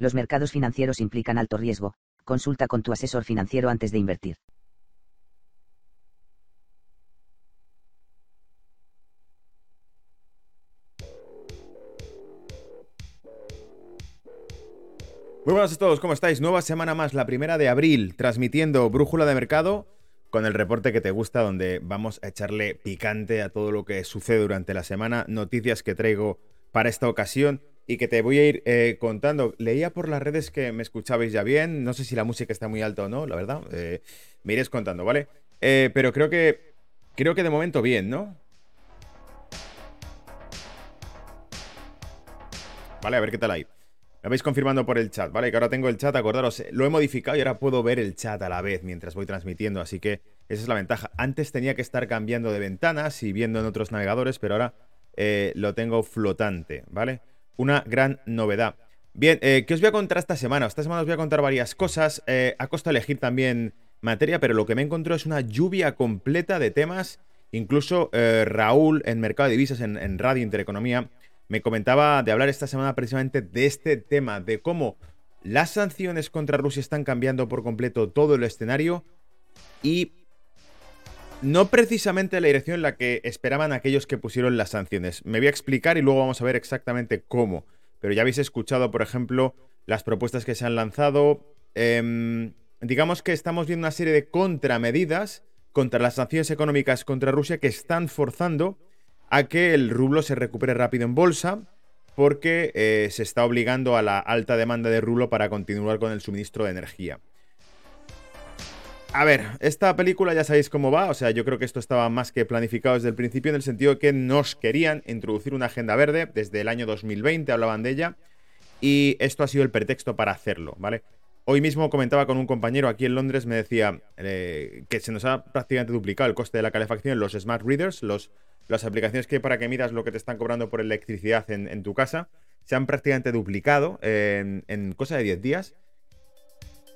Los mercados financieros implican alto riesgo, consulta con tu asesor financiero antes de invertir. Muy buenas a todos, ¿cómo estáis? Nueva semana más, la primera de abril, transmitiendo Brújula de Mercado con el reporte que te gusta, donde vamos a echarle picante a todo lo que sucede durante la semana, noticias que traigo para esta ocasión y que te voy a ir eh, contando. Leía por las redes que me escuchabais ya bien, no sé si la música está muy alta o no, la verdad, eh, me iréis contando, ¿vale? Eh, pero creo que, creo que de momento bien, ¿no? Vale, a ver qué tal ahí. Me vais confirmando por el chat, ¿vale? Que ahora tengo el chat, acordaros, lo he modificado y ahora puedo ver el chat a la vez mientras voy transmitiendo, así que esa es la ventaja. Antes tenía que estar cambiando de ventanas y viendo en otros navegadores, pero ahora lo tengo flotante, ¿vale? Una gran novedad. Bien, eh, ¿qué os voy a contar esta semana? Esta semana os voy a contar varias cosas. Eh, ha costado elegir también materia, pero lo que me encontró es una lluvia completa de temas. Incluso Raúl en Mercado de Divisas, en, en Radio Intereconomía, me comentaba de hablar esta semana precisamente de este tema, de cómo las sanciones contra Rusia están cambiando por completo todo el escenario y no precisamente la dirección en la que esperaban aquellos que pusieron las sanciones. Me voy a explicar y luego vamos a ver exactamente cómo. Pero ya habéis escuchado, por ejemplo, las propuestas que se han lanzado. Em, digamos que estamos viendo una serie de contramedidas contra las sanciones económicas contra Rusia que están forzando a que el rublo se recupere rápido en bolsa porque eh, se está obligando a la alta demanda de rublo para continuar con el suministro de energía. A ver, esta película ya sabéis cómo va, o sea, yo creo que esto estaba más que planificado desde el principio en el sentido de que nos querían introducir una agenda verde, desde el año 2020 hablaban de ella, y esto ha sido el pretexto para hacerlo, ¿vale? Hoy mismo comentaba con un compañero aquí en Londres, me decía eh, que se nos ha prácticamente duplicado el coste de la calefacción en los smart readers, los las aplicaciones que para que miras lo que te están cobrando por electricidad en, tu casa, se han prácticamente duplicado en, cosa de 10 días.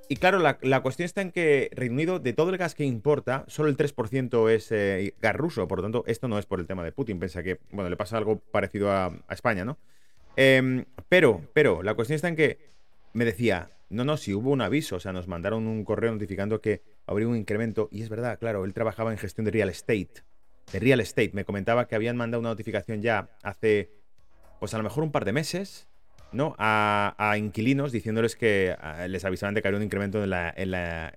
Y claro, la, cuestión está en que Reino Unido, de todo el gas que importa, solo el 3% es eh, gas ruso. Por lo tanto, esto no es por el tema de Putin. Piensa que, bueno, le pasa algo parecido a, España, ¿no? Em, pero, pero, la cuestión está en que me decía, no, no, si hubo un aviso, o sea, nos mandaron un correo notificando que habría un incremento. Y es verdad, claro, él trabajaba en gestión de real estate de real estate. Me comentaba que habían mandado una notificación ya hace, pues a lo mejor un par de meses, ¿no? A, inquilinos diciéndoles que les avisaban de que había un incremento en,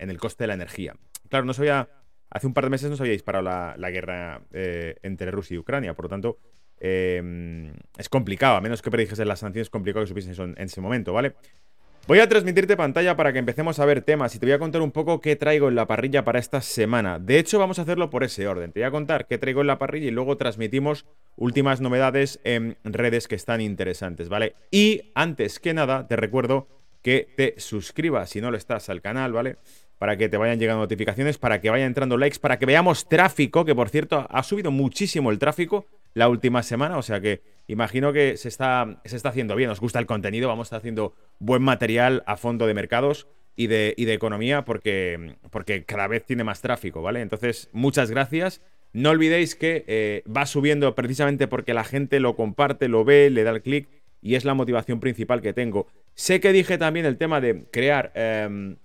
el coste de la energía. Claro, no sabía, hace un par de meses no se había disparado la, guerra eh, entre Rusia y Ucrania, por lo tanto, eh, es complicado, a menos que predijese las sanciones, es complicado que supiesen eso en ese momento, ¿vale? Voy a transmitirte pantalla para que empecemos a ver temas y te voy a contar un poco qué traigo en la parrilla para esta semana. De hecho, vamos a hacerlo por ese orden. Te voy a contar qué traigo en la parrilla y luego transmitimos últimas novedades en redes que están interesantes, ¿vale? Y antes que nada, te recuerdo que te suscribas si no lo estás al canal, ¿vale? Para que te vayan llegando notificaciones, para que vayan entrando likes, para que veamos tráfico, que por cierto ha subido muchísimo el tráfico la última semana, o sea que imagino que se está, se está haciendo bien, os gusta el contenido, vamos a estar haciendo buen material a fondo de mercados y de, de economía porque, porque cada vez tiene más tráfico, ¿vale? Entonces, muchas gracias. No olvidéis que eh, va subiendo precisamente porque la gente lo comparte, lo ve, le da el clic y es la motivación principal que tengo. Sé que dije también el tema de crear, em,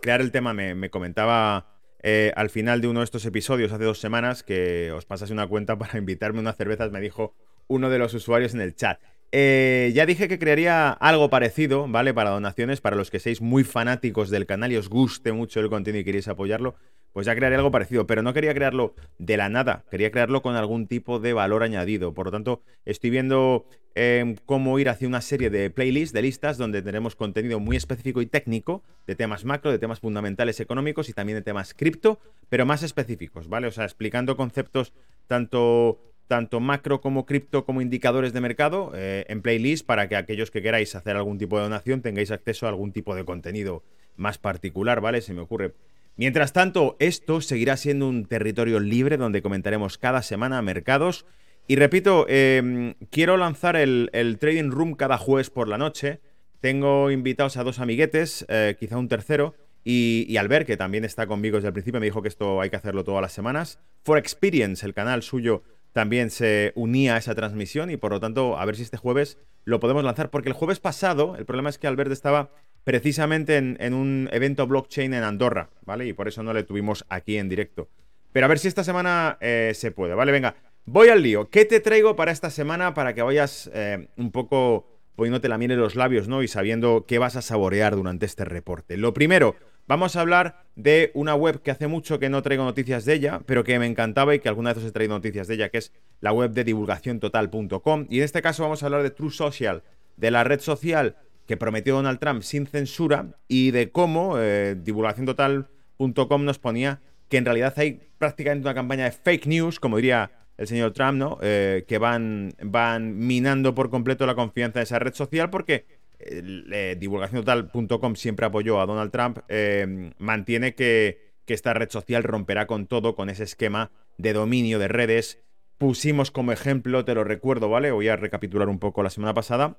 crear el tema, me, me comentaba eh, al final de uno de estos episodios hace dos semanas que os pasase una cuenta para invitarme unas cervezas, me dijo uno de los usuarios en el chat. Eh, ya dije que crearía algo parecido, ¿vale? Para donaciones, para los que seáis muy fanáticos del canal y os guste mucho el contenido y queréis apoyarlo, pues ya crearé algo parecido, pero no quería crearlo de la nada, quería crearlo con algún tipo de valor añadido. Por lo tanto, estoy viendo em, cómo ir hacia una serie de playlists, de listas, donde tendremos contenido muy específico y técnico de temas macro, de temas fundamentales económicos y también de temas cripto, pero más específicos, ¿vale? O sea, explicando conceptos tanto tanto macro como cripto como indicadores de mercado eh, en playlist para que aquellos que queráis hacer algún tipo de donación tengáis acceso a algún tipo de contenido más particular, ¿vale? Se me ocurre. Mientras tanto, esto seguirá siendo un territorio libre donde comentaremos cada semana mercados. Y repito, em, quiero lanzar el, Trading Room cada jueves por la noche. Tengo invitados a dos amiguetes, eh, quizá un tercero, y, y, Albert, que también está conmigo desde el principio, me dijo que esto hay que hacerlo todas las semanas. For Experience, el canal suyo, también se unía a esa transmisión y por lo tanto, a ver si este jueves lo podemos lanzar, porque el jueves pasado, el problema es que Albert estaba precisamente en, un evento blockchain en Andorra, ¿vale? Y por eso no le tuvimos aquí en directo. Pero a ver si esta semana eh, se puede, ¿vale? Venga, voy al lío. ¿Qué te traigo para esta semana para que vayas eh, un poco poniéndote la miel los labios, ¿no? Y sabiendo qué vas a saborear durante este reporte. Lo primero, Vamos a hablar de una web que hace mucho que no traigo noticias de ella, pero que me encantaba y que alguna vez os he traído noticias de ella, que es la web de divulgaciontotal.com. Y en este caso vamos a hablar de True Social, de la red social que prometió Donald Trump sin censura y de cómo eh, divulgaciontotal.com nos ponía que en realidad hay prácticamente una campaña de fake news, como diría el señor Trump, ¿no? Eh, que van, van minando por completo la confianza de esa red social porque eh, divulgaciontotal.com siempre apoyó a Donald Trump, eh, mantiene que, que esta red social romperá con todo, con ese esquema de dominio de redes. Pusimos como ejemplo, te lo recuerdo, ¿vale? Voy a recapitular un poco la semana pasada,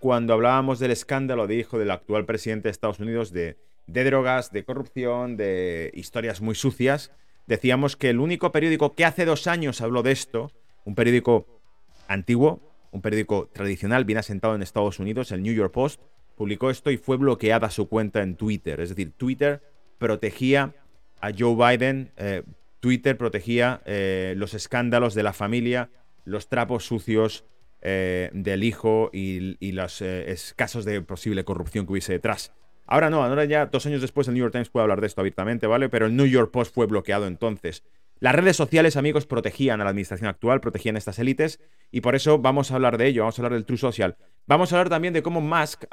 cuando hablábamos del escándalo de hijo del actual presidente de Estados Unidos de, drogas, de corrupción, de historias muy sucias, decíamos que el único periódico que hace dos años habló de esto, un periódico antiguo, un periódico tradicional bien asentado en Estados Unidos, el New York Post, publicó esto y fue bloqueada su cuenta en Twitter. Es decir, Twitter protegía a Joe Biden, eh, Twitter protegía eh, los escándalos de la familia, los trapos sucios eh, del hijo y, los casos de posible corrupción que hubiese detrás. Ahora no, ahora ya dos años después el New York Times puede hablar de esto abiertamente, ¿vale? Pero el New York Post fue bloqueado entonces. Las redes sociales, amigos, protegían a la administración actual, protegían a estas élites, y por eso vamos a hablar de ello, vamos a hablar del True Social. Vamos a hablar también de cómo Musk,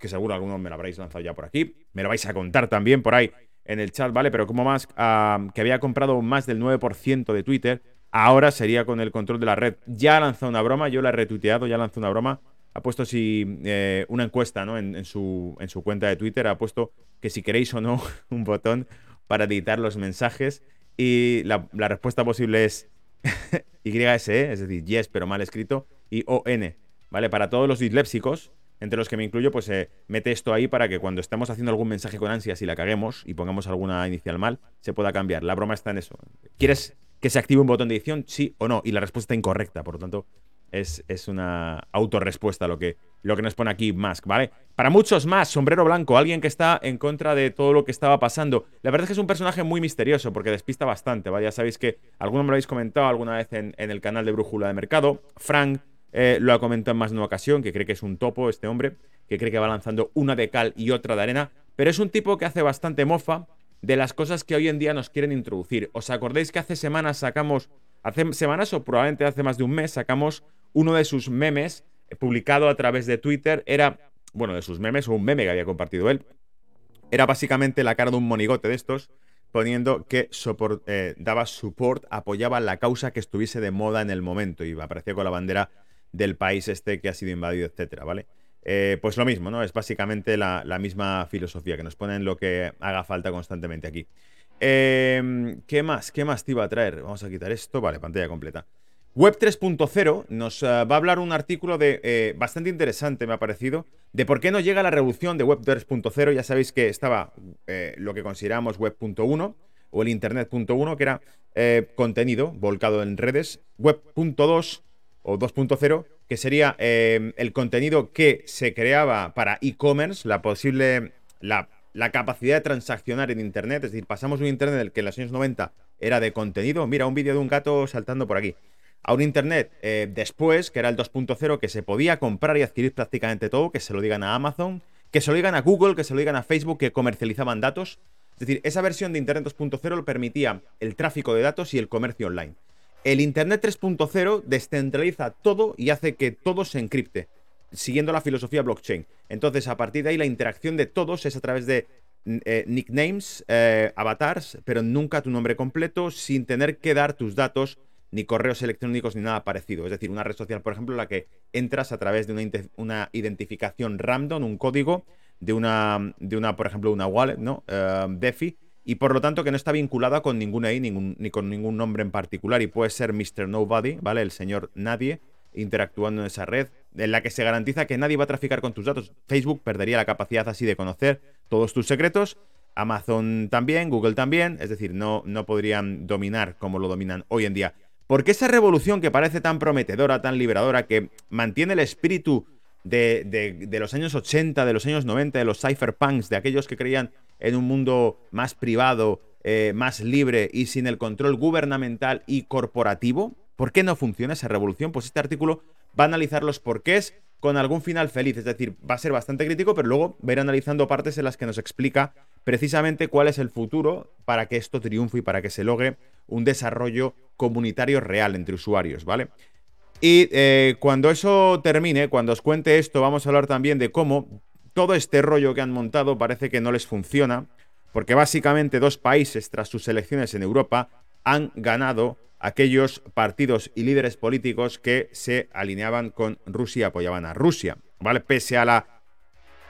que seguro algunos me lo habréis lanzado ya por aquí, me lo vais a contar también por ahí en el chat, ¿vale? Pero como Musk, que había comprado más del 9% de Twitter, ahora sería con el control de la red. Ya ha lanzado una broma, yo la he retuiteado, ya lanzado una broma. Ha puesto si eh, una encuesta ¿no? en, su, en su cuenta de Twitter, ha puesto que si queréis o no un botón para editar los mensajes. Y la, respuesta posible es YSE, es decir, yes, pero mal escrito, y ON, ¿vale? Para todos los disléxicos, entre los que me incluyo, pues eh, mete esto ahí para que cuando estemos haciendo algún mensaje con ansias y la caguemos y pongamos alguna inicial mal, se pueda cambiar. La broma está en eso. ¿Quieres que se active un botón de edición? Sí o no. Y la respuesta incorrecta, por lo tanto, es, es una autorrespuesta lo que, lo que nos pone aquí Musk, ¿vale? Para muchos más, Sombrero Blanco, alguien que está en contra de todo lo que estaba pasando. La verdad es que es un personaje muy misterioso porque despista bastante, ¿vale? Ya sabéis que algunos me lo habéis comentado alguna vez en, el canal de Brújula de Mercado. Frank eh, lo ha comentado en más de una ocasión, que cree que es un topo este hombre, que cree que va lanzando una de cal y otra de arena, pero es un tipo que hace bastante mofa de las cosas que hoy en día nos quieren introducir. ¿Os acordáis que hace semanas sacamos, hace semanas o probablemente hace más de un mes, sacamos uno de sus memes eh, publicado a través de Twitter era, bueno, de sus memes o un meme que había compartido él. Era básicamente la cara de un monigote de estos poniendo que eh, daba support, apoyaba la causa que estuviese de moda en el momento y aparecía con la bandera del país este que ha sido invadido, etcétera, ¿vale? Eh, pues lo mismo, ¿no? Es básicamente la, misma filosofía que nos ponen lo que haga falta constantemente aquí. Em, ¿Qué más? ¿Qué más te iba a traer? Vamos a quitar esto. Vale, pantalla completa. Web 3.0 nos eh, va a hablar un artículo de eh, bastante interesante, me ha parecido, de por qué no llega la revolución de Web 3.0. Ya sabéis que estaba lo que consideramos Web.1 o el Internet.1, que era contenido volcado en redes. Web.2 o 2.0, que sería el contenido que se creaba para e-commerce, la posible, la, la capacidad de transaccionar en Internet. Es decir, pasamos un Internet del que en los años 90 era de contenido. Mira, un vídeo de un gato saltando por aquí a un Internet eh, después, que era el 2.0, que se podía comprar y adquirir prácticamente todo, que se lo digan a Amazon, que se lo digan a Google, que se lo digan a Facebook, que comercializaban datos. Es decir, esa versión de Internet 2.0 permitía el tráfico de datos y el comercio online. El Internet 3.0 descentraliza todo y hace que todo se encripte, siguiendo la filosofía blockchain. Entonces, a partir de ahí, la interacción de todos es a través de eh, nicknames, eh, avatars, pero nunca tu nombre completo, sin tener que dar tus datos ni correos electrónicos, ni nada parecido. Es decir, una red social, por ejemplo, la que entras a través de una, una identificación random, un código de una, de una por ejemplo, una wallet, ¿no? Eh, DeFi, y por lo tanto que no está vinculada con ninguna I ni con ningún nombre en particular y puede ser Mr. Nobody, ¿vale? El señor Nadie interactuando en esa red, en la que se garantiza que nadie va a traficar con tus datos. Facebook perdería la capacidad así de conocer todos tus secretos, Amazon también, Google también, es decir, no, no podrían dominar como lo dominan hoy en día. Porque esa revolución que parece tan prometedora, tan liberadora, que mantiene el espíritu de, los años 80, de los años 90, de los cypherpunks, de aquellos que creían en un mundo más privado, eh, más libre y sin el control gubernamental y corporativo. ¿Por qué no funciona esa revolución? Pues este artículo va a analizar los porqués con algún final feliz, es decir, va a ser bastante crítico, pero luego va a ir analizando partes en las que nos explica precisamente cuál es el futuro para que esto triunfe y para que se logre un desarrollo comunitario real entre usuarios, ¿vale? Y eh, cuando eso termine, cuando os cuente esto, vamos a hablar también de cómo todo este rollo que han montado parece que no les funciona, porque básicamente dos países tras sus elecciones en Europa han ganado aquellos partidos y líderes políticos que se alineaban con Rusia y apoyaban a Rusia, ¿vale? Pese a la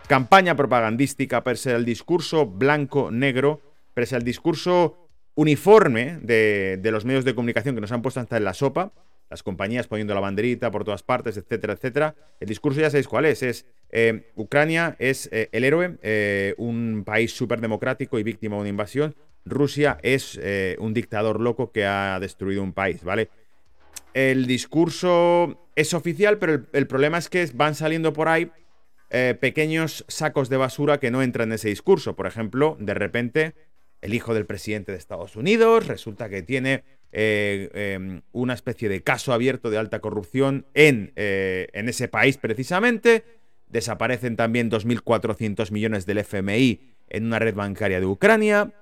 campaña propagandística, pese al discurso blanco-negro, pese al discurso uniforme de, de los medios de comunicación que nos han puesto hasta en la sopa, las compañías poniendo la banderita por todas partes, etcétera, etcétera. El discurso ya sabéis cuál es. Es eh, Ucrania es eh, el héroe, eh, un país súper democrático y víctima de una invasión. Rusia es un dictador loco que ha destruido un país, ¿vale? El discurso es oficial, pero el, problema es que van saliendo por ahí pequeños sacos de basura que no entran en ese discurso. Por ejemplo, de repente, el hijo del presidente de Estados Unidos resulta que tiene eh, em, una especie de caso abierto de alta corrupción en, eh, en ese país precisamente. Desaparecen también 2.400 millones del FMI en una red bancaria de Ucrania.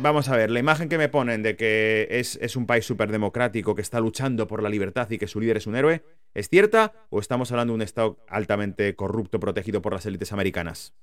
Vamos a ver, la imagen que me ponen de que es, es un país súper democrático que está luchando por la libertad y que su líder es un héroe, ¿es cierta o estamos hablando de un Estado altamente corrupto protegido por las élites americanas?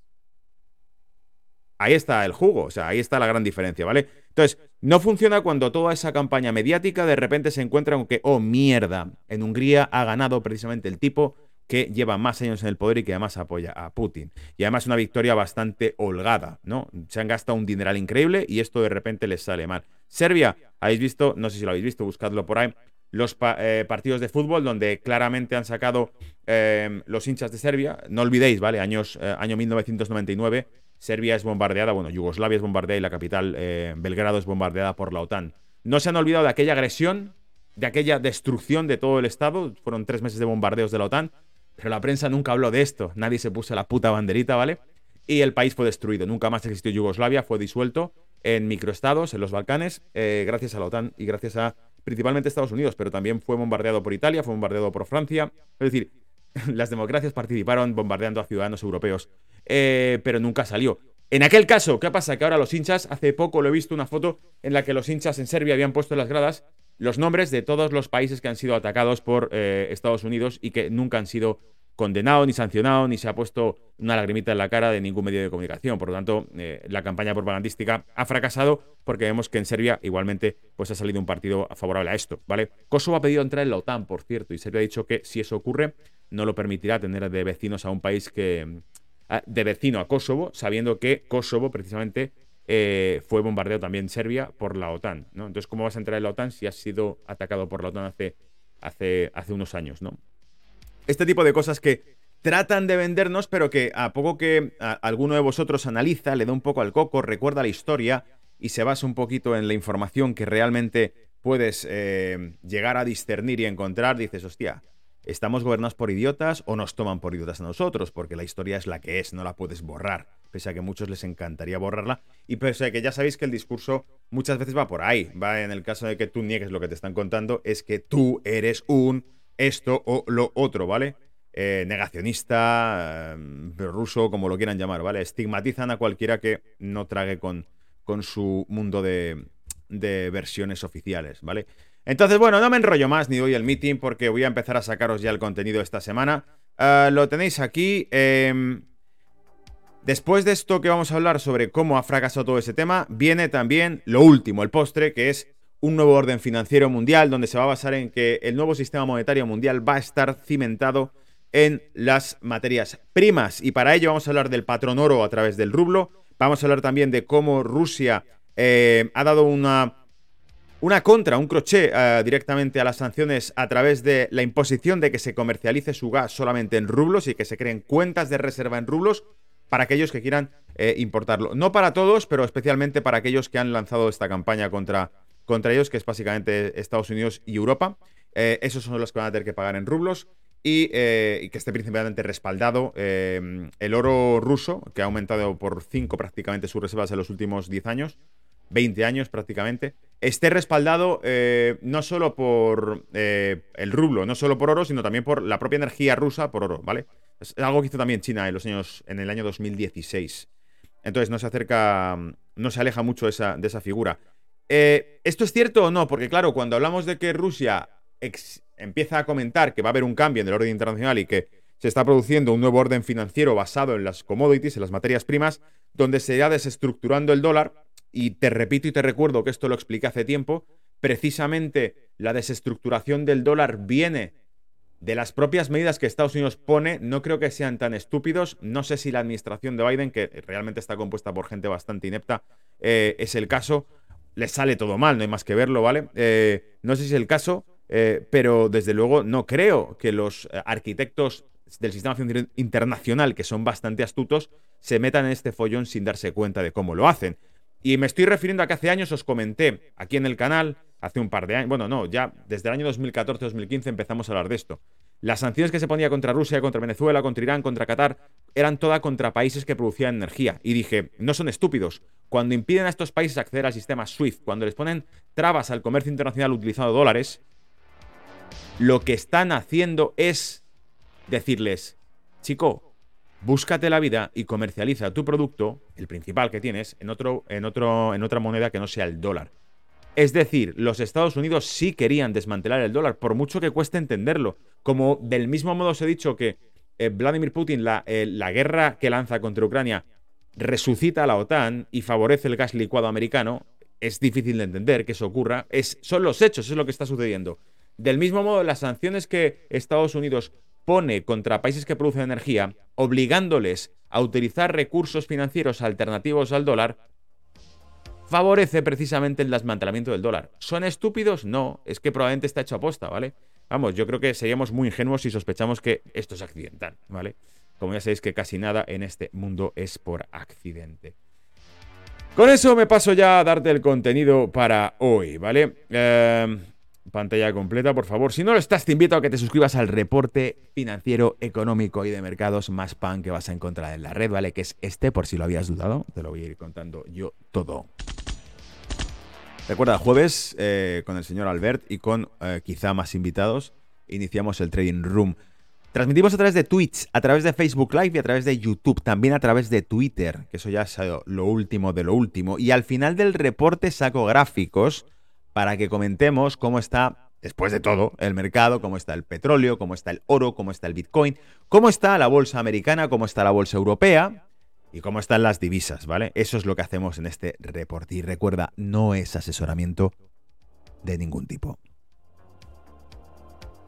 Ahí está el jugo, o sea, ahí está la gran diferencia, ¿vale? Entonces, no funciona cuando toda esa campaña mediática de repente se encuentra con que, oh, mierda, en Hungría ha ganado precisamente el tipo que lleva más años en el poder y que además apoya a Putin. Y además una victoria bastante holgada, ¿no? Se han gastado un dineral increíble y esto de repente les sale mal. Serbia, habéis visto, no sé si lo habéis visto, buscadlo por ahí, los eh, partidos de fútbol donde claramente han sacado eh, los hinchas de Serbia. No olvidéis, ¿vale? Años, eh, año 1999 Serbia es bombardeada, bueno, Yugoslavia es bombardeada y la capital, eh, Belgrado, es bombardeada por la OTAN. No se han olvidado de aquella agresión, de aquella destrucción de todo el Estado. Fueron tres meses de bombardeos de la OTAN, pero la prensa nunca habló de esto. Nadie se puso la puta banderita, ¿vale? Y el país fue destruido. Nunca más existió Yugoslavia, fue disuelto en microestados, en los Balcanes, eh, gracias a la OTAN y gracias a principalmente Estados Unidos, pero también fue bombardeado por Italia, fue bombardeado por Francia. Es decir, las democracias participaron bombardeando a ciudadanos europeos eh, pero nunca salió. En aquel caso, ¿qué pasa? Que ahora los hinchas, hace poco lo he visto una foto en la que los hinchas en Serbia habían puesto en las gradas los nombres de todos los países que han sido atacados por eh, Estados Unidos y que nunca han sido condenados ni sancionados, ni se ha puesto una lagrimita en la cara de ningún medio de comunicación. Por lo tanto, eh, la campaña propagandística ha fracasado porque vemos que en Serbia igualmente pues, ha salido un partido favorable a esto, ¿vale? Kosovo ha pedido entrar en la OTAN, por cierto, y Serbia ha dicho que si eso ocurre, no lo permitirá tener de vecinos a un país que, de vecino a Kosovo, sabiendo que Kosovo precisamente eh, fue bombardeado también Serbia por la OTAN. ¿no? Entonces, ¿cómo vas a entrar en la OTAN si has sido atacado por la OTAN hace, hace, unos años? ¿no? Este tipo de cosas que tratan de vendernos, pero que a poco que alguno de vosotros analiza, le da un poco al coco, recuerda la historia y se basa un poquito en la información que realmente puedes eh, llegar a discernir y encontrar, dices, hostia, ¿Estamos gobernados por idiotas o nos toman por idiotas a nosotros? Porque la historia es la que es, no la puedes borrar. Pese a que a muchos les encantaría borrarla. Y pese a que ya sabéis que el discurso muchas veces va por ahí. Va en el caso de que tú niegues lo que te están contando, es que tú eres un esto o lo otro, ¿vale? Eh, negacionista, eh, ruso, como lo quieran llamar, ¿vale? Estigmatizan a cualquiera que no trague con, con su mundo de, de versiones oficiales, ¿vale? Entonces, bueno, no me enrollo más ni doy el meeting porque voy a empezar a sacaros ya el contenido esta semana. Eh, lo tenéis aquí. Em, después de esto que vamos a hablar sobre cómo ha fracasado todo ese tema, viene también lo último, el postre, que es un nuevo orden financiero mundial donde se va a basar en que el nuevo sistema monetario mundial va a estar cimentado en las materias primas. Y para ello vamos a hablar del patrón oro a través del rublo. Vamos a hablar también de cómo Rusia eh, ha dado una, una contra, un crochet eh, directamente a las sanciones a través de la imposición de que se comercialice su gas solamente en rublos y que se creen cuentas de reserva en rublos para aquellos que quieran eh, importarlo. No para todos, pero especialmente para aquellos que han lanzado esta campaña contra contra ellos, que es básicamente Estados Unidos y Europa. Eh, esos son los que van a tener que pagar en rublos. Y, eh, que esté principalmente respaldado el oro ruso, que ha aumentado por 5 prácticamente sus reservas en los últimos 10 años, 20 años prácticamente, esté respaldado no solo por el rublo, no solo por oro, sino también por la propia energía rusa por oro, ¿vale? Es algo que hizo también China en, los años, en el año 2016. Entonces no se acerca, no se aleja mucho esa, de esa figura. Eh, ¿Esto es cierto o no? Porque claro, cuando hablamos de que Rusia empieza a comentar que va a haber un cambio en el orden internacional y que se está produciendo un nuevo orden financiero basado en las commodities, en las materias primas, donde se irá desestructurando el dólar, y te repito y te recuerdo que esto lo expliqué hace tiempo, precisamente la desestructuración del dólar viene de las propias medidas que Estados Unidos pone, no creo que sean tan estúpidos. No sé si la administración de Biden, que realmente está compuesta por gente bastante inepta, eh, es el caso le sale todo mal, no hay más que verlo, ¿vale? Eh, no sé si es el caso, eh, pero desde luego no creo que los arquitectos del sistema internacional, que son bastante astutos, se metan en este follón sin darse cuenta de cómo lo hacen. Y me estoy refiriendo a que hace años os comenté aquí en el canal, hace un par de años, bueno, no, ya desde el año 2014-2015 empezamos a hablar de esto. Las sanciones que se ponía contra Rusia, contra Venezuela, contra Irán, contra Qatar, eran todas contra países que producían energía. Y dije, no son estúpidos. Cuando impiden a estos países acceder al sistema SWIFT, cuando les ponen trabas al comercio internacional utilizando dólares, lo que están haciendo es decirles, chico, búscate la vida y comercializa tu producto, el principal que tienes, en, otro, en, otro, en otra moneda que no sea el dólar. Es decir, los Estados Unidos sí querían desmantelar el dólar, por mucho que cueste entenderlo. Como del mismo modo os he dicho que eh, Vladimir Putin, la, eh, la guerra que lanza contra Ucrania, resucita a la OTAN y favorece el gas licuado americano, es difícil de entender que eso ocurra. Son los hechos, es lo que está sucediendo. Del mismo modo, las sanciones que Estados Unidos pone contra países que producen energía, obligándoles a utilizar recursos financieros alternativos al dólar, favorece precisamente el desmantelamiento del dólar. ¿Son estúpidos? No, es que probablemente está hecho a posta, ¿vale? Vamos, yo creo que seríamos muy ingenuos si sospechamos que esto es accidental, ¿vale? Como ya sabéis que casi nada en este mundo es por accidente. Con eso me paso ya a darte el contenido para hoy, ¿vale? Em, pantalla completa, por favor. Si no lo estás, te invito a que te suscribas al reporte financiero, económico y de mercados más pan que vas a encontrar en la red, ¿vale? Que es este, por si lo habías dudado. Te lo voy a ir contando yo todo. Recuerda, jueves eh, con el señor Albert y con eh, quizá más invitados, iniciamos el Trading Room. Transmitimos a través de Twitch, a través de Facebook Live y a través de YouTube, también a través de Twitter, que eso ya es lo último de lo último. Y al final del reporte saco gráficos para que comentemos cómo está, después de todo, el mercado, cómo está el petróleo, cómo está el oro, cómo está el Bitcoin, cómo está la bolsa americana, cómo está la bolsa europea y cómo están las divisas, ¿vale? Eso es lo que hacemos en este reporte. Y recuerda, no es asesoramiento de ningún tipo.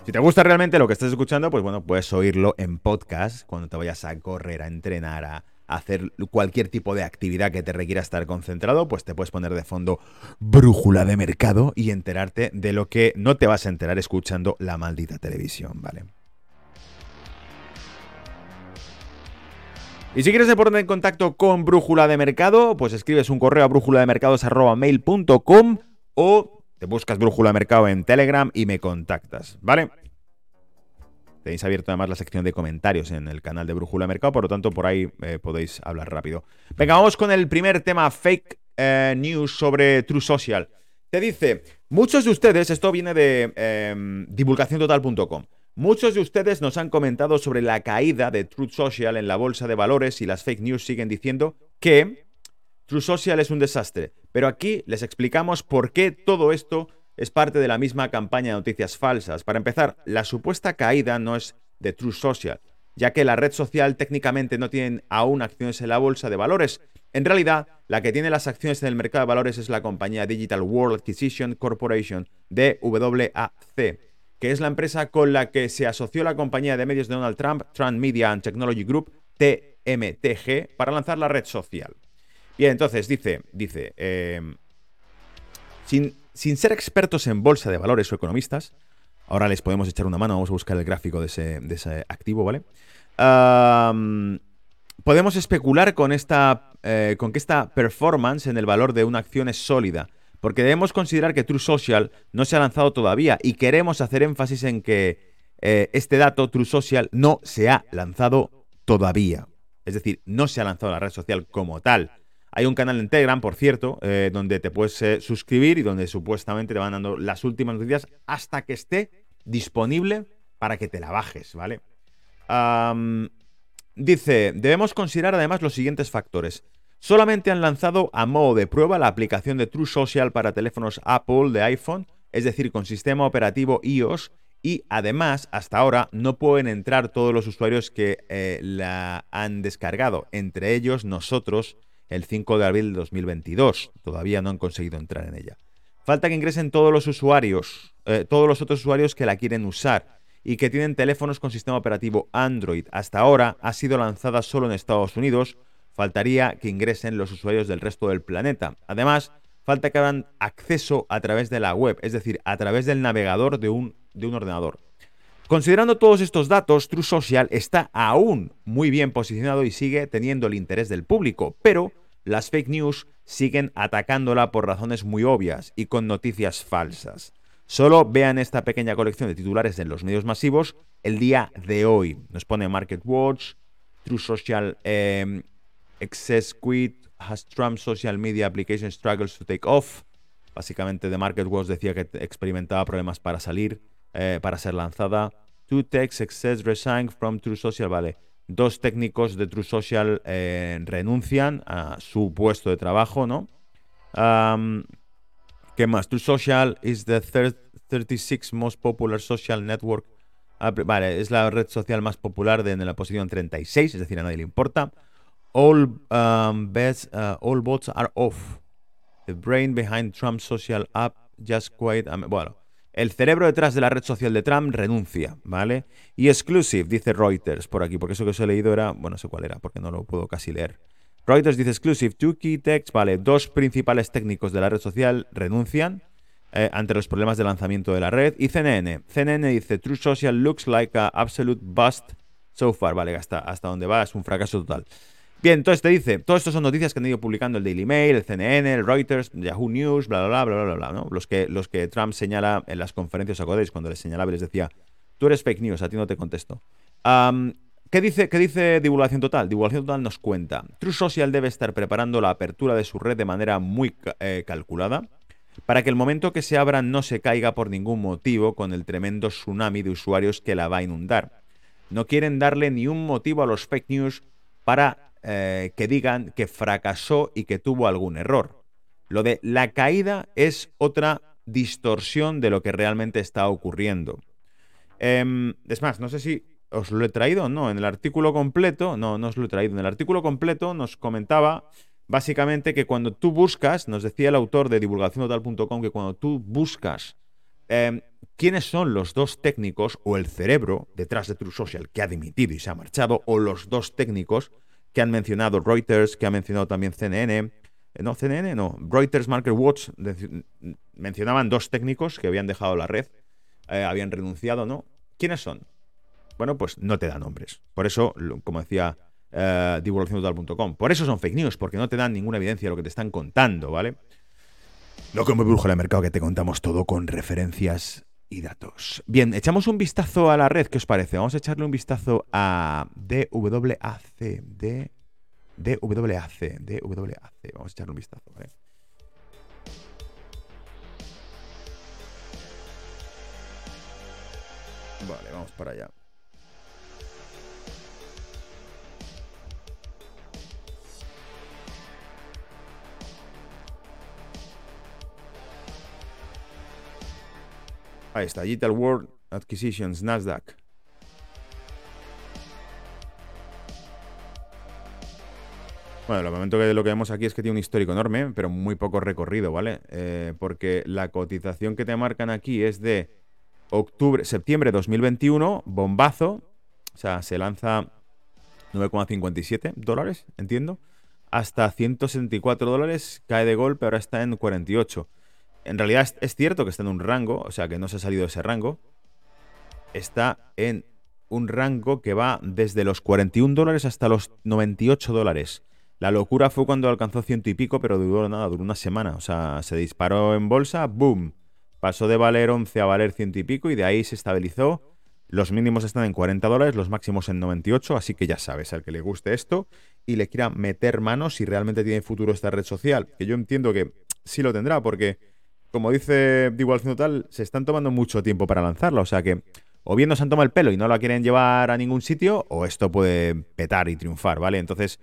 Si te gusta realmente lo que estás escuchando, pues bueno, puedes oírlo en podcast cuando te vayas a correr, a entrenar, a hacer cualquier tipo de actividad que te requiera estar concentrado, pues te puedes poner de fondo brújula de mercado y enterarte de lo que no te vas a enterar escuchando la maldita televisión, ¿vale? Y si quieres ponerte en contacto con Brújula de Mercado, pues escribes un correo a brújula de mercados@mail.com o te buscas Brújula Mercado en Telegram y me contactas, ¿vale? Tenéis abierto además la sección de comentarios en el canal de Brújula Mercado, por lo tanto por ahí eh, podéis hablar rápido. Venga, vamos con el primer tema, fake eh, news sobre True Social. Te dice, muchos de ustedes, esto viene de eh, divulgaciontotal.com, muchos de ustedes nos han comentado sobre la caída de True Social en la bolsa de valores y las fake news siguen diciendo que True Social es un desastre, pero aquí les explicamos por qué todo esto es parte de la misma campaña de noticias falsas. Para empezar, la supuesta caída no es de True Social, ya que la red social técnicamente no tiene aún acciones en la bolsa de valores. En realidad, la que tiene las acciones en el mercado de valores es la compañía Digital World Acquisition Corporation, DWAC, que es la empresa con la que se asoció la compañía de medios de Donald Trump, Trump Media and Technology Group, TMTG, para lanzar la red social. Bien, entonces dice, dice, eh, sin, sin, ser expertos en bolsa de valores o economistas, ahora les podemos echar una mano, vamos a buscar el gráfico de ese, activo, ¿vale? podemos especular con, esta, eh, con que esta performance en el valor de una acción es sólida, porque debemos considerar que True Social no se ha lanzado todavía y queremos hacer énfasis en que eh, este dato, True Social, no se ha lanzado todavía. Es decir, no se ha lanzado la red social como tal. Hay un canal en Telegram, por cierto, eh, donde te puedes eh, suscribir y donde supuestamente te van dando las últimas noticias hasta que esté disponible para que te la bajes, ¿vale? dice, debemos considerar además los siguientes factores. Solamente han lanzado a modo de prueba la aplicación de True Social para teléfonos Apple de iPhone, es decir, con sistema operativo iOS, y además, hasta ahora, no pueden entrar todos los usuarios que eh, la han descargado, entre ellos nosotros, el 5 de abril de 2022. Todavía no han conseguido entrar en ella. Falta que ingresen todos los usuarios, eh, todos los otros usuarios que la quieren usar y que tienen teléfonos con sistema operativo Android. Hasta ahora ha sido lanzada solo en Estados Unidos, faltaría que ingresen los usuarios del resto del planeta. Además, falta que hagan acceso a través de la web, es decir, a través del navegador de un, de un ordenador. Considerando todos estos datos, True Social está aún muy bien posicionado y sigue teniendo el interés del público, pero las fake news siguen atacándola por razones muy obvias y con noticias falsas. Solo vean esta pequeña colección de titulares en los medios masivos el día de hoy. Nos pone Market Watch, True Social eh, Excess Quit, has Trump social media application struggles to take off. Básicamente, The Market Watch decía que experimentaba problemas para salir, eh, para ser lanzada. Two techs excess resign from True Social. Vale. Dos técnicos de True Social eh, renuncian a su puesto de trabajo, ¿no? ¿Qué más? True Social is the 36 most popular social network. Vale, es la red social más popular de, en la posición 36, es decir, a nadie le importa. All, um, bets, uh, all votes are off. The brain behind Trump's social app just quite... bueno, el cerebro detrás de la red social de Trump renuncia, ¿vale? Y exclusive, dice Reuters por aquí, porque eso que os he leído era... Bueno, no sé cuál era, porque no lo puedo casi leer. Reuters dice exclusive, two key techs, vale, dos principales técnicos de la red social renuncian eh, ante los problemas de lanzamiento de la red. Y CNN, CNN dice, True Social looks like a absolute bust so far, vale, hasta, hasta donde va es un fracaso total. Bien, entonces te dice, todo esto son noticias que han ido publicando el Daily Mail, el CNN, el Reuters, Yahoo News, bla, bla, bla, bla, bla, ¿no? Los que, los que Trump señala en las conferencias, acordáis, cuando les señalaba y les decía, tú eres fake news, a ti no te contesto. ¿qué, dice, ¿Qué dice Divulgación Total? Divulgación Total nos cuenta, True Social debe estar preparando la apertura de su red de manera muy eh, calculada, para que el momento que se abra no se caiga por ningún motivo con el tremendo tsunami de usuarios que la va a inundar. No quieren darle ni un motivo a los fake news para eh, que digan que fracasó y que tuvo algún error. Lo de la caída es otra distorsión de lo que realmente está ocurriendo. Em, es más, no sé si os lo he traído o no. En el artículo completo, no, no os lo he traído. En el artículo completo nos comentaba básicamente que cuando tú buscas, nos decía el autor de divulgaciontotal.com que cuando tú buscas em, quiénes son los dos técnicos o el cerebro detrás de True Social que ha dimitido y se ha marchado, o los dos técnicos que han mencionado Reuters, que ha mencionado también CNN. Eh, no, CNN, no. Reuters Market Watch mencionaban dos técnicos que habían dejado la red, eh, habían renunciado, ¿no? ¿Quiénes son? Bueno, pues no te dan nombres. Por eso, como decía eh, divulgaciontotal.com, por eso son fake news, porque no te dan ninguna evidencia de lo que te están contando, ¿vale? No como brujo del mercado que te contamos todo con referencias y datos. Bien, echamos un vistazo a la red, ¿qué os parece? Vamos a echarle un vistazo a DWAC, DWAC, DWAC. Vamos a echarle un vistazo, ¿vale? Vale, vamos para allá. Ahí está, Digital World Acquisitions, Nasdaq. Bueno, lo momento que lo que vemos aquí es que tiene un histórico enorme, pero muy poco recorrido, ¿vale? Eh, porque la cotización que te marcan aquí es de octubre, septiembre de 2021, bombazo, o sea, se lanza 9,57 dólares, entiendo, hasta 174 dólares, cae de golpe, ahora está en 48. En realidad es, cierto que está en un rango, o sea, que no se ha salido de ese rango, está en un rango que va desde los 41 dólares hasta los 98 dólares. La locura fue cuando alcanzó ciento y pico, pero duró nada, duró una semana. O sea, se disparó en bolsa, ¡boom! Pasó de valer 11 a valer ciento y pico y de ahí se estabilizó. Los mínimos están en 40 dólares, los máximos en 98, así que ya sabes, al que le guste esto y le quiera meter manos si realmente tiene futuro esta red social, que yo entiendo que sí lo tendrá, porque, como dice Igual Tal, se están tomando mucho tiempo para lanzarla, o sea que o bien nos han tomado el pelo y no la quieren llevar a ningún sitio, o esto puede petar y triunfar, ¿vale? Entonces,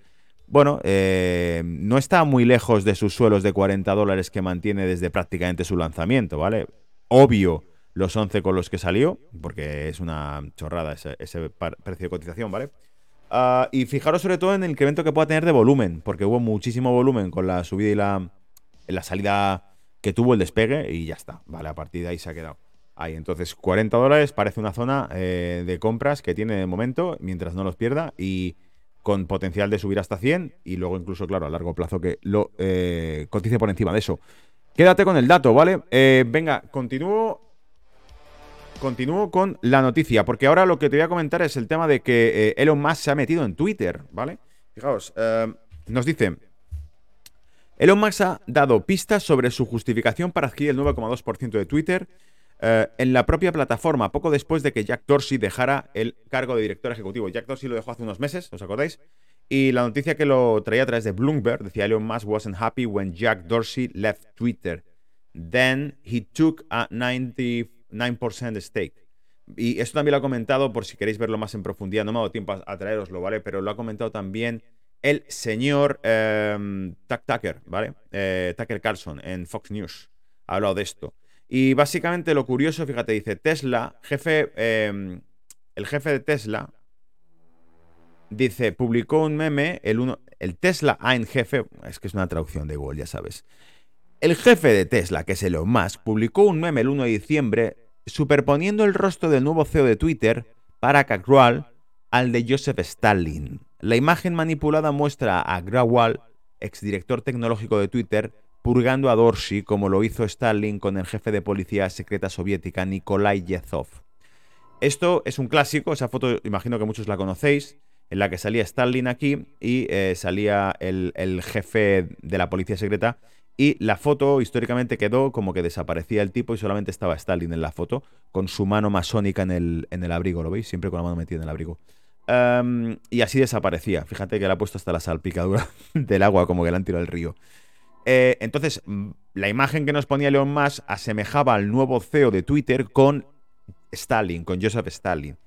bueno, eh, no está muy lejos de sus suelos de 40 dólares que mantiene desde prácticamente su lanzamiento, ¿vale? Obvio los 11 con los que salió, porque es una chorrada ese, precio de cotización, ¿vale? Ah, y fijaros sobre todo en el incremento que pueda tener de volumen, porque hubo muchísimo volumen con la subida y la, la salida que tuvo el despegue y ya está, ¿vale? A partir de ahí se ha quedado. Ahí, entonces 40 dólares parece una zona eh, de compras que tiene de momento, mientras no los pierda, y con potencial de subir hasta 100, y luego incluso, claro, a largo plazo que lo eh, cotice por encima de eso. Quédate con el dato, ¿vale? Eh, venga, continúo. Continúo con la noticia, porque ahora lo que te voy a comentar es el tema de que Elon Musk se ha metido en Twitter, ¿vale? Fijaos, nos dice, Elon Musk ha dado pistas sobre su justificación para adquirir el 9,2% de Twitter eh, en la propia plataforma, poco después de que Jack Dorsey dejara el cargo de director ejecutivo. Jack Dorsey lo dejó hace unos meses, ¿os acordáis? Y la noticia que lo traía a través de Bloomberg decía Elon Musk wasn't happy when Jack Dorsey left Twitter. Then he took a 99% stake. Y esto también lo ha comentado, por si queréis verlo más en profundidad, no me ha dado tiempo a, traeroslo, ¿vale? Pero lo ha comentado también el señor eh, Tucker, ¿vale? Eh, Tucker Carlson en Fox News. Ha hablado de esto. Y básicamente lo curioso, fíjate, dice Tesla, jefe, em, el jefe de Tesla, dice, publicó un meme, el, uno, el Tesla Ein jefe, es que es una traducción de Google, ya sabes. El jefe de Tesla, que es Elon Musk, publicó un meme el 1 de diciembre superponiendo el rostro del nuevo CEO de Twitter, Parag Agrawal, al de Joseph Stalin. La imagen manipulada muestra a Agrawal, exdirector tecnológico de Twitter, purgando a Dorsey como lo hizo Stalin con el jefe de policía secreta soviética Nikolai Yezhov. Esto es un clásico, esa foto imagino que muchos la conocéis, en la que salía Stalin aquí y eh, salía el, jefe de la policía secreta y la foto históricamente quedó como que desaparecía el tipo y solamente estaba Stalin en la foto con su mano masónica en el abrigo, ¿lo veis? Siempre con la mano metida en el abrigo. Em, y así desaparecía. Fíjate que le ha puesto hasta la salpicadura del agua como que le han tirado al río. Eh, entonces, la imagen que nos ponía León Musk asemejaba al nuevo CEO de Twitter con Stalin, con Joseph Stalin.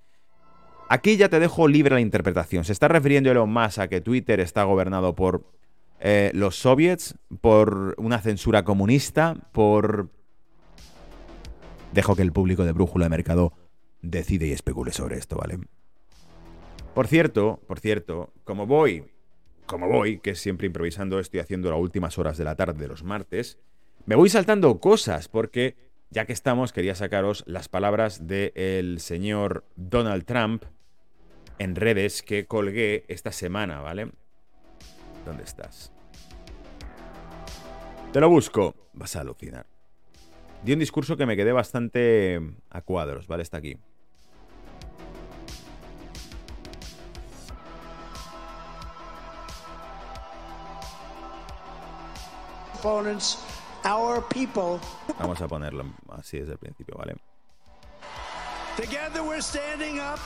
Aquí ya te dejo libre la interpretación. ¿Se está refiriendo Elon Musk a que Twitter está gobernado por eh, los soviets, por una censura comunista, por... Dejo que el público de Brújula de Mercado decide y especule sobre esto, ¿vale? Por cierto, por cierto, como voy como voy, que siempre improvisando, estoy haciendo las últimas horas de la tarde de los martes, me voy saltando cosas porque, ya que estamos, quería sacaros las palabras del señor Donald Trump en redes que colgué esta semana, ¿vale? ¿Dónde estás? Te lo busco. Vas a alucinar. Di un discurso que me quedé bastante a cuadros, ¿vale? Está aquí. Vamos a ponerlo así desde el principio, ¿vale? Together we're standing up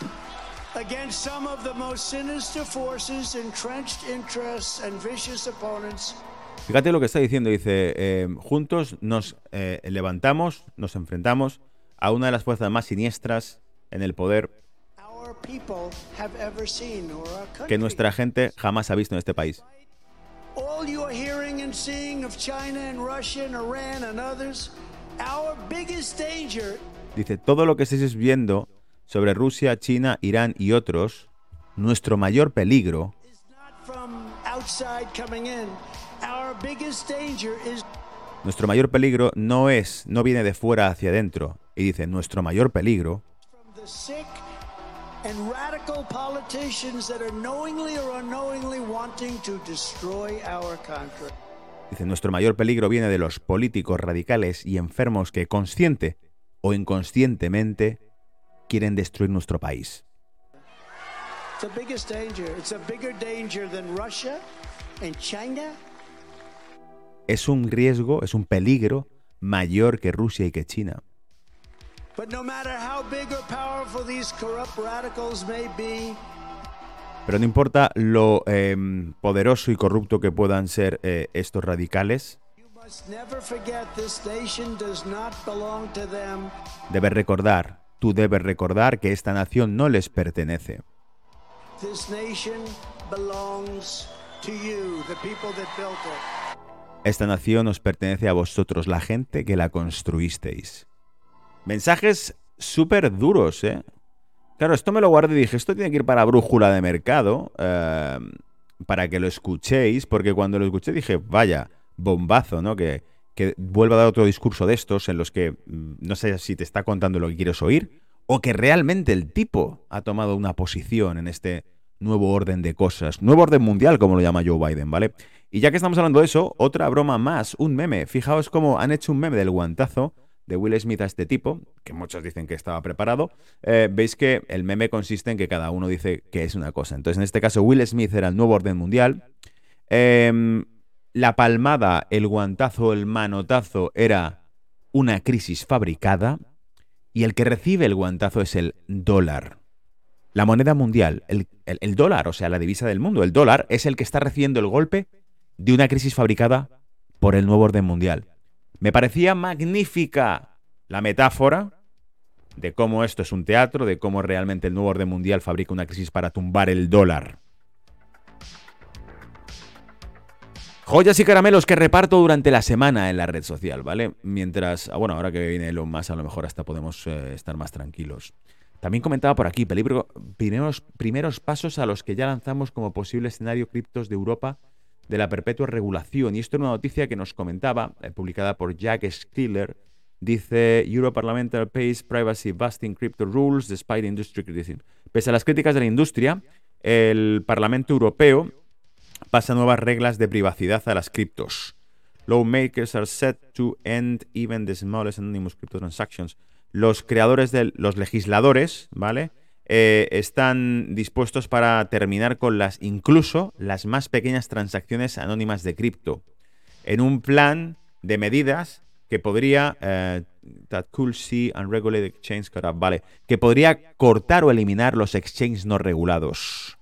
against some of the most sinister forces, entrenched interests and vicious opponents. Fíjate lo que está diciendo, dice, eh, juntos nos eh, levantamos, nos enfrentamos a una de las fuerzas más siniestras en el poder que nuestra gente jamás ha visto en este país. All you are hearing and seeing of China and Russia and Iran and others, our biggest danger. Dice, todo lo que estáis viendo sobre Rusia, China, Irán y otros, nuestro mayor peligro Nuestro mayor peligro no es, no viene de fuera hacia adentro. Y dice, nuestro mayor peligro Dice, nuestro mayor peligro viene de los políticos radicales y enfermos que consciente o inconscientemente quieren destruir nuestro país. Es un riesgo, es un peligro mayor que Rusia y que China. Pero no importa lo em, poderoso y corrupto que puedan ser eh, estos radicales, debes recordar, tú debes recordar que esta nación no les pertenece. Esta nación os pertenece a vosotros, la gente que la construisteis. Mensajes súper duros, ¿eh? Claro, esto me lo guardé y dije, esto tiene que ir para brújula de mercado, eh, para que lo escuchéis, porque cuando lo escuché dije, vaya, bombazo, ¿no? Que, que vuelva a dar otro discurso de estos en los que mm, no sé si te está contando lo que quieres oír, o que realmente el tipo ha tomado una posición en este nuevo orden de cosas, nuevo orden mundial, como lo llama Joe Biden, ¿vale? Y ya que estamos hablando de eso, otra broma más, un meme. Fijaos cómo han hecho un meme del guantazo de Will Smith a este tipo, que muchos dicen que estaba preparado, eh, veis que el meme consiste en que cada uno dice que es una cosa. Entonces, en este caso, Will Smith era el nuevo orden mundial. Em, la palmada, el guantazo, el manotazo era una crisis fabricada. Y el que recibe el guantazo es el dólar. La moneda mundial, el, el dólar, o sea, la divisa del mundo, el dólar es el que está recibiendo el golpe de una crisis fabricada por el nuevo orden mundial. Me parecía magnífica la metáfora de cómo esto es un teatro, de cómo realmente el nuevo orden mundial fabrica una crisis para tumbar el dólar. Joyas y caramelos que reparto durante la semana en la red social, ¿vale? Mientras, ah, bueno, ahora que viene Elon más, a lo mejor hasta podemos eh, estar más tranquilos. También comentaba por aquí, peligro, primeros, primeros pasos a los que ya lanzamos como posible escenario criptos de Europa de la perpetua regulación. Y esto es una noticia que nos comentaba, eh, publicada por Jack Stiller. Dice, Europarliamental pays privacy busting crypto rules despite industry criticism. Pese a las críticas de la industria, el Parlamento Europeo pasa nuevas reglas de privacidad a las criptos. Lawmakers are set to end even the smallest anonymous crypto transactions. Los creadores de los legisladores, ¿vale? Eh, están dispuestos para terminar con las, incluso las más pequeñas transacciones anónimas de cripto, en un plan de medidas que podría eh, that could see unregulated exchange vale, que podría cortar o eliminar los exchanges no regulados.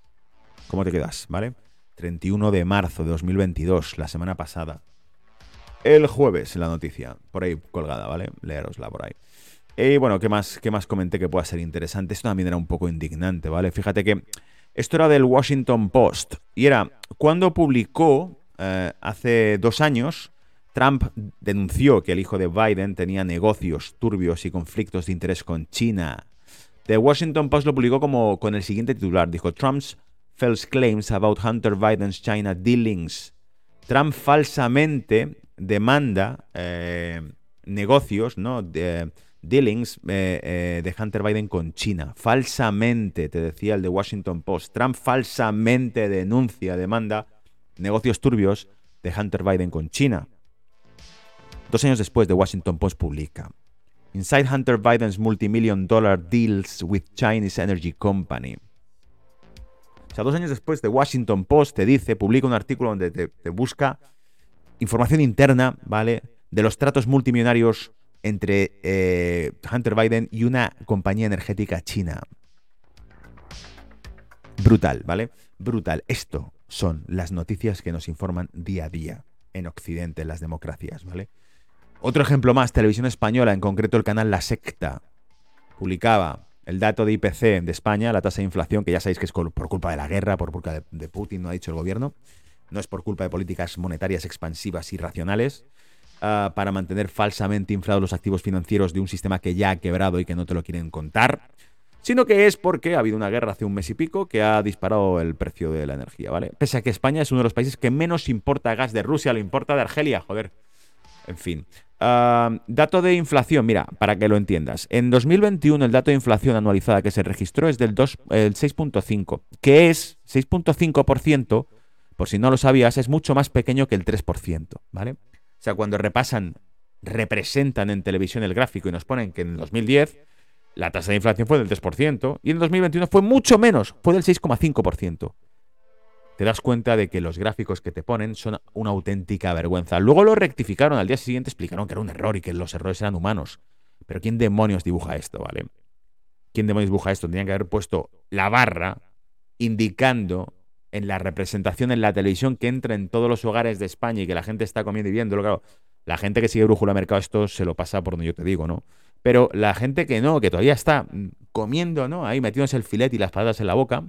¿Cómo te quedas? ¿Vale? 31 de marzo de 2022, la semana pasada. El jueves, la noticia, por ahí colgada, ¿vale? Leerosla por ahí. Y bueno, ¿qué más, ¿qué más comenté que pueda ser interesante? Esto también era un poco indignante, ¿vale? Fíjate que esto era del Washington Post y era cuando publicó eh, hace dos años, Trump denunció que el hijo de Biden tenía negocios turbios y conflictos de interés con China. The Washington Post lo publicó como con el siguiente titular, dijo Trump's false claims about Hunter Biden's China dealings. Trump falsamente demanda eh, negocios, ¿no? Dealings eh, eh, de Hunter Biden con China. Falsamente, te decía el de Washington Post, Trump falsamente denuncia, demanda negocios turbios de Hunter Biden con China. Dos años después, The Washington Post publica Inside Hunter Biden's multimillion dollar deals with Chinese Energy Company. O sea, dos años después, The Washington Post te dice, publica un artículo donde te, te busca información interna, ¿vale? De los tratos multimillonarios entre eh, Hunter Biden y una compañía energética china. Brutal, ¿vale? Brutal. Esto son las noticias que nos informan día a día en Occidente, en las democracias, ¿vale? Otro ejemplo más, televisión española, en concreto el canal La Secta, publicaba el dato de IPC de España, la tasa de inflación, que ya sabéis que es por culpa de la guerra, por culpa de, de Putin, no ha dicho el gobierno, no es por culpa de políticas monetarias expansivas y racionales, Ah, para mantener falsamente inflados los activos financieros de un sistema que ya ha quebrado y que no te lo quieren contar. sino que es porque ha habido una guerra hace un mes y pico que ha disparado el precio de la energía, ¿vale? Pese a que España es uno de los países que menos importa gas de Rusia, lo importa de Argelia, joder. En fin. Ah, dato de inflación, mira, para que lo entiendas. En 2021 el dato de inflación anualizada que se registró es del 6.5, que es 6.5%, por si no lo sabías, es mucho más pequeño que el 3%, ¿vale? O sea, cuando repasan, representan en televisión el gráfico y nos ponen que en 2010 la tasa de inflación fue del 3% y en 2021 fue mucho menos, fue del 6,5% te das cuenta de que los gráficos que te ponen son una auténtica vergüenza. Luego lo rectificaron, al día siguiente explicaron que era un error y que los errores eran humanos. Pero ¿quién demonios dibuja esto, vale? ¿Quién demonios dibuja esto? Tenían que haber puesto la barra indicando en la representación en la televisión que entra en todos los hogares de España y que la gente está comiendo y viéndolo. Claro, la gente que sigue Brújula Mercado esto se lo pasa por donde yo te digo, ¿no? Pero la gente que no, que todavía está comiendo, ¿no? Ahí metiéndose el filete y las patatas en la boca,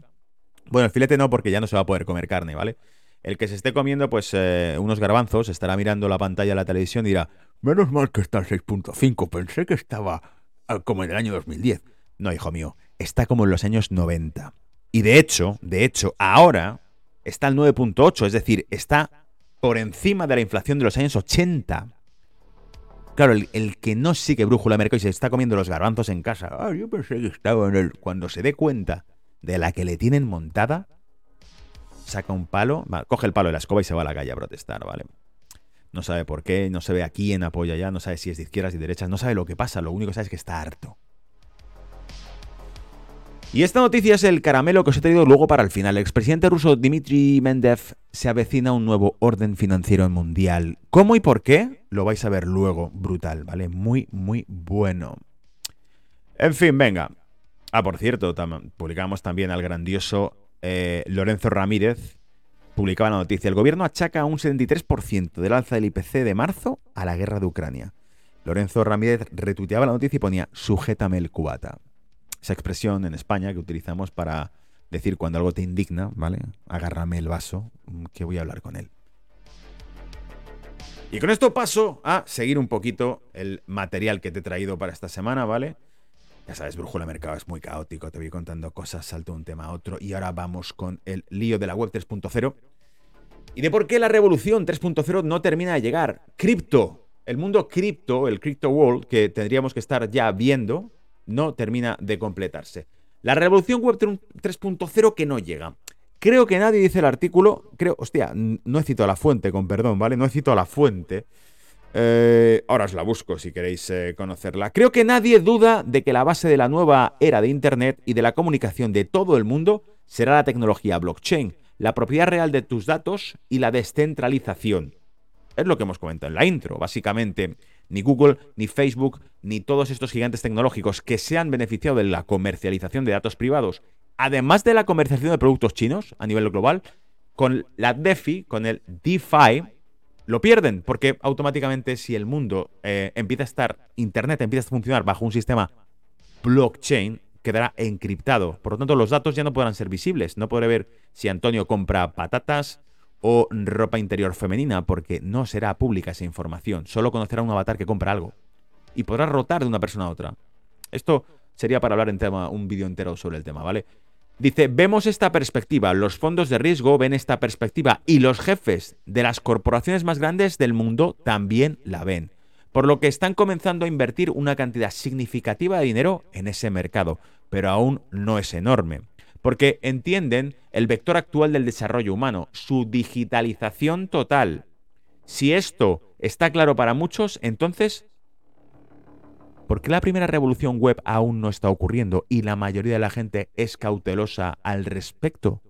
bueno, el filete no, porque ya no se va a poder comer carne, ¿vale? El que se esté comiendo, pues, eh, unos garbanzos, estará mirando la pantalla de la televisión y dirá, menos mal que está en 6.5, pensé que estaba ah, como en el año 2010. No, hijo mío, está como en los años 90. Y de hecho, de hecho, ahora está al 9.8, es decir, está por encima de la inflación de los años 80. Claro, el, que no sigue brújula mercado y se está comiendo los garbanzos en casa, ah, yo pensé que estaba en el... Cuando se dé cuenta de la que le tienen montada, saca un palo, coge el palo de la escoba y se va a la calle a protestar, ¿vale? No sabe por qué, no se ve a quién apoya ya, no sabe si es de izquierdas y derechas, no sabe lo que pasa, lo único que sabe es que está harto. Y esta noticia es el caramelo que os he traído luego para el final. El expresidente ruso Dmitry Mendev se avecina un nuevo orden financiero mundial. ¿Cómo y por qué? Lo vais a ver luego. Brutal, ¿vale? Muy, muy bueno. En fin, venga. Ah, por cierto, publicamos también al grandioso eh, Lorenzo Ramírez. Publicaba la noticia. El gobierno achaca un 73% del alza del IPC de marzo a la guerra de Ucrania. Lorenzo Ramírez retuiteaba la noticia y ponía sujétame el cubata. Esa expresión en España que utilizamos para decir cuando algo te indigna, ¿vale? Agárrame el vaso, mm, que voy a hablar con él. Y con esto paso a seguir un poquito el material que te he traído para esta semana, ¿vale? Ya sabes, Brújula Mercado es muy caótico, te voy contando cosas, salto un tema a otro y ahora vamos con el lío de la web 3.0 y de por qué la revolución 3.0 no termina de llegar. Cripto, el mundo cripto, el crypto world que tendríamos que estar ya viendo, no termina de completarse. La revolución web 3.0 que no llega. Creo que nadie dice el artículo, creo, hostia, no he citado la fuente, con perdón, ¿vale? No he citado la fuente. Eh, ahora os la busco si queréis eh, conocerla. Creo que nadie duda de que la base de la nueva era de Internet y de la comunicación de todo el mundo será la tecnología blockchain, la propiedad real de tus datos y la descentralización. Es lo que hemos comentado en la intro. Básicamente, ni Google, ni Facebook, ni todos estos gigantes tecnológicos que se han beneficiado de la comercialización de datos privados, además de la comercialización de productos chinos a nivel global, con la DeFi, con el DeFi, lo pierden, porque automáticamente si el mundo eh, empieza a estar, Internet empieza a funcionar bajo un sistema blockchain, quedará encriptado. Por lo tanto, los datos ya no podrán ser visibles. No podré ver si Antonio compra patatas o ropa interior femenina, porque no será pública esa información. Solo conocerá un avatar que compra algo. Y podrá rotar de una persona a otra. Esto sería para hablar en tema, un vídeo entero sobre el tema, ¿vale? Dice, vemos esta perspectiva, los fondos de riesgo ven esta perspectiva y los jefes de las corporaciones más grandes del mundo también la ven. Por lo que están comenzando a invertir una cantidad significativa de dinero en ese mercado, pero aún no es enorme. Porque entienden el vector actual del desarrollo humano, su digitalización total. Si esto está claro para muchos, entonces ¿Por qué la primera revolución web aún no está ocurriendo y la mayoría de la gente es cautelosa al respecto?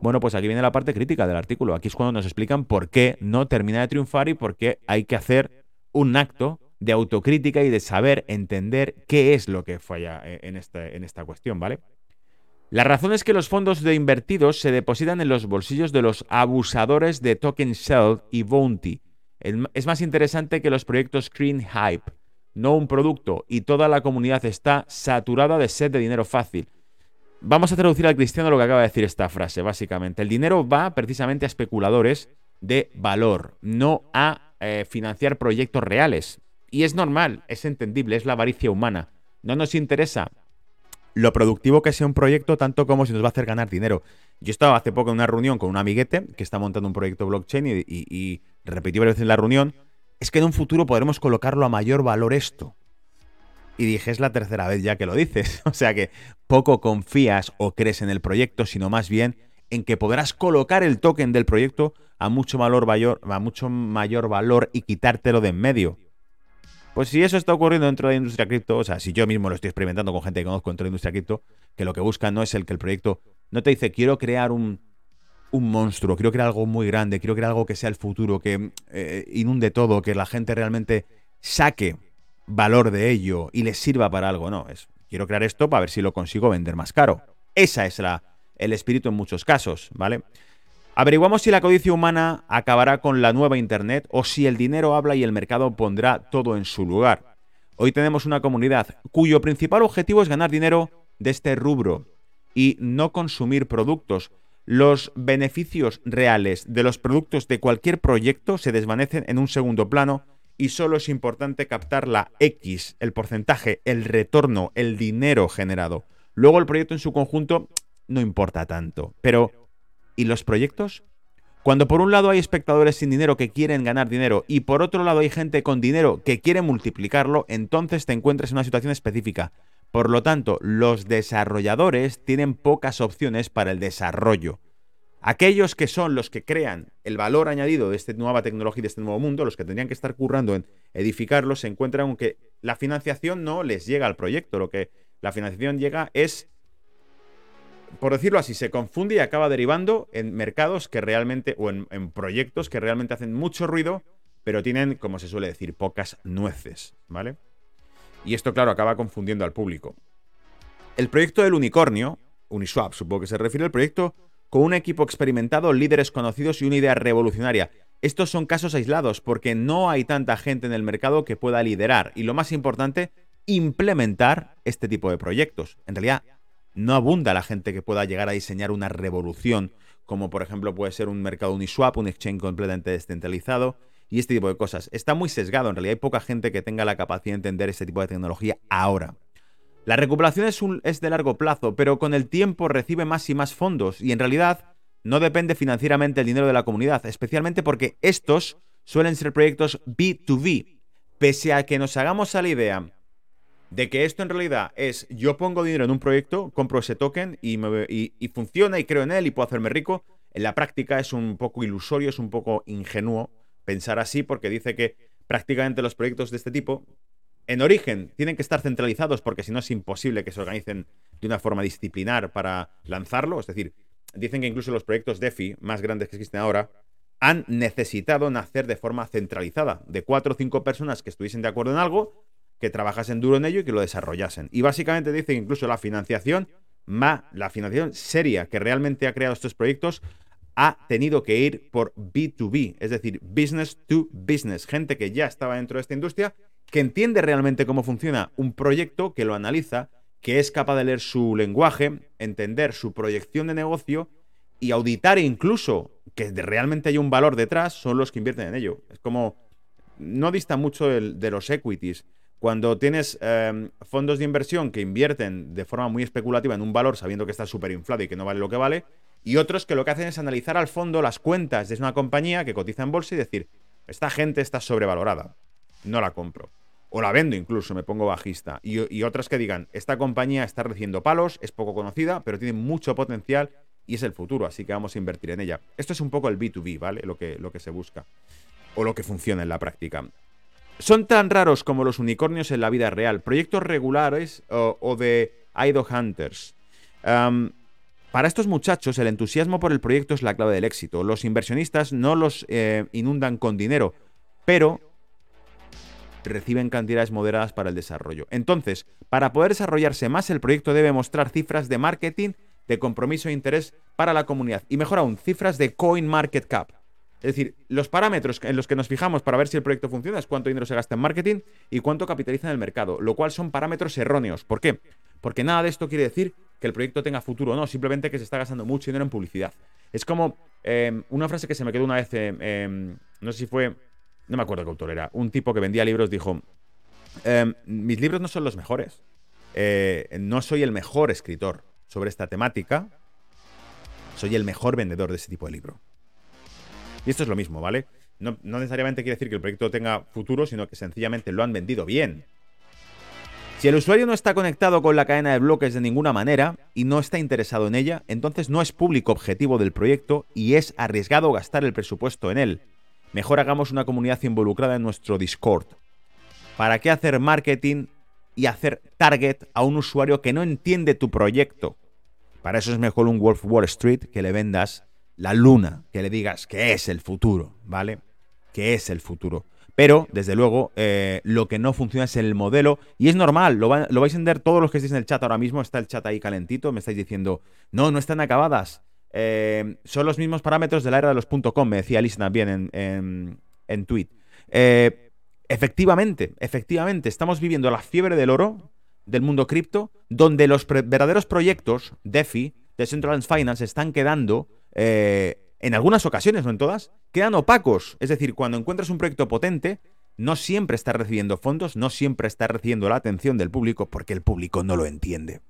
Bueno, pues aquí viene la parte crítica del artículo. Aquí es cuando nos explican por qué no termina de triunfar y por qué hay que hacer un acto de autocrítica y de saber entender qué es lo que falla eh, en, este, en esta cuestión, ¿vale? La razón es que los fondos de invertidos se depositan en los bolsillos de los abusadores de Token Shell y Bounty, es más interesante que los proyectos Screen Hype, no un producto, y toda la comunidad está saturada de sed de dinero fácil. Vamos a traducir al cristiano lo que acaba de decir esta frase, básicamente. El dinero va precisamente a especuladores de valor, no a eh, financiar proyectos reales. Y es normal, es entendible, es la avaricia humana. No nos interesa lo productivo que sea un proyecto, tanto como si nos va a hacer ganar dinero. Yo estaba hace poco en una reunión con un amiguete que está montando un proyecto blockchain y, y repetí varias veces en la reunión, es que en un futuro podremos colocarlo a mayor valor esto. Y dije, es la tercera vez ya que lo dices. O sea que poco confías o crees en el proyecto, sino más bien en que podrás colocar el token del proyecto a mucho, valor mayor, a mucho mayor valor y quitártelo de en medio. Pues si eso está ocurriendo dentro de la industria cripto, o sea, si yo mismo lo estoy experimentando con gente que conozco dentro de la industria cripto, que lo que busca no es el que el proyecto no te dice quiero crear un, un monstruo, quiero crear algo muy grande, quiero crear algo que sea el futuro, que eh, inunde todo, que la gente realmente saque valor de ello y les sirva para algo. No, es quiero crear esto para ver si lo consigo vender más caro. Esa es la, el espíritu en muchos casos, ¿vale? Averiguamos si la codicia humana acabará con la nueva Internet o si el dinero habla y el mercado pondrá todo en su lugar. Hoy tenemos una comunidad cuyo principal objetivo es ganar dinero de este rubro y no consumir productos. Los beneficios reales de los productos de cualquier proyecto se desvanecen en un segundo plano y solo es importante captar la X, el porcentaje, el retorno, el dinero generado. Luego el proyecto en su conjunto no importa tanto. Pero, ¿y los proyectos? Cuando por un lado hay espectadores sin dinero que quieren ganar dinero y por otro lado hay gente con dinero que quiere multiplicarlo, entonces te encuentras en una situación específica. Por lo tanto, los desarrolladores tienen pocas opciones para el desarrollo. Aquellos que son los que crean el valor añadido de esta nueva tecnología, de este nuevo mundo, los que tendrían que estar currando en edificarlo, se encuentran con que la financiación no les llega al proyecto. Lo que la financiación llega es, por decirlo así, se confunde y acaba derivando en mercados que realmente, o en, proyectos que realmente hacen mucho ruido, pero tienen, como se suele decir, pocas nueces, ¿vale? Y esto, claro, acaba confundiendo al público. El proyecto del unicornio, Uniswap, supongo que se refiere al proyecto con un equipo experimentado, líderes conocidos y una idea revolucionaria. Estos son casos aislados porque no hay tanta gente en el mercado que pueda liderar y lo más importante, implementar este tipo de proyectos. En realidad, no abunda la gente que pueda llegar a diseñar una revolución, como por ejemplo puede ser un mercado Uniswap, un exchange completamente descentralizado y este tipo de cosas. Está muy sesgado, en realidad hay poca gente que tenga la capacidad de entender este tipo de tecnología ahora. La recuperación es, de largo plazo, pero con el tiempo recibe más y más fondos y en realidad no depende financieramente el dinero de la comunidad, especialmente porque estos suelen ser proyectos B2B. Pese a que nos hagamos a la idea de que esto en realidad es yo pongo dinero en un proyecto, compro ese token y, y, funciona y creo en él y puedo hacerme rico, en la práctica es un poco ilusorio, es un poco ingenuo pensar así porque dice que prácticamente los proyectos de este tipo en origen tienen que estar centralizados porque si no es imposible que se organicen de una forma disciplinar para lanzarlo. Es decir, dicen que incluso los proyectos DeFi más grandes que existen ahora han necesitado nacer de forma centralizada, de cuatro o cinco personas que estuviesen de acuerdo en algo, que trabajasen duro en ello y que lo desarrollasen. Y básicamente dicen que incluso la financiación, la financiación seria que realmente ha creado estos proyectos, ha tenido que ir por B2B, es decir, business to business, gente que ya estaba dentro de esta industria que entiende realmente cómo funciona un proyecto, que lo analiza, que es capaz de leer su lenguaje, entender su proyección de negocio y auditar incluso que realmente hay un valor detrás, son los que invierten en ello. Es como, no dista mucho de los equities. Cuando tienes em, fondos de inversión que invierten de forma muy especulativa en un valor sabiendo que está súper inflado y que no vale lo que vale, y otros que lo que hacen es analizar al fondo las cuentas de una compañía que cotiza en bolsa y decir, esta gente está sobrevalorada no la compro. O la vendo incluso, me pongo bajista. Y, otras que digan, esta compañía está recibiendo palos, es poco conocida, pero tiene mucho potencial y es el futuro, así que vamos a invertir en ella. Esto es un poco el B2B, ¿vale? Lo que, lo que se busca. O lo que funciona en la práctica. Son tan raros como los unicornios en la vida real. Proyectos regulares o, de Idol Hunters. para estos muchachos, el entusiasmo por el proyecto es la clave del éxito. Los inversionistas no los eh, inundan con dinero, pero reciben cantidades moderadas para el desarrollo. Entonces, para poder desarrollarse más, el proyecto debe mostrar cifras de marketing, de compromiso e interés para la comunidad. Y mejor aún, cifras de coin market cap. Es decir, los parámetros en los que nos fijamos para ver si el proyecto funciona es cuánto dinero se gasta en marketing y cuánto capitaliza en el mercado, lo cual son parámetros erróneos. ¿Por qué? Porque nada de esto quiere decir que el proyecto tenga futuro o no, simplemente que se está gastando mucho dinero en publicidad. Es como eh, una frase que se me quedó una vez, eh, no sé si fue no me acuerdo qué autor era, un tipo que vendía libros dijo, em, mis libros no son los mejores, eh, no soy el mejor escritor sobre esta temática, soy el mejor vendedor de ese tipo de libro. Y esto es lo mismo, ¿vale? No, necesariamente quiere decir que el proyecto tenga futuro, sino que sencillamente lo han vendido bien. Si el usuario no está conectado con la cadena de bloques de ninguna manera y no está interesado en ella, entonces no es público objetivo del proyecto y es arriesgado gastar el presupuesto en él. Mejor hagamos una comunidad involucrada en nuestro Discord. ¿Para qué hacer marketing y hacer target a un usuario que no entiende tu proyecto? Para eso es mejor un Wolf Wall Street que le vendas la luna, que le digas que es el futuro, ¿vale? Que es el futuro. Pero, desde luego, eh, lo que no funciona es el modelo. Y es normal, lo, vais a entender todos los que estáis en el chat ahora mismo. Está el chat ahí calentito. Me estáis diciendo, no, no están acabadas. Eh, son los mismos parámetros de la era de los .com, me decía Alice también en, en, tweet. Eh, efectivamente, efectivamente, estamos viviendo la fiebre del oro del mundo cripto, donde los verdaderos proyectos DeFi, Decentralized Finance, están quedando en algunas ocasiones, no en todas, quedan opacos. Es decir, cuando encuentras un proyecto potente, no siempre está recibiendo fondos, no siempre está recibiendo la atención del público porque el público no lo entiende.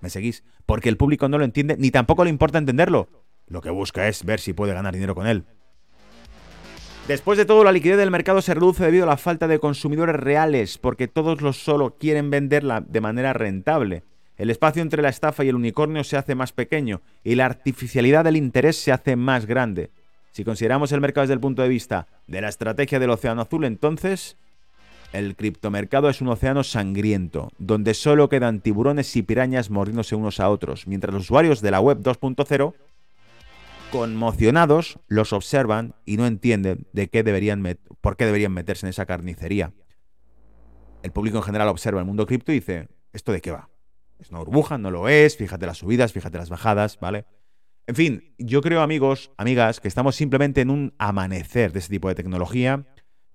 ¿Me seguís? Porque el público no lo entiende ni tampoco le importa entenderlo. Lo que busca es ver si puede ganar dinero con él. Después de todo, la liquidez del mercado se reduce debido a la falta de consumidores reales, porque todos los solo quieren venderla de manera rentable. El espacio entre la estafa y el unicornio se hace más pequeño y la artificialidad del interés se hace más grande. Si consideramos el mercado desde el punto de vista de la estrategia del océano azul, entonces el criptomercado es un océano sangriento, donde solo quedan tiburones y pirañas mordiéndose unos a otros, mientras los usuarios de la web 2.0, conmocionados, los observan y no entienden de qué deberían por qué deberían meterse en esa carnicería. El público en general observa el mundo cripto y dice, ¿esto de qué va? Es una burbuja, no lo es, fíjate las subidas, fíjate las bajadas, ¿vale? En fin, yo creo, amigos, amigas, que estamos simplemente en un amanecer de ese tipo de tecnología,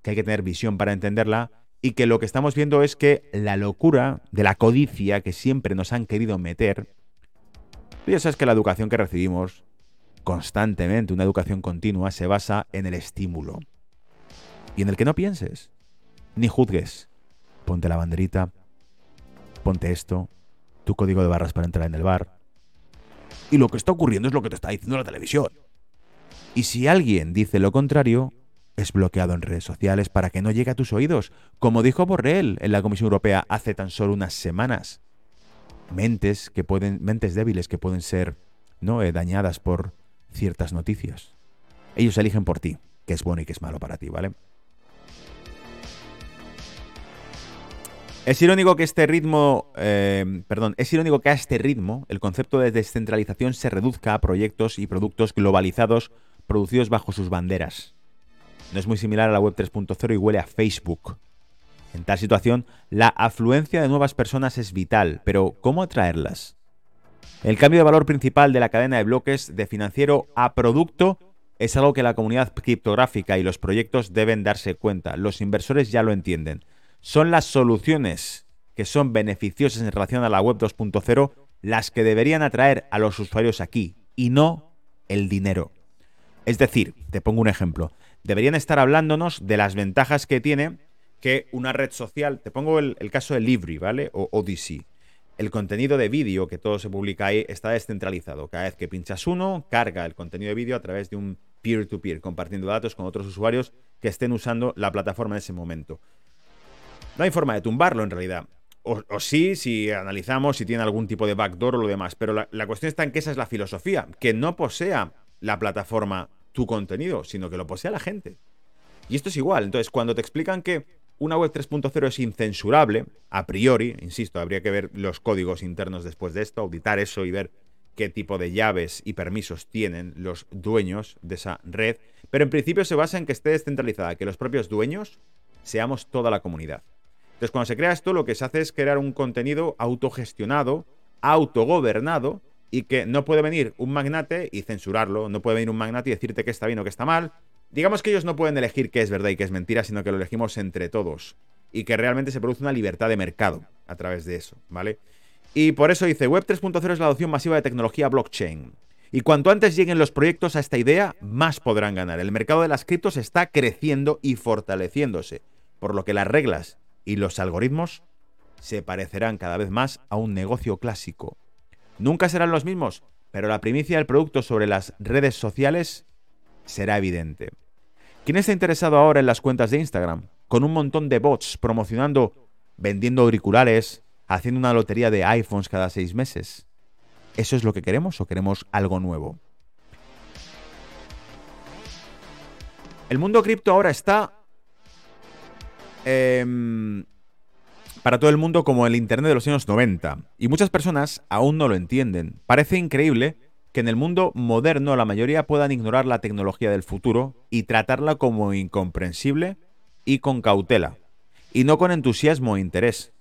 que hay que tener visión para entenderla, y que lo que estamos viendo es que la locura de la codicia que siempre nos han querido meter, tú ya sabes que la educación que recibimos constantemente, una educación continua, se basa en el estímulo. Y en el que no pienses, ni juzgues. Ponte la banderita, ponte esto, tu código de barras para entrar en el bar. Y lo que está ocurriendo es lo que te está diciendo la televisión. Y si alguien dice lo contrario, es bloqueado en redes sociales para que no llegue a tus oídos, como dijo Borrell en la Comisión Europea hace tan solo unas semanas. Mentes que pueden, mentes débiles que pueden ser no eh, dañadas por ciertas noticias. Ellos eligen por ti, qué es bueno y qué es malo para ti, ¿vale? Es irónico que este ritmo, eh, a este ritmo el concepto de descentralización se reduzca a proyectos y productos globalizados producidos bajo sus banderas. No es muy similar a la web 3.0 y huele a Facebook. En tal situación, la afluencia de nuevas personas es vital, pero ¿cómo atraerlas? El cambio de valor principal de la cadena de bloques de financiero a producto es algo que la comunidad criptográfica y los proyectos deben darse cuenta. Los inversores ya lo entienden son las soluciones que son beneficiosas en relación a la web 2.0 las que deberían atraer a los usuarios aquí y no el dinero. Es decir, te pongo un ejemplo, deberían estar hablándonos de las ventajas que tiene que una red social, te pongo el, caso de Libri, ¿vale? O Odyssey. El contenido de vídeo que todo se publica ahí está descentralizado. Cada vez que pinchas uno, carga el contenido de vídeo a través de un peer-to-peer, -peer, compartiendo datos con otros usuarios que estén usando la plataforma en ese momento. No hay forma de tumbarlo en realidad. O, sí, si analizamos si tiene algún tipo de backdoor o lo demás. Pero la, cuestión está en que esa es la filosofía. Que no posea la plataforma tu contenido, sino que lo posea la gente. Y esto es igual. Entonces, cuando te explican que una web 3.0 es incensurable, a priori, insisto, habría que ver los códigos internos después de esto, auditar eso y ver qué tipo de llaves y permisos tienen los dueños de esa red. Pero en principio se basa en que esté descentralizada, que los propios dueños seamos toda la comunidad. Entonces, cuando se crea esto, lo que se hace es crear un contenido autogestionado, autogobernado, y que no puede venir un magnate y censurarlo, no puede venir un magnate y decirte que está bien o que está mal. Digamos que ellos no pueden elegir qué es verdad y qué es mentira, sino que lo elegimos entre todos. Y que realmente se produce una libertad de mercado a través de eso, ¿vale? Y por eso dice, Web 3.0 es la adopción masiva de tecnología blockchain. Y cuanto antes lleguen los proyectos a esta idea, más podrán ganar. El mercado de las criptos está creciendo y fortaleciéndose, por lo que las reglas y los algoritmos se parecerán cada vez más a un negocio clásico. Nunca serán los mismos, pero la primicia del producto sobre las redes sociales será evidente. ¿Quién está interesado ahora en las cuentas de Instagram? Con un montón de bots promocionando, vendiendo auriculares, haciendo una lotería de iPhones cada seis meses. ¿Eso es lo que queremos o queremos algo nuevo? El mundo cripto ahora está em, para todo el mundo como el Internet de los años 90. Y muchas personas aún no lo entienden. Parece increíble que en el mundo moderno la mayoría puedan ignorar la tecnología del futuro y tratarla como incomprensible y con cautela, y no con entusiasmo e interés.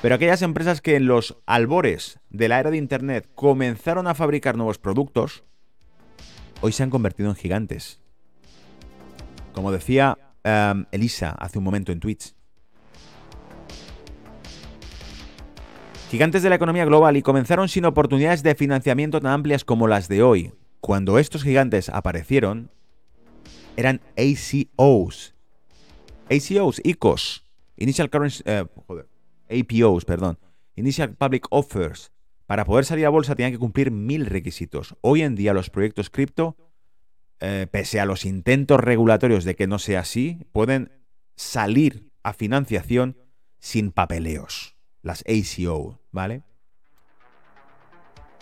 Pero aquellas empresas que en los albores de la era de Internet comenzaron a fabricar nuevos productos, hoy se han convertido en gigantes. Como decía em, Elisa hace un momento en Twitch. Gigantes de la economía global y comenzaron sin oportunidades de financiamiento tan amplias como las de hoy. Cuando estos gigantes aparecieron, eran ACOs. ACOs, ICOs. Initial Currency... Eh, joder. APOs, perdón. Initial Public Offers. Para poder salir a bolsa tenían que cumplir mil requisitos. Hoy en día los proyectos cripto eh, pese a los intentos regulatorios de que no sea así, pueden salir a financiación sin papeleos, las ACO, ¿vale?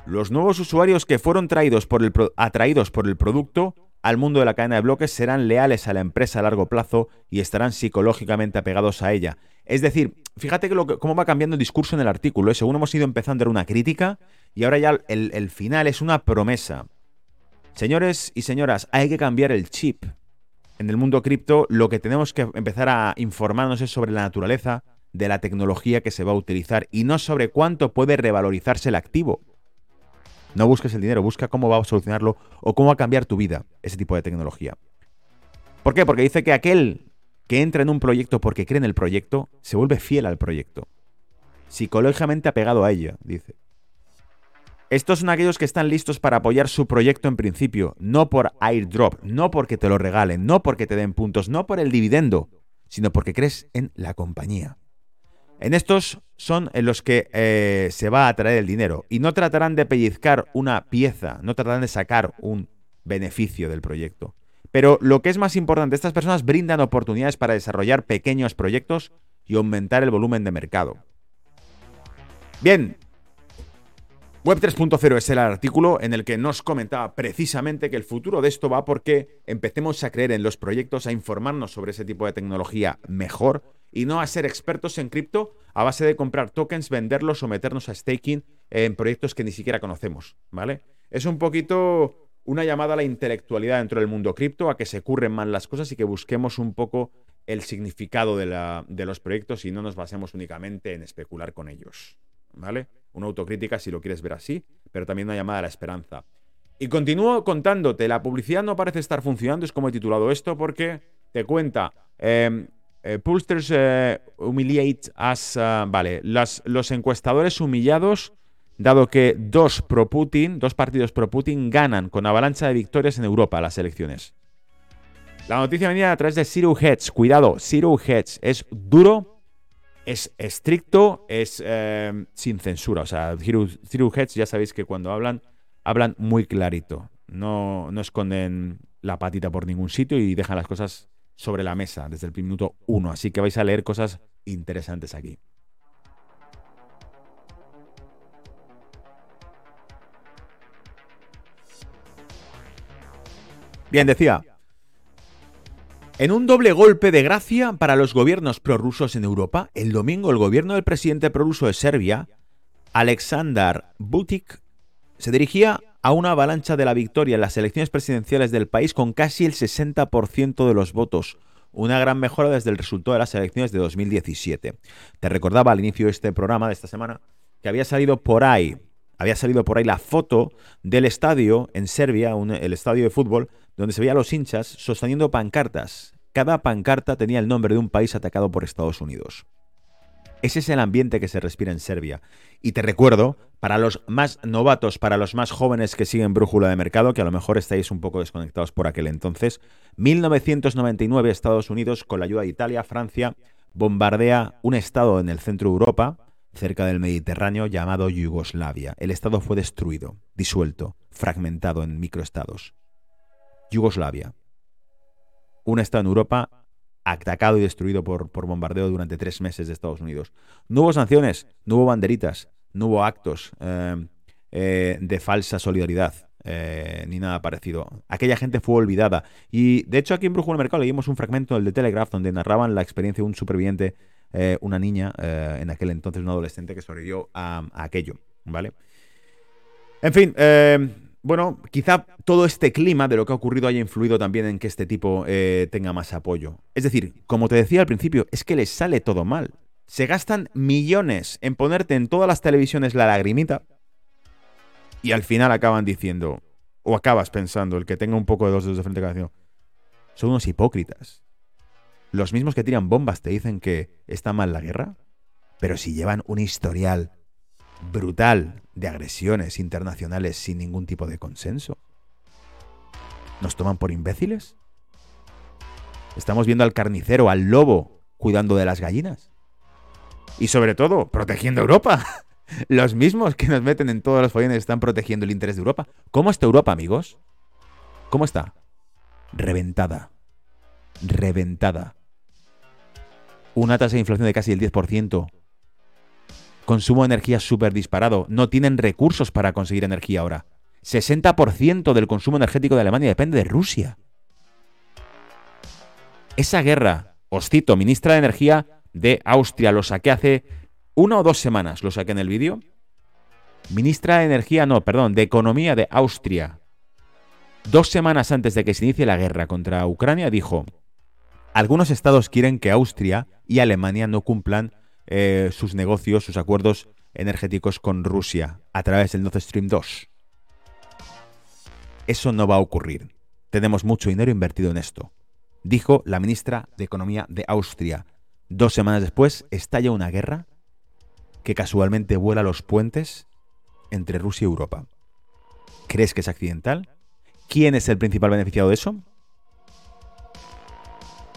Los nuevos usuarios que fueron traídos por el atraídos por el producto al mundo de la cadena de bloques serán leales a la empresa a largo plazo y estarán psicológicamente apegados a ella. Es decir, fíjate que cómo va cambiando el discurso en el artículo. ¿eh? Según hemos ido empezando era una crítica y ahora ya el final es una promesa. Señores y señoras, hay que cambiar el chip. En el mundo cripto lo que tenemos que empezar a informarnos es sobre la naturaleza de la tecnología que se va a utilizar y no sobre cuánto puede revalorizarse el activo. No busques el dinero, busca cómo va a solucionarlo o cómo va a cambiar tu vida ese tipo de tecnología. ¿Por qué? Porque dice que aquel que entra en un proyecto porque cree en el proyecto se vuelve fiel al proyecto. Psicológicamente apegado a ella, dice. Estos son aquellos que están listos para apoyar su proyecto en principio, no por airdrop, no porque te lo regalen, no porque te den puntos, no por el dividendo, sino porque crees en la compañía. En estos son en los que eh, se va a traer el dinero y no tratarán de pellizcar una pieza, no tratarán de sacar un beneficio del proyecto. Pero lo que es más importante, estas personas brindan oportunidades para desarrollar pequeños proyectos y aumentar el volumen de mercado. Bien, Web 3.0 es el artículo en el que nos comentaba precisamente que el futuro de esto va porque empecemos a creer en los proyectos, a informarnos sobre ese tipo de tecnología mejor y no a ser expertos en cripto a base de comprar tokens, venderlos o meternos a staking en proyectos que ni siquiera conocemos, ¿vale? Es un poquito una llamada a la intelectualidad dentro del mundo cripto, a que se curren mal las cosas y que busquemos un poco el significado de, de los proyectos y no nos basemos únicamente en especular con ellos, ¿vale? Una autocrítica si lo quieres ver así, pero también una llamada a la esperanza. Y continúo contándote, la publicidad no parece estar funcionando, es como he titulado esto, porque te cuenta, em, eh, Pulsters eh, humiliate as, ah, vale, los encuestadores humillados, dado que dos pro-Putin, dos partidos pro-Putin ganan con avalancha de victorias en Europa las elecciones. La noticia venía a través de Zero Hedge. Cuidado, Zero Hedge es duro es estricto, es eh, sin censura. O sea, Zero Heads ya sabéis que cuando hablan, hablan muy clarito. No, no esconden la patita por ningún sitio y dejan las cosas sobre la mesa desde el minuto uno. Así que vais a leer cosas interesantes aquí. Bien, decía, en un doble golpe de gracia para los gobiernos prorrusos en Europa, el domingo el gobierno del presidente prorruso de Serbia, Aleksandar Butik, se dirigía a una avalancha de la victoria en las elecciones presidenciales del país con casi el 60% de los votos, una gran mejora desde el resultado de las elecciones de 2017. Te recordaba al inicio de este programa de esta semana que había salido por ahí, había salido por ahí la foto del estadio en Serbia, el estadio de fútbol, donde se veía a los hinchas sosteniendo pancartas. Cada pancarta tenía el nombre de un país atacado por Estados Unidos. Ese es el ambiente que se respira en Serbia. Y te recuerdo, para los más novatos, para los más jóvenes que siguen Brújula de Mercado, que a lo mejor estáis un poco desconectados por aquel entonces, 1999 Estados Unidos, con la ayuda de Italia, Francia, bombardea un estado en el centro de Europa, cerca del Mediterráneo, llamado Yugoslavia. El estado fue destruido, disuelto, fragmentado en microestados. Yugoslavia. Un estado en Europa atacado y destruido por, por bombardeo durante tres meses de Estados Unidos. No hubo sanciones, no hubo banderitas, no hubo actos eh, eh, de falsa solidaridad. Eh, ni nada parecido. Aquella gente fue olvidada. Y de hecho, aquí en Brujo Mercado leímos un fragmento del The Telegraph donde narraban la experiencia de un superviviente, una niña, en aquel entonces un adolescente que sobrevivió a, a aquello. ¿Vale? En fin, bueno, quizá todo este clima de lo que ha ocurrido haya influido también en que este tipo eh, tenga más apoyo. Es decir, como te decía al principio, es que les sale todo mal. Se gastan millones en ponerte en todas las televisiones la lagrimita y al final acaban diciendo, o acabas pensando, el que tenga un poco de dos dedos de frente canción, son unos hipócritas. Los mismos que tiran bombas te dicen que está mal la guerra, pero si llevan un historial brutal de agresiones internacionales sin ningún tipo de consenso. ¿Nos toman por imbéciles? Estamos viendo al carnicero, al lobo, cuidando de las gallinas. Y sobre todo, protegiendo Europa. Los mismos que nos meten en todos los follones están protegiendo el interés de Europa. ¿Cómo está Europa, amigos? ¿Cómo está? Reventada. Reventada. Una tasa de inflación de casi el 10% consumo de energía súper disparado, no tienen recursos para conseguir energía ahora. 60% del consumo energético de Alemania depende de Rusia. Esa guerra, os cito, ministra de Energía de Austria, lo saqué hace una o dos semanas, lo saqué en el vídeo. Ministra de Energía, no, perdón, de Economía de Austria. Dos semanas antes de que se inicie la guerra contra Ucrania, dijo, algunos estados quieren que Austria y Alemania no cumplan eh, sus negocios, sus acuerdos energéticos con Rusia a través del Nord Stream 2. Eso no va a ocurrir. Tenemos mucho dinero invertido en esto, dijo la ministra de Economía de Austria. Dos semanas después estalla una guerra que casualmente vuela los puentes entre Rusia y Europa. ¿Crees que es accidental? ¿Quién es el principal beneficiado de eso?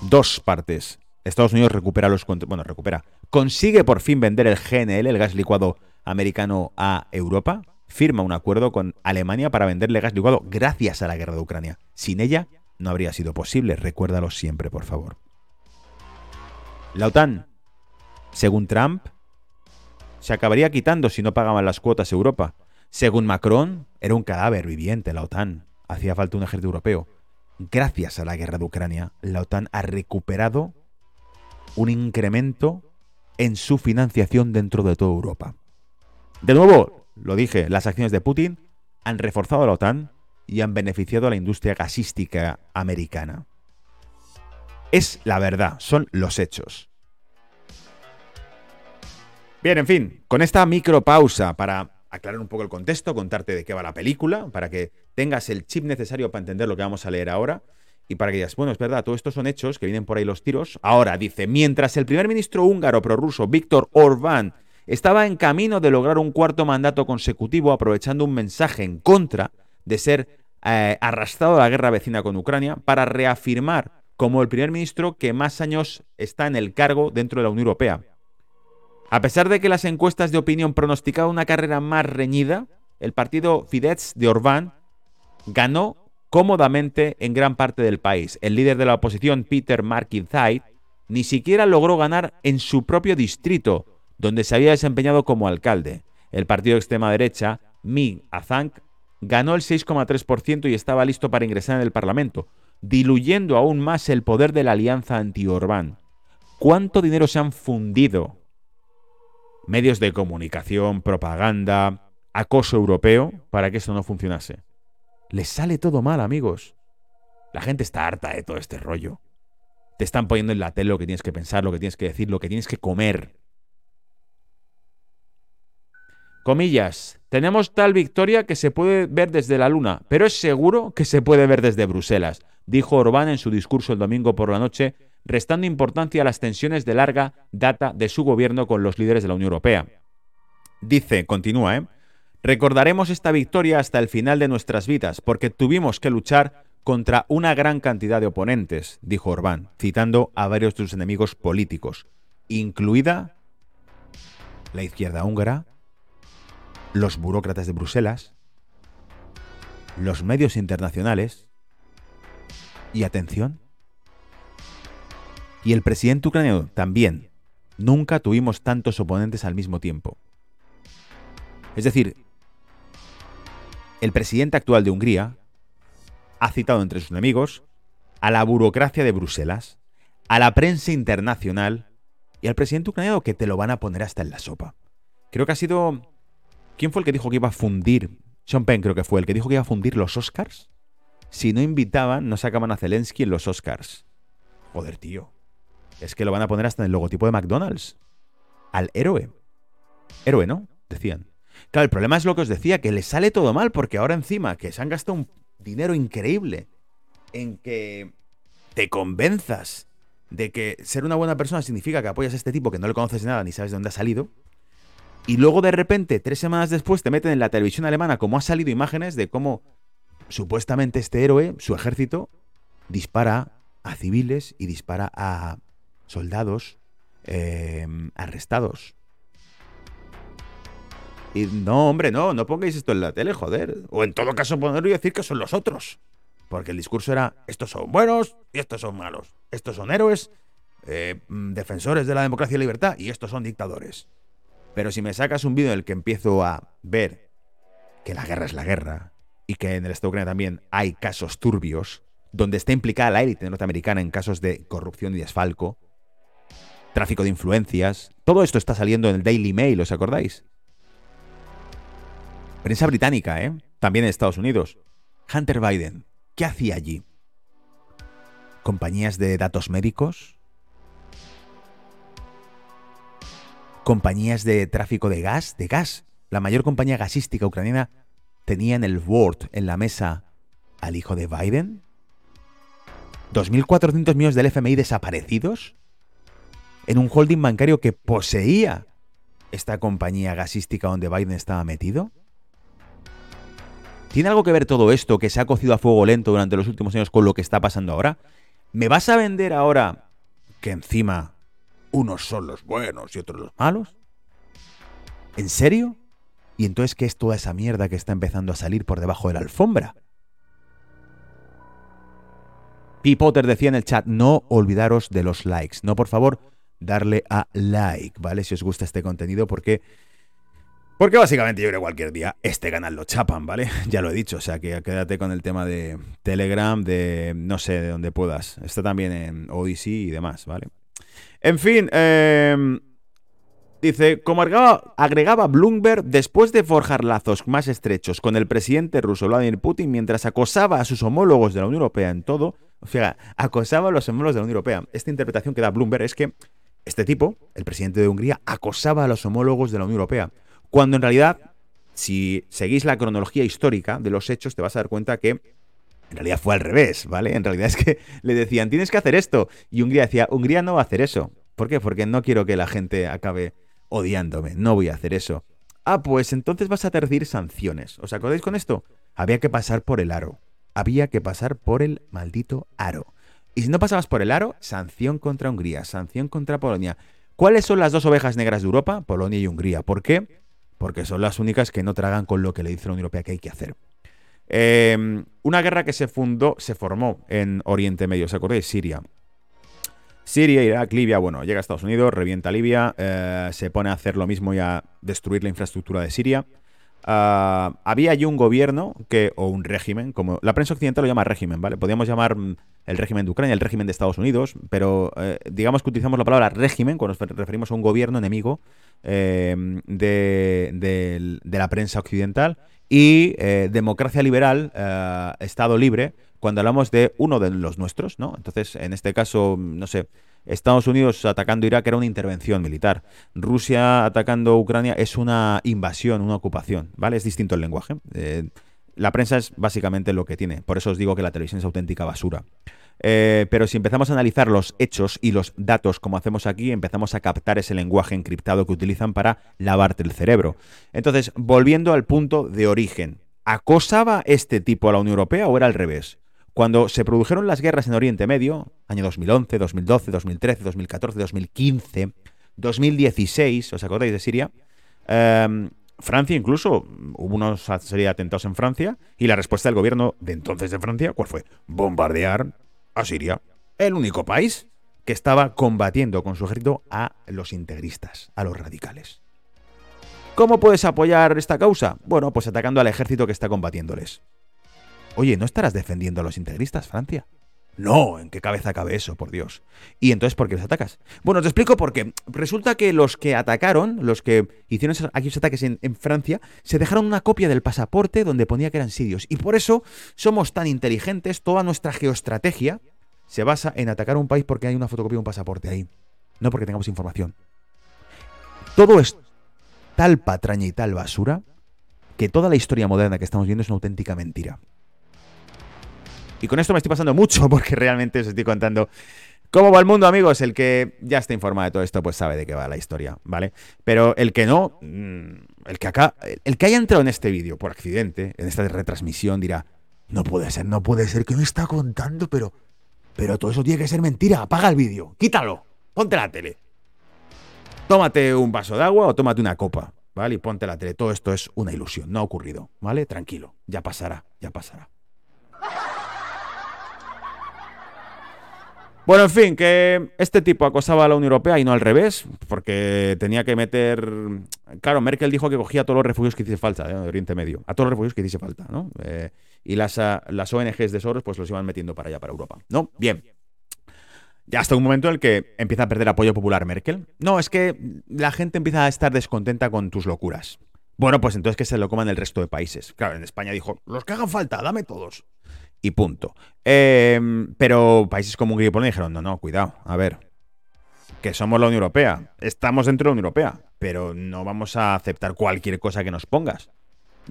Dos partes. Estados Unidos recupera los bueno, recupera, consigue por fin vender el GNL, el gas licuado americano a Europa, firma un acuerdo con Alemania para venderle gas licuado gracias a la guerra de Ucrania. Sin ella no habría sido posible, recuérdalo siempre, por favor. La OTAN, según Trump, se acabaría quitando si no pagaban las cuotas Europa. Según Macron, era un cadáver viviente la OTAN. Hacía falta un ejército europeo. Gracias a la guerra de Ucrania, la OTAN ha recuperado un incremento en su financiación dentro de toda Europa. De nuevo, lo dije, las acciones de Putin han reforzado a la OTAN y han beneficiado a la industria gasística americana. Es la verdad, son los hechos. Bien, en fin, con esta micropausa para aclarar un poco el contexto, contarte de qué va la película, para que tengas el chip necesario para entender lo que vamos a leer ahora, y para que digas, bueno, es verdad, todo esto son hechos, que vienen por ahí los tiros. Ahora dice, mientras el primer ministro húngaro prorruso, Víctor Orbán, estaba en camino de lograr un cuarto mandato consecutivo aprovechando un mensaje en contra de ser eh, arrastrado a la guerra vecina con Ucrania para reafirmar como el primer ministro que más años está en el cargo dentro de la Unión Europea. A pesar de que las encuestas de opinión pronosticaban una carrera más reñida, el partido Fidesz de Orbán ganó cómodamente en gran parte del país. El líder de la oposición, Peter McIntyre, ni siquiera logró ganar en su propio distrito, donde se había desempeñado como alcalde. El partido de extrema derecha, Mig Azank, ganó el 6,3% y estaba listo para ingresar en el Parlamento, diluyendo aún más el poder de la alianza anti-Orbán. ¿Cuánto dinero se han fundido? Medios de comunicación, propaganda, acoso europeo para que eso no funcionase. Les sale todo mal, amigos. La gente está harta de todo este rollo. Te están poniendo en la tele lo que tienes que pensar, lo que tienes que decir, lo que tienes que comer. Comillas, tenemos tal victoria que se puede ver desde la Luna, pero es seguro que se puede ver desde Bruselas, dijo Orbán en su discurso el domingo por la noche, restando importancia a las tensiones de larga data de su gobierno con los líderes de la Unión Europea. Dice, continúa, ¿eh? Recordaremos esta victoria hasta el final de nuestras vidas, porque tuvimos que luchar contra una gran cantidad de oponentes, dijo Orbán, citando a varios de sus enemigos políticos. incluida la izquierda húngara, los burócratas de Bruselas, los medios internacionales y atención, y el presidente ucraniano también. Nunca tuvimos tantos oponentes al mismo tiempo. Es decir, el presidente actual de Hungría ha citado entre sus enemigos a la burocracia de Bruselas, a la prensa internacional y al presidente ucraniano que te lo van a poner hasta en la sopa. Creo que ha sido... ¿Quién fue el que dijo que iba a fundir? Sean Penn creo que fue el que dijo que iba a fundir los Oscars. Si no invitaban, no sacaban a Zelensky en los Oscars. Joder, tío. Es que lo van a poner hasta en el logotipo de McDonald's. Al héroe. Héroe, ¿no? Decían. Claro, el problema es lo que os decía, que le sale todo mal, porque ahora encima que se han gastado un dinero increíble en que te convenzas de que ser una buena persona significa que apoyas a este tipo que no le conoces nada ni sabes de dónde ha salido. Y luego de repente, tres semanas después, te meten en la televisión alemana como ha salido imágenes de cómo supuestamente este héroe, su ejército, dispara a civiles y dispara a soldados em, arrestados. Y no, hombre, no, no pongáis esto en la tele, joder. O en todo caso ponerlo y decir que son los otros. Porque el discurso era, estos son buenos y estos son malos. Estos son héroes, eh, mm, defensores de la democracia y libertad, y estos son dictadores. Pero si me sacas un vídeo en el que empiezo a ver que la guerra es la guerra, y que en el Estado ucraniano también hay casos turbios, donde está implicada la élite norteamericana en casos de corrupción y desfalco, tráfico de influencias, todo esto está saliendo en el Daily Mail, ¿os acordáis? Prensa británica, ¿eh? También en Estados Unidos. Hunter Biden, ¿qué hacía allí? ¿Compañías de datos médicos? ¿Compañías de tráfico de gas? De gas. La mayor compañía gasística ucraniana tenía en el board, en la mesa, al hijo de Biden. ¿2.400 millones del FMI desaparecidos? En un holding bancario que poseía esta compañía gasística donde Biden estaba metido. ¿Tiene algo que ver todo esto que se ha cocido a fuego lento durante los últimos años con lo que está pasando ahora? ¿Me vas a vender ahora que encima unos son los buenos y otros los malos? ¿En serio? ¿Y entonces qué es toda esa mierda que está empezando a salir por debajo de la alfombra? P. Potter decía en el chat, no olvidaros de los likes. No, por favor, darle a like, ¿vale? Si os gusta este contenido, porque porque básicamente yo creo que cualquier día este canal lo chapan, ¿vale? Ya lo he dicho, o sea que quédate con el tema de Telegram, de no sé, de donde puedas. Está también en Odyssey y demás, ¿vale? En fin, em, dice, como agregaba, agregaba Bloomberg, después de forjar lazos más estrechos con el presidente ruso Vladimir Putin, mientras acosaba a sus homólogos de la Unión Europea en todo, o sea, acosaba a los homólogos de la Unión Europea. Esta interpretación que da Bloomberg es que este tipo, el presidente de Hungría, acosaba a los homólogos de la Unión Europea. Cuando en realidad, si seguís la cronología histórica de los hechos, te vas a dar cuenta que en realidad fue al revés, ¿vale? En realidad es que le decían, tienes que hacer esto. Y Hungría decía, Hungría no va a hacer eso. ¿Por qué? Porque no quiero que la gente acabe odiándome. No voy a hacer eso. Ah, pues entonces vas a recibir sanciones. ¿Os acordáis con esto? Había que pasar por el aro. Había que pasar por el maldito aro. Y si no pasabas por el aro, sanción contra Hungría, sanción contra Polonia. ¿Cuáles son las dos ovejas negras de Europa? Polonia y Hungría. ¿Por qué? Porque son las únicas que no tragan con lo que le dice la Unión Europea que hay que hacer. Em, una guerra que se fundó, se formó en Oriente Medio, ¿os acordáis? Siria. Siria, Irak, Libia, bueno, llega a Estados Unidos, revienta Libia, eh, se pone a hacer lo mismo y a destruir la infraestructura de Siria. Ah, había allí un gobierno que, o un régimen, como la prensa occidental lo llama régimen, ¿vale? Podríamos llamar mm, el régimen de Ucrania, el régimen de Estados Unidos, pero eh, digamos que utilizamos la palabra régimen cuando nos referimos a un gobierno enemigo eh, de, la prensa occidental y eh, democracia liberal, Estado libre, cuando hablamos de uno de los nuestros, ¿no? Entonces, en este caso, no sé, Estados Unidos atacando Irak era una intervención militar. Rusia atacando Ucrania es una invasión, una ocupación, ¿vale? Es distinto el lenguaje. La prensa es básicamente lo que tiene. Por eso os digo que la televisión es auténtica basura. Eh, pero si empezamos a analizar los hechos y los datos como hacemos aquí, empezamos a captar ese lenguaje encriptado que utilizan para lavarte el cerebro. Entonces, volviendo al punto de origen, ¿acosaba este tipo a la Unión Europea o era al revés? Cuando se produjeron las guerras en Oriente Medio, año 2011, 2012, 2013, 2014, 2015, 2016, ¿os acordáis de Siria? Em, Francia incluso, hubo unos serie de atentados en Francia y la respuesta del gobierno de entonces de Francia, ¿cuál fue? Bombardear a Siria. El único país que estaba combatiendo con su ejército a los integristas, a los radicales. ¿Cómo puedes apoyar esta causa? Bueno, pues atacando al ejército que está combatiéndoles. Oye, ¿no estarás defendiendo a los integristas, Francia? No, ¿en qué cabeza cabe eso, por Dios? ¿Y entonces por qué les atacas? Bueno, te explico por qué. Resulta que los que atacaron, los que hicieron aquellos ataques en, en, Francia, se dejaron una copia del pasaporte donde ponía que eran sirios. Y por eso somos tan inteligentes, toda nuestra geoestrategia se basa en atacar un país porque hay una fotocopia de un pasaporte ahí. No porque tengamos información. Todo es tal patraña y tal basura que toda la historia moderna que estamos viendo es una auténtica mentira. Y con esto me estoy pasando mucho porque realmente os estoy contando cómo va el mundo, amigos. El que ya está informado de todo esto, pues sabe de qué va la historia, ¿vale? Pero el que no, mm, el que acá, el que haya entrado en este vídeo por accidente, en esta retransmisión, dirá, no puede ser, no puede ser, que me está contando? Pero, pero todo eso tiene que ser mentira. Apaga el vídeo, quítalo, ponte la tele. Tómate un vaso de agua o tómate una copa, ¿vale? Y ponte la tele. Todo esto es una ilusión, no ha ocurrido, ¿vale? Tranquilo, ya pasará, ya pasará. Bueno, en fin, que este tipo acosaba a la Unión Europea y no al revés, porque tenía que meter... Claro, Merkel dijo que cogía a todos los refugios que hiciese falta ¿eh? Oriente Medio, a todos los refugios que hiciese falta, ¿no? Eh, y las, ah, las ONGs de Soros pues los iban metiendo para allá, para Europa, ¿no? Bien. Ya hasta un momento en el que empieza a perder apoyo popular Merkel. No, es que la gente empieza a estar descontenta con tus locuras. Bueno, pues entonces que se lo coman el resto de países. Claro, en España dijo, los que hagan falta, dame todos y punto. Em, pero países como Hungría y dijeron, no, no, cuidado, a ver, que somos la Unión Europea, estamos dentro de la Unión Europea, pero no vamos a aceptar cualquier cosa que nos pongas.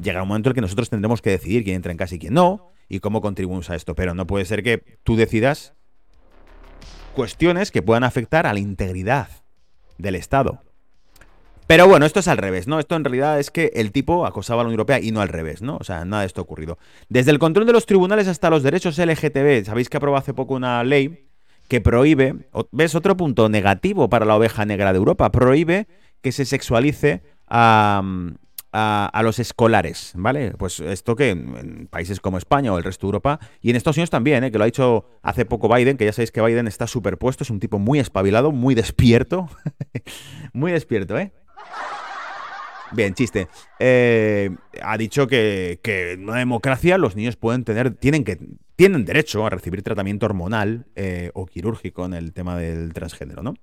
Llega un momento en el que nosotros tendremos que decidir quién entra en casa y quién no, y cómo contribuimos a esto, pero no puede ser que tú decidas cuestiones que puedan afectar a la integridad del Estado. Pero bueno, esto es al revés, ¿no? Esto en realidad es que el tipo acosaba a la Unión Europea y no al revés, ¿no? O sea, nada de esto ha ocurrido. Desde el control de los tribunales hasta los derechos LGTB, sabéis que aprobó hace poco una ley que prohíbe, ¿ves otro punto negativo para la oveja negra de Europa? Prohíbe que se sexualice a, a, los escolares, ¿vale? Pues esto que en países como España o el resto de Europa, y en Estados Unidos también, ¿eh? que lo ha dicho hace poco Biden, que ya sabéis que Biden está superpuesto, es un tipo muy espabilado, muy despierto, muy despierto, ¿eh? Bien, chiste. Eh, ha dicho que, en una democracia los niños pueden tener, tienen que, tienen derecho a recibir tratamiento hormonal eh, o quirúrgico en el tema del transgénero, ¿no?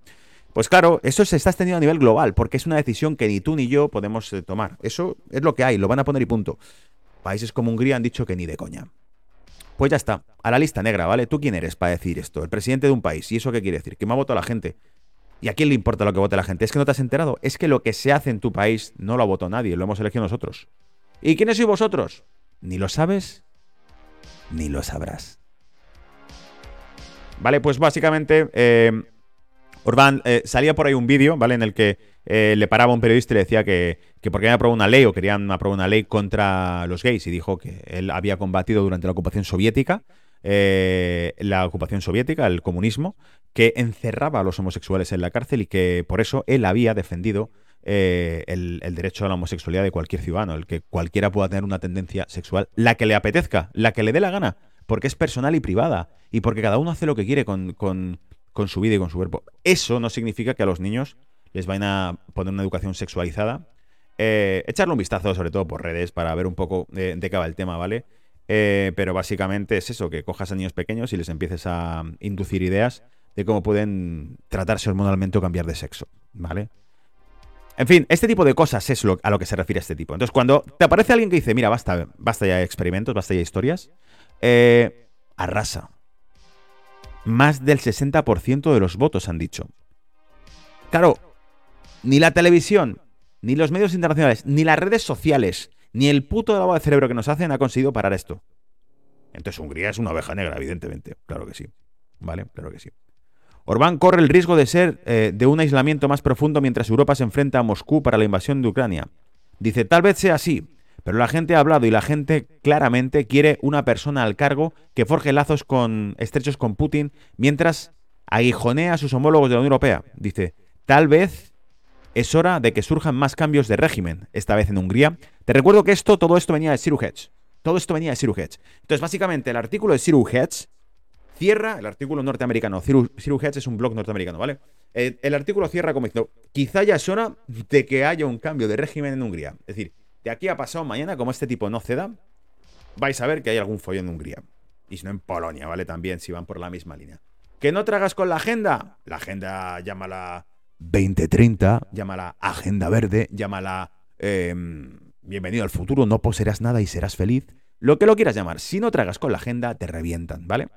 Pues claro, eso se está extendiendo a nivel global, porque es una decisión que ni tú ni yo podemos eh, tomar. Eso es lo que hay, lo van a poner y punto. Países como Hungría han dicho que ni de coña. Pues ya está, a la lista negra, ¿vale? ¿Tú quién eres para decir esto? El presidente de un país. ¿Y eso qué quiere decir? Que me ha votado la gente. ¿Y a quién le importa lo que vote la gente? ¿Es que no te has enterado? Es que lo que se hace en tu país no lo votado nadie, lo hemos elegido nosotros. ¿Y quiénes sois vosotros? Ni lo sabes, ni lo sabrás. Vale, pues básicamente, eh, eh, salía por ahí un vídeo, ¿vale? En el que eh, le paraba un periodista y le decía que, que porque había aprobado una ley o querían aprobar una ley contra los gays y dijo que él había combatido durante la ocupación soviética eh, la ocupación soviética, el comunismo, que encerraba a los homosexuales en la cárcel y que por eso él había defendido eh, el, derecho a la homosexualidad de cualquier ciudadano, el que cualquiera pueda tener una tendencia sexual, la que le apetezca, la que le dé la gana, porque es personal y privada, y porque cada uno hace lo que quiere con, su vida y con su cuerpo. Eso no significa que a los niños les vayan a poner una educación sexualizada. Eh, echarle un vistazo, sobre todo por redes, para ver un poco de qué va el tema, ¿vale? Eh, pero básicamente es eso, que cojas a niños pequeños y les empieces a inducir ideas de cómo pueden tratarse hormonalmente o cambiar de sexo, ¿vale? En fin, este tipo de cosas es lo, a lo que se refiere este tipo. Entonces, cuando te aparece alguien que dice, mira, basta, basta ya experimentos, basta ya historias, eh, arrasa. Más del 60% de los votos han dicho. Claro, ni la televisión, ni los medios internacionales, ni las redes sociales, ni el puto lavado de cerebro que nos hacen ha conseguido parar esto. Entonces Hungría es una oveja negra, evidentemente. Claro que sí. ¿Vale? Claro que sí. Orbán corre el riesgo de ser eh, de un aislamiento más profundo mientras Europa se enfrenta a Moscú para la invasión de Ucrania. Dice, tal vez sea así, pero la gente ha hablado y la gente claramente quiere una persona al cargo que forje lazos con, estrechos con Putin mientras aguijonea a sus homólogos de la Unión Europea. Dice, tal vez es hora de que surjan más cambios de régimen, esta vez en Hungría. Te recuerdo que esto, todo esto venía de Siru Todo esto venía de Siru Entonces, básicamente, el artículo de Siru cierra, el artículo norteamericano, Siru, es un blog norteamericano, ¿vale? El, el, artículo cierra como diciendo, quizá ya es hora de que haya un cambio de régimen en Hungría. Es decir, de aquí a pasado mañana, como este tipo no ceda, vais a ver que hay algún follón en Hungría. Y si no en Polonia, ¿vale? También, si van por la misma línea. ¿Que no tragas con la agenda? La agenda, llámala 2030, llámala Agenda Verde, llámala em, Bienvenido al futuro, no poseerás nada y serás feliz. Lo que lo quieras llamar, si no tragas con la agenda, te revientan, ¿vale?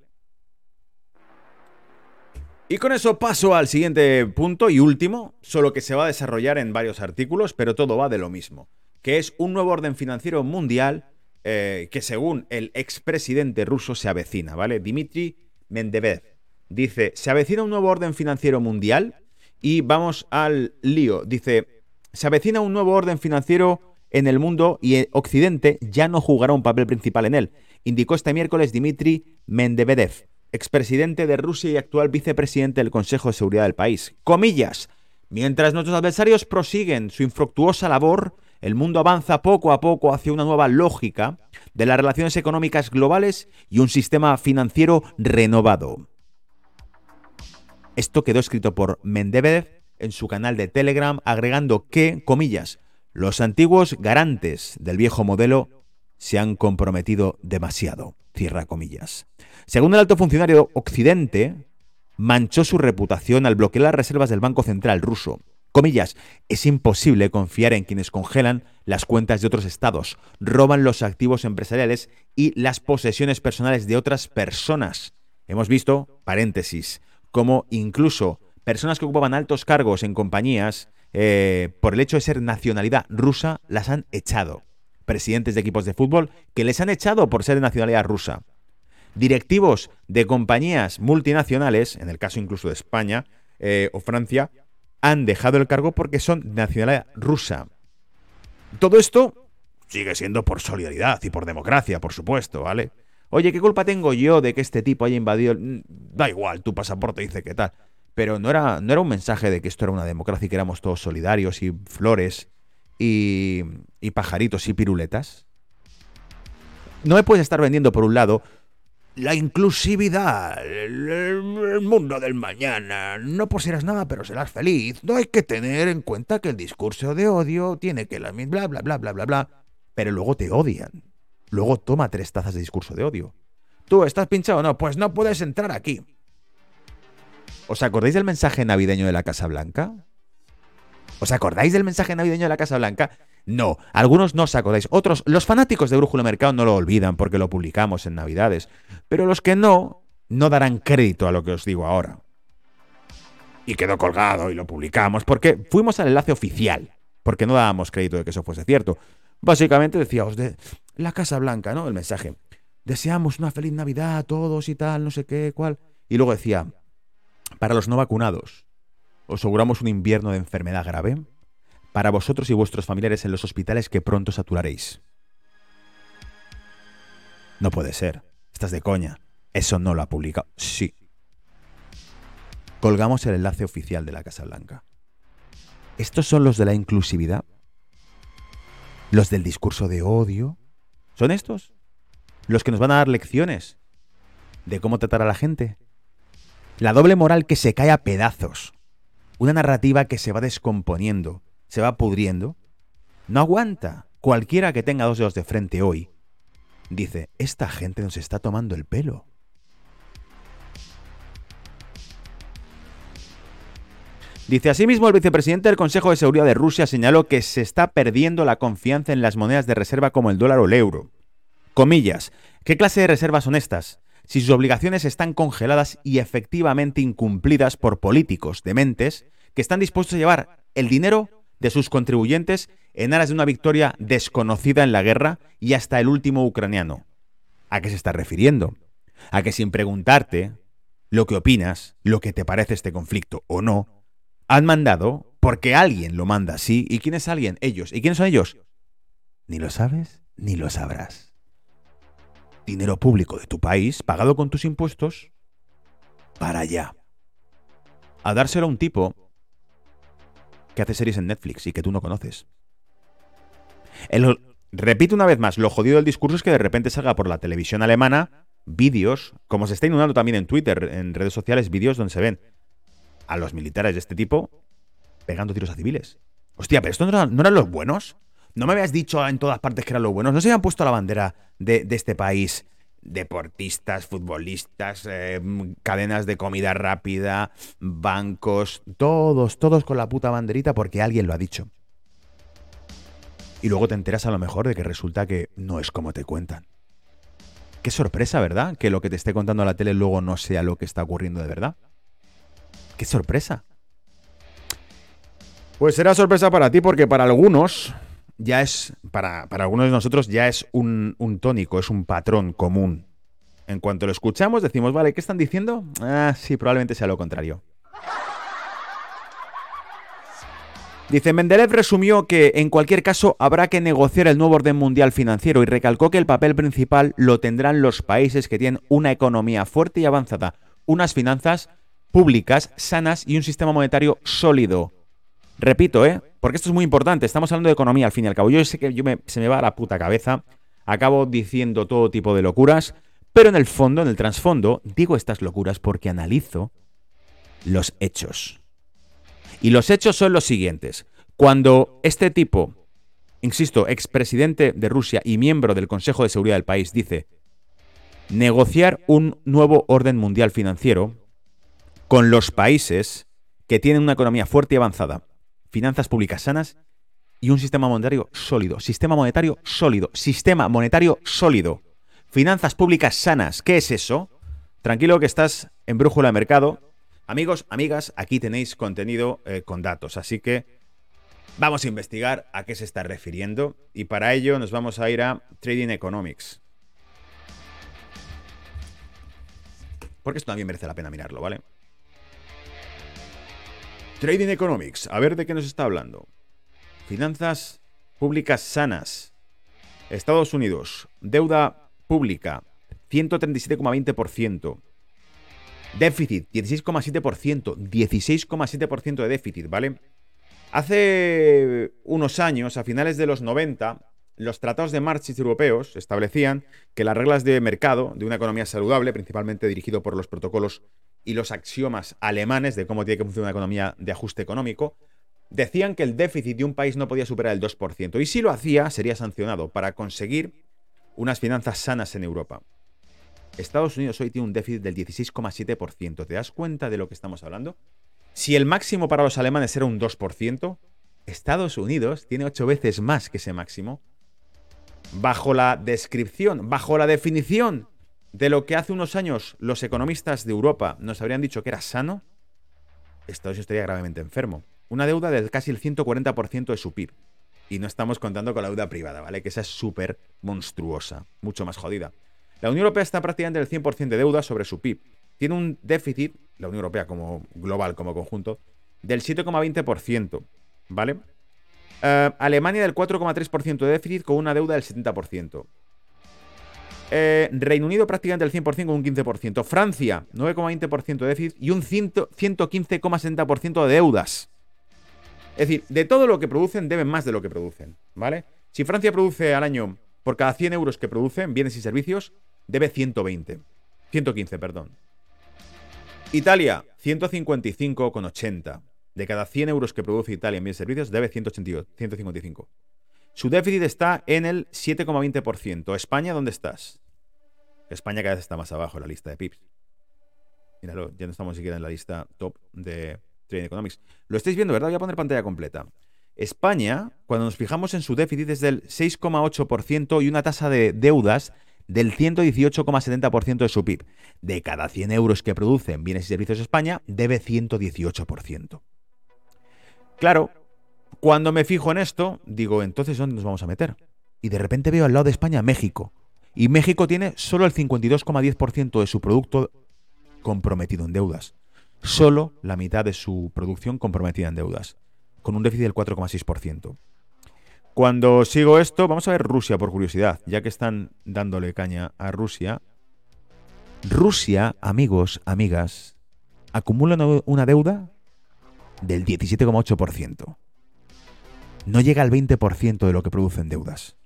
Y con eso paso al siguiente punto y último, solo que se va a desarrollar en varios artículos, pero todo va de lo mismo, que es un nuevo orden financiero mundial eh, que según el expresidente ruso se avecina, ¿vale? Dmitry Mendebev dice, se avecina un nuevo orden financiero mundial y vamos al lío. Dice, se avecina un nuevo orden financiero en el mundo y Occidente ya no jugará un papel principal en él, indicó este miércoles Dmitry Mendevedev, expresidente de Rusia y actual vicepresidente del Consejo de Seguridad del país. Comillas. Mientras nuestros adversarios prosiguen su infructuosa labor, el mundo avanza poco a poco hacia una nueva lógica de las relaciones económicas globales y un sistema financiero renovado. Esto quedó escrito por Mendevedev en su canal de Telegram, agregando que, comillas, los antiguos garantes del viejo modelo se han comprometido demasiado. Cierra comillas. Según el alto funcionario Occidente, manchó su reputación al bloquear las reservas del Banco Central ruso. Comillas, es imposible confiar en quienes congelan las cuentas de otros estados, roban los activos empresariales y las posesiones personales de otras personas. Hemos visto, paréntesis, como incluso personas que ocupaban altos cargos en compañías, eh, por el hecho de ser nacionalidad rusa, las han echado. Presidentes de equipos de fútbol que les han echado por ser de nacionalidad rusa. Directivos de compañías multinacionales, en el caso incluso de España eh, o Francia, han dejado el cargo porque son de nacionalidad rusa. Todo esto sigue siendo por solidaridad y por democracia, por supuesto, ¿vale? Oye, ¿qué culpa tengo yo de que este tipo haya invadido? Mm, da igual, tu pasaporte dice que tal. Pero no era, no era un mensaje de que esto era una democracia y que éramos todos solidarios y flores y, pajaritos y piruletas. No me puedes estar vendiendo, por un lado, la inclusividad, el, mundo del mañana. No poseerás nada, pero serás feliz. No hay que tener en cuenta que el discurso de odio tiene que la bla bla bla bla bla bla. Pero luego te odian. Luego toma tres tazas de discurso de odio. ¿Tú estás pinchado? No, pues no puedes entrar aquí. ¿Os acordáis del mensaje navideño de la Casa Blanca? ¿Os acordáis del mensaje navideño de la Casa Blanca? No, algunos no os acordáis. Otros, los fanáticos de Brújula Mercado no lo olvidan porque lo publicamos en Navidades. Pero los que no, no darán crédito a lo que os digo ahora. Y quedó colgado y lo publicamos porque fuimos al enlace oficial. Porque no dábamos crédito de que eso fuese cierto. Básicamente decíamos de la Casa Blanca, ¿no? El mensaje. Deseamos una feliz Navidad a todos y tal, no sé qué, cuál. Y luego decía, para los no vacunados, os auguramos un invierno de enfermedad grave para vosotros y vuestros familiares en los hospitales que pronto saturaréis. No puede ser. Estás de coña. Eso no lo ha publicado. Sí. Colgamos el enlace oficial de la Casa Blanca. ¿Estos son los de la inclusividad? ¿Los del discurso de odio? ¿Son estos? ¿Los que nos van a dar lecciones de cómo tratar a la gente? La doble moral que se cae a pedazos. Una narrativa que se va descomponiendo, se va pudriendo. No aguanta. Cualquiera que tenga dos dedos de frente hoy dice, esta gente nos está tomando el pelo. Dice, asimismo, el vicepresidente del Consejo de Seguridad de Rusia señaló que se está perdiendo la confianza en las monedas de reserva como el dólar o el euro. Comillas, ¿qué clase de reservas son estas? Si sus obligaciones están congeladas y efectivamente incumplidas por políticos dementes que están dispuestos a llevar el dinero de sus contribuyentes en aras de una victoria desconocida en la guerra y hasta el último ucraniano. ¿A qué se está refiriendo? A que sin preguntarte lo que opinas, lo que te parece este conflicto o no, han mandado porque alguien lo manda así. ¿Y quién es alguien? Ellos. ¿Y quiénes son ellos? Ni lo sabes ni lo sabrás dinero público de tu país, pagado con tus impuestos, para allá. A dárselo a un tipo que hace series en Netflix y que tú no conoces. repito una vez más, lo jodido del discurso es que de repente salga por la televisión alemana vídeos, como se está inundando también en Twitter, en redes sociales, vídeos donde se ven a los militares de este tipo pegando tiros a civiles. Hostia, pero estos no eran, los buenos. ¿No me habías dicho en todas partes que eran los buenos? ¿No se habían puesto la bandera de, este país? Deportistas, futbolistas, eh, cadenas de comida rápida, bancos, todos, todos con la puta banderita porque alguien lo ha dicho. Y luego te enteras a lo mejor de que resulta que no es como te cuentan. Qué sorpresa, ¿verdad? Que lo que te esté contando la tele luego no sea lo que está ocurriendo de verdad. Qué sorpresa. Pues será sorpresa para ti porque para algunos ya es, para, algunos de nosotros ya es un, un, tónico, es un patrón común. En cuanto lo escuchamos decimos, vale, ¿qué están diciendo? Ah, sí, probablemente sea lo contrario. Dice, Mendeleev resumió que en cualquier caso habrá que negociar el nuevo orden mundial financiero y recalcó que el papel principal lo tendrán los países que tienen una economía fuerte y avanzada, unas finanzas públicas sanas y un sistema monetario sólido. Repito, ¿eh? Porque esto es muy importante, estamos hablando de economía al fin y al cabo. Yo sé que yo se me va a la puta cabeza, acabo diciendo todo tipo de locuras, pero en el fondo, en el trasfondo, digo estas locuras porque analizo los hechos. Y los hechos son los siguientes. Cuando este tipo, insisto, expresidente de Rusia y miembro del Consejo de Seguridad del país, dice negociar un nuevo orden mundial financiero con los países que tienen una economía fuerte y avanzada, finanzas públicas sanas y un sistema monetario sólido. Sistema monetario sólido. Sistema monetario sólido. Finanzas públicas sanas. ¿Qué es eso? Tranquilo que estás en brújula de mercado Amigos, amigas, aquí tenéis contenido eh, con datos, así que vamos a investigar a qué se está refiriendo y para ello nos vamos a ir a Trading Economics. Porque esto también merece la pena mirarlo, ¿vale? Trading Economics, a ver de qué nos está hablando. Finanzas públicas sanas. Estados Unidos, deuda pública, 137,20%. Déficit, 16,7%. 16,7% de déficit, ¿vale? Hace unos años, a finales de los 90, los tratados de Marxist europeos establecían que las reglas de mercado de una economía saludable, principalmente dirigido por los protocolos y los axiomas alemanes de cómo tiene que funcionar una economía de ajuste económico, decían que el déficit de un país no podía superar el 2%. Y si lo hacía, sería sancionado para conseguir unas finanzas sanas en Europa. Estados Unidos hoy tiene un déficit del 16,7%. ¿Te das cuenta de lo que estamos hablando? Si el máximo para los alemanes era un 2%, Estados Unidos tiene 8 veces más que ese máximo. Bajo la descripción, bajo la definición de lo que hace unos años los economistas de Europa nos habrían dicho que era sano, Estados Unidos estaría gravemente enfermo. Una deuda del casi el 140% de su PIB. Y no estamos contando con la deuda privada, ¿vale? Que esa es súper monstruosa, mucho más jodida. La Unión Europea está prácticamente en el 100% de deuda sobre su PIB. Tiene un déficit, la Unión Europea como global, como conjunto, del 7,20%. ¿Vale? Eh, Alemania del 4,3% de déficit con una deuda del 70%. Eh, Reino Unido prácticamente el 100% con un 15%. Francia, 9,20% de déficit y un 115,60% de deudas. Es decir, de todo lo que producen, deben más de lo que producen. ¿Vale? Si Francia produce al año, por cada 100 euros que producen, bienes y servicios, debe 120. 115, perdón. Italia, 155,80. De cada 100 euros que produce Italia en bienes y servicios, debe 155. Su déficit está en el 7,20%. España, ¿dónde estás? España cada vez está más abajo en la lista de PIBs. Míralo, ya no estamos siquiera en la lista top de Trading Economics. Lo estáis viendo, ¿verdad? Voy a poner pantalla completa. España, cuando nos fijamos en su déficit, es del 6,8% y una tasa de deudas del 118,70% de su PIB. De cada 100 euros que produce en bienes y servicios España, debe 118%. Claro, cuando me fijo en esto, digo, entonces ¿dónde nos vamos a meter? Y de repente veo al lado de España México. Y México tiene solo el 52,10% de su producto comprometido en deudas. Solo la mitad de su producción comprometida en deudas, con un déficit del 4,6%. Cuando sigo esto, vamos a ver Rusia por curiosidad, ya que están dándole caña a Rusia. Rusia, amigos, amigas, acumula una deuda del 17,8%. No llega al 20% de lo que produce en deudas.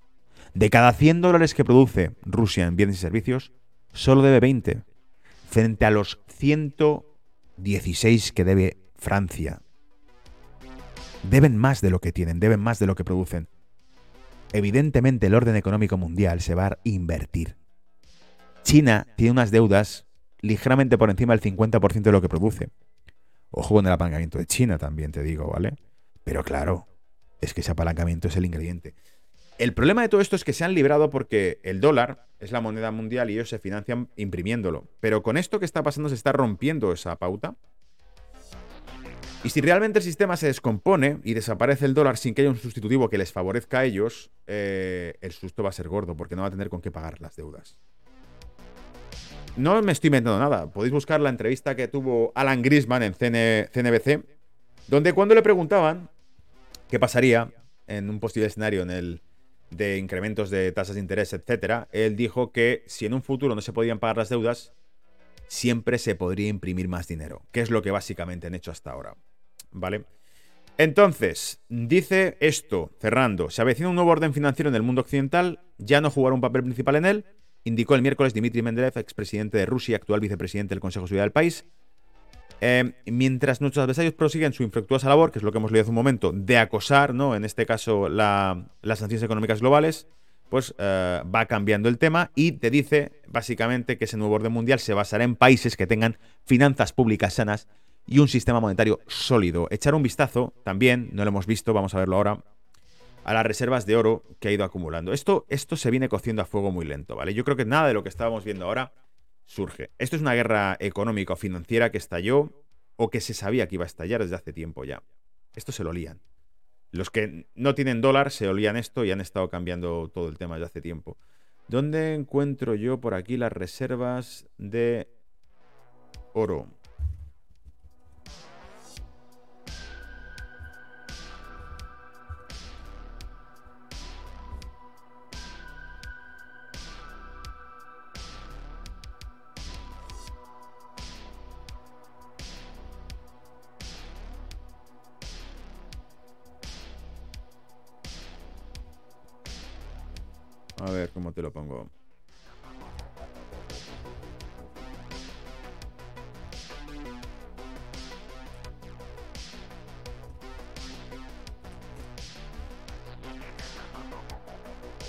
De cada 100 dólares que produce Rusia en bienes y servicios, solo debe 20, frente a los 116 que debe Francia. Deben más de lo que tienen, deben más de lo que producen. Evidentemente el orden económico mundial se va a invertir. China tiene unas deudas ligeramente por encima del 50% de lo que produce. Ojo con el apalancamiento de China también, te digo, ¿vale? Pero claro, es que ese apalancamiento es el ingrediente. El problema de todo esto es que se han librado porque el dólar es la moneda mundial y ellos se financian imprimiéndolo. Pero con esto que está pasando se está rompiendo esa pauta. Y si realmente el sistema se descompone y desaparece el dólar sin que haya un sustitutivo que les favorezca a ellos, eh, el susto va a ser gordo porque no va a tener con qué pagar las deudas. No me estoy inventando nada. Podéis buscar la entrevista que tuvo Alan Grisman en CNBC, donde cuando le preguntaban qué pasaría en un posible escenario en el de incrementos de tasas de interés, etcétera, él dijo que si en un futuro no se podían pagar las deudas, siempre se podría imprimir más dinero, que es lo que básicamente han hecho hasta ahora. ¿Vale? Entonces, dice esto, cerrando, se avecina un nuevo orden financiero en el mundo occidental, ya no jugará un papel principal en él, indicó el miércoles Dmitry Medvedev, expresidente de Rusia y actual vicepresidente del Consejo de Seguridad del país. Eh, mientras nuestros adversarios prosiguen su infructuosa labor, que es lo que hemos leído hace un momento, de acosar, ¿no? En este caso, las sanciones económicas globales, pues eh, va cambiando el tema y te dice básicamente que ese nuevo orden mundial se basará en países que tengan finanzas públicas sanas y un sistema monetario sólido. Echar un vistazo también, no lo hemos visto, vamos a verlo ahora, a las reservas de oro que ha ido acumulando. Esto, esto se viene cociendo a fuego muy lento, ¿vale? Yo creo que nada de lo que estábamos viendo ahora surge. Esto es una guerra económica o financiera que estalló o que se sabía que iba a estallar desde hace tiempo ya. Esto se lo lían. Los que no tienen dólar se olían esto y han estado cambiando todo el tema desde hace tiempo. ¿Dónde encuentro yo por aquí las reservas de oro? A ver cómo te lo pongo.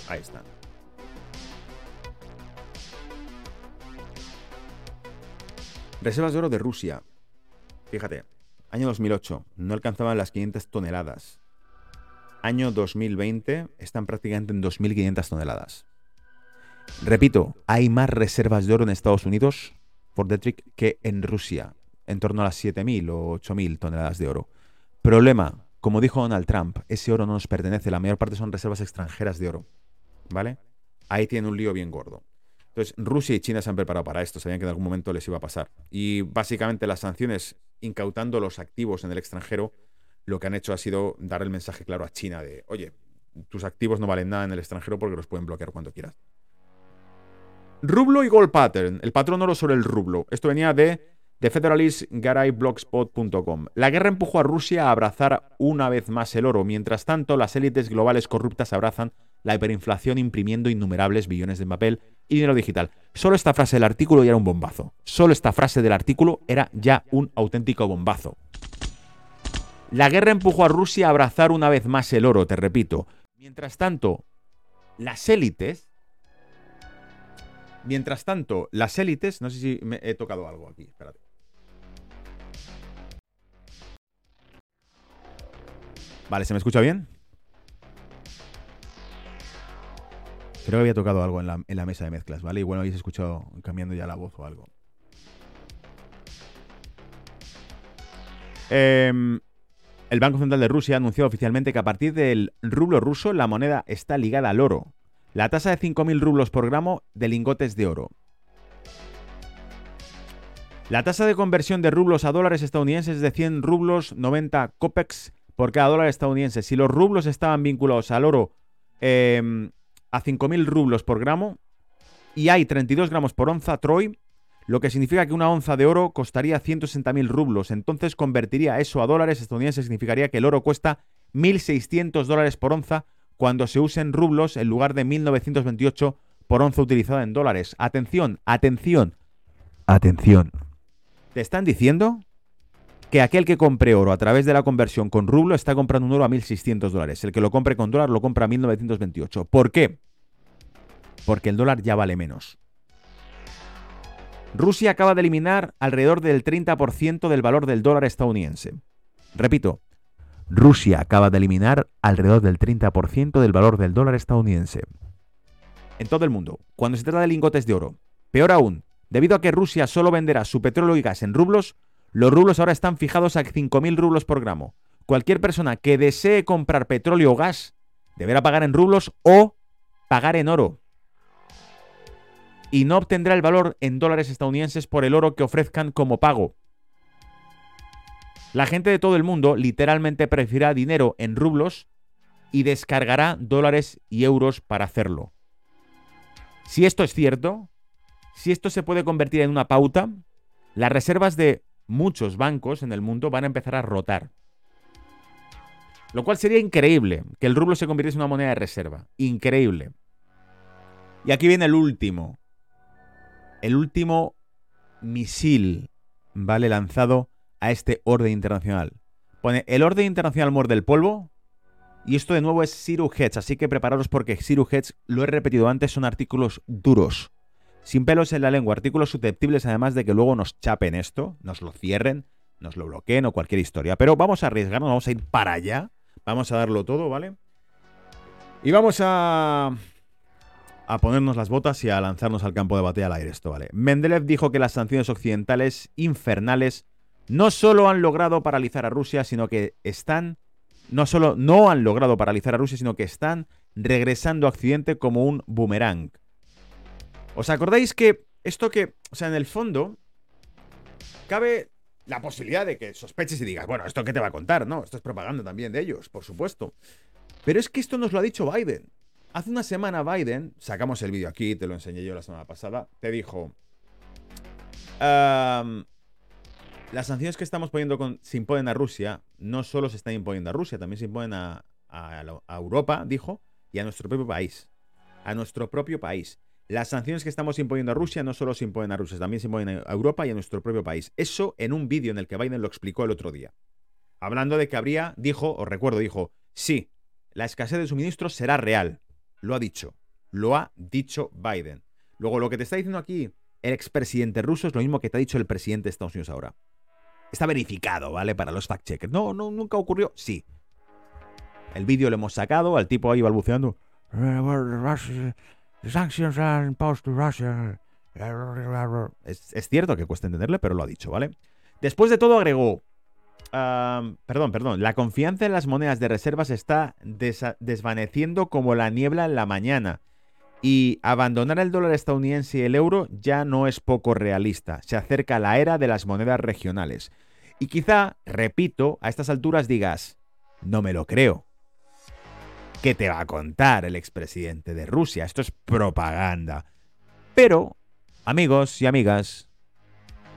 Ahí está. Reservas de oro de Rusia. Fíjate, año 2008, no alcanzaban las 500 toneladas año 2020 están prácticamente en 2.500 toneladas. Repito, hay más reservas de oro en Estados Unidos, por Detrick, que en Rusia, en torno a las 7.000 o 8.000 toneladas de oro. Problema, como dijo Donald Trump, ese oro no nos pertenece, la mayor parte son reservas extranjeras de oro. ¿Vale? Ahí tiene un lío bien gordo. Entonces, Rusia y China se han preparado para esto, sabían que en algún momento les iba a pasar. Y básicamente las sanciones incautando los activos en el extranjero lo que han hecho ha sido dar el mensaje claro a China de, oye, tus activos no valen nada en el extranjero porque los pueden bloquear cuando quieras. Rublo y Gold Pattern, el patrón oro sobre el rublo. Esto venía de TheFederalistGarayBlogspot.com. La guerra empujó a Rusia a abrazar una vez más el oro. Mientras tanto, las élites globales corruptas abrazan la hiperinflación imprimiendo innumerables billones de papel y dinero digital. Solo esta frase del artículo ya era un bombazo. Solo esta frase del artículo era ya un auténtico bombazo. La guerra empujó a Rusia a abrazar una vez más el oro, te repito. Mientras tanto, las élites... Mientras tanto, las élites... No sé si me he tocado algo aquí, espérate. Vale, ¿se me escucha bien? Creo que había tocado algo en la, mesa de mezclas, ¿vale? Y bueno, habéis escuchado cambiando ya la voz o algo. Eh, el Banco Central de Rusia anunció oficialmente que a partir del rublo ruso la moneda está ligada al oro. La tasa de 5.000 rublos por gramo de lingotes de oro. La tasa de conversión de rublos a dólares estadounidenses es de 100 rublos 90 copex por cada dólar estadounidense. Si los rublos estaban vinculados al oro em, a 5.000 rublos por gramo y hay 32 gramos por onza Troy, lo que significa que una onza de oro costaría 160.000 rublos. Entonces convertiría eso a dólares estadounidenses, significaría que el oro cuesta 1.600 dólares por onza cuando se usen rublos en lugar de 1.928 por onza utilizada en dólares. Atención, atención, atención. Te están diciendo que aquel que compre oro a través de la conversión con rublo está comprando un oro a 1.600 dólares. El que lo compre con dólar lo compra a 1.928. ¿Por qué? Porque el dólar ya vale menos. Rusia acaba de eliminar alrededor del 30% del valor del dólar estadounidense. Repito, Rusia acaba de eliminar alrededor del 30% del valor del dólar estadounidense. En todo el mundo, cuando se trata de lingotes de oro. Peor aún, debido a que Rusia solo venderá su petróleo y gas en rublos, los rublos ahora están fijados a 5.000 rublos por gramo. Cualquier persona que desee comprar petróleo o gas deberá pagar en rublos o pagar en oro. Y no obtendrá el valor en dólares estadounidenses por el oro que ofrezcan como pago. La gente de todo el mundo literalmente preferirá dinero en rublos y descargará dólares y euros para hacerlo. Si esto es cierto, si esto se puede convertir en una pauta, las reservas de muchos bancos en el mundo van a empezar a rotar. Lo cual sería increíble que el rublo se convirtiese en una moneda de reserva. Increíble. Y aquí viene el último. El último misil, ¿vale? Lanzado a este orden internacional. Pone, el orden internacional muerde el polvo. Y esto de nuevo es Zero Hedge, así que prepararos porque Zero Hedge, lo he repetido antes, son artículos duros. Sin pelos en la lengua, artículos susceptibles además de que luego nos chapen esto, nos lo cierren, nos lo bloqueen o cualquier historia. Pero vamos a arriesgarnos, vamos a ir para allá, vamos a darlo todo, ¿vale? Y vamos a a ponernos las botas y a lanzarnos al campo de batalla al aire esto, ¿vale? Mendeleev dijo que las sanciones occidentales infernales no solo han logrado paralizar a Rusia, sino que están, no solo no han logrado paralizar a Rusia, sino que están regresando a Occidente como un boomerang. ¿Os acordáis que esto que, o sea, en el fondo, cabe la posibilidad de que sospeches y digas, bueno, ¿esto qué te va a contar? No, esto es propaganda también de ellos, por supuesto. Pero es que esto nos lo ha dicho Biden. Hace una semana Biden, sacamos el vídeo aquí, te lo enseñé yo la semana pasada, te dijo, las sanciones que estamos poniendo se imponen a Rusia, no solo se están imponiendo a Rusia, también se imponen a, Europa, dijo, y a nuestro propio país. A nuestro propio país. Las sanciones que estamos imponiendo a Rusia no solo se imponen a Rusia, también se imponen a Europa y a nuestro propio país. Eso en un vídeo en el que Biden lo explicó el otro día. Hablando de que habría, dijo, os recuerdo, dijo, sí, la escasez de suministros será real. Lo ha dicho. Lo ha dicho Biden. Luego, lo que te está diciendo aquí el expresidente ruso es lo mismo que te ha dicho el presidente de Estados Unidos ahora. Está verificado, ¿vale? Para los fact-checkers. No, no, nunca ocurrió. Sí. El vídeo lo hemos sacado, al tipo ahí balbuceando. Es, es cierto que cuesta entenderle, pero lo ha dicho, ¿vale? Después de todo agregó, perdón, perdón. La confianza en las monedas de reservas está desvaneciendo como la niebla en la mañana. Y abandonar el dólar estadounidense y el euro ya no es poco realista. Se acerca la era de las monedas regionales. Y quizá, repito, a estas alturas digas, no me lo creo. ¿Qué te va a contar el expresidente de Rusia? Esto es propaganda. Pero, amigos y amigas,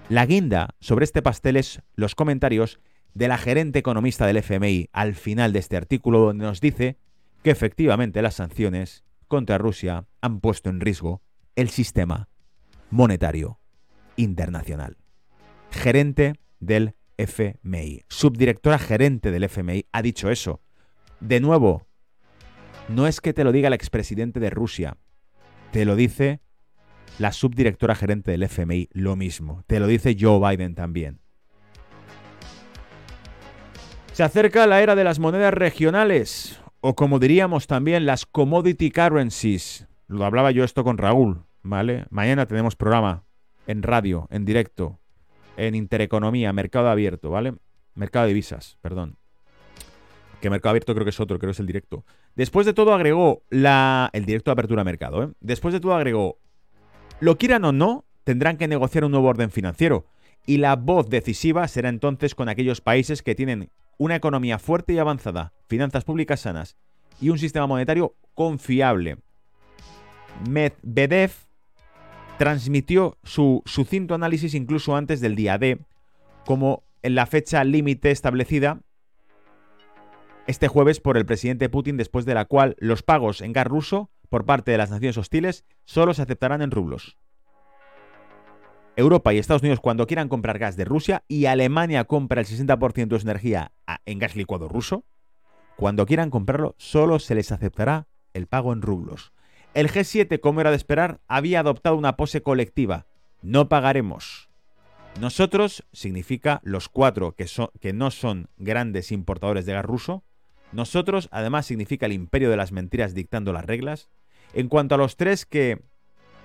la guinda sobre este pastel es los comentarios de la gerente economista del FMI al final de este artículo donde nos dice que efectivamente las sanciones contra Rusia han puesto en riesgo el sistema monetario internacional. Gerente del FMI, subdirectora gerente del FMI, ha dicho eso. De nuevo, no es que te lo diga el expresidente de Rusia, te lo dice la subdirectora gerente del FMI, lo mismo, te lo dice Joe Biden también. Se acerca la era de las monedas regionales o como diríamos también las commodity currencies. Lo hablaba yo esto con Raúl, ¿vale? Mañana tenemos programa en radio, en directo, en Intereconomía, Mercado Abierto, ¿vale? Mercado de divisas, perdón. Que Mercado Abierto creo que es otro, creo que es el directo. Después de todo agregó la... el directo de apertura de mercado, ¿eh? Después de todo agregó, lo quieran o no, tendrán que negociar un nuevo orden financiero. Y la voz decisiva será entonces con aquellos países que tienen una economía fuerte y avanzada, finanzas públicas sanas y un sistema monetario confiable. Medvedev transmitió su sucinto análisis incluso antes del día D, como en la fecha límite establecida este jueves por el presidente Putin, después de la cual los pagos en gas ruso por parte de las naciones hostiles solo se aceptarán en rublos. Europa y Estados Unidos cuando quieran comprar gas de Rusia y Alemania compra el 60% de su energía en gas licuado ruso, cuando quieran comprarlo solo se les aceptará el pago en rublos. El G7, como era de esperar, había adoptado una pose colectiva. No pagaremos. Nosotros significa los cuatro que, que no son grandes importadores de gas ruso. Nosotros, además, significa el imperio de las mentiras dictando las reglas. En cuanto a los tres que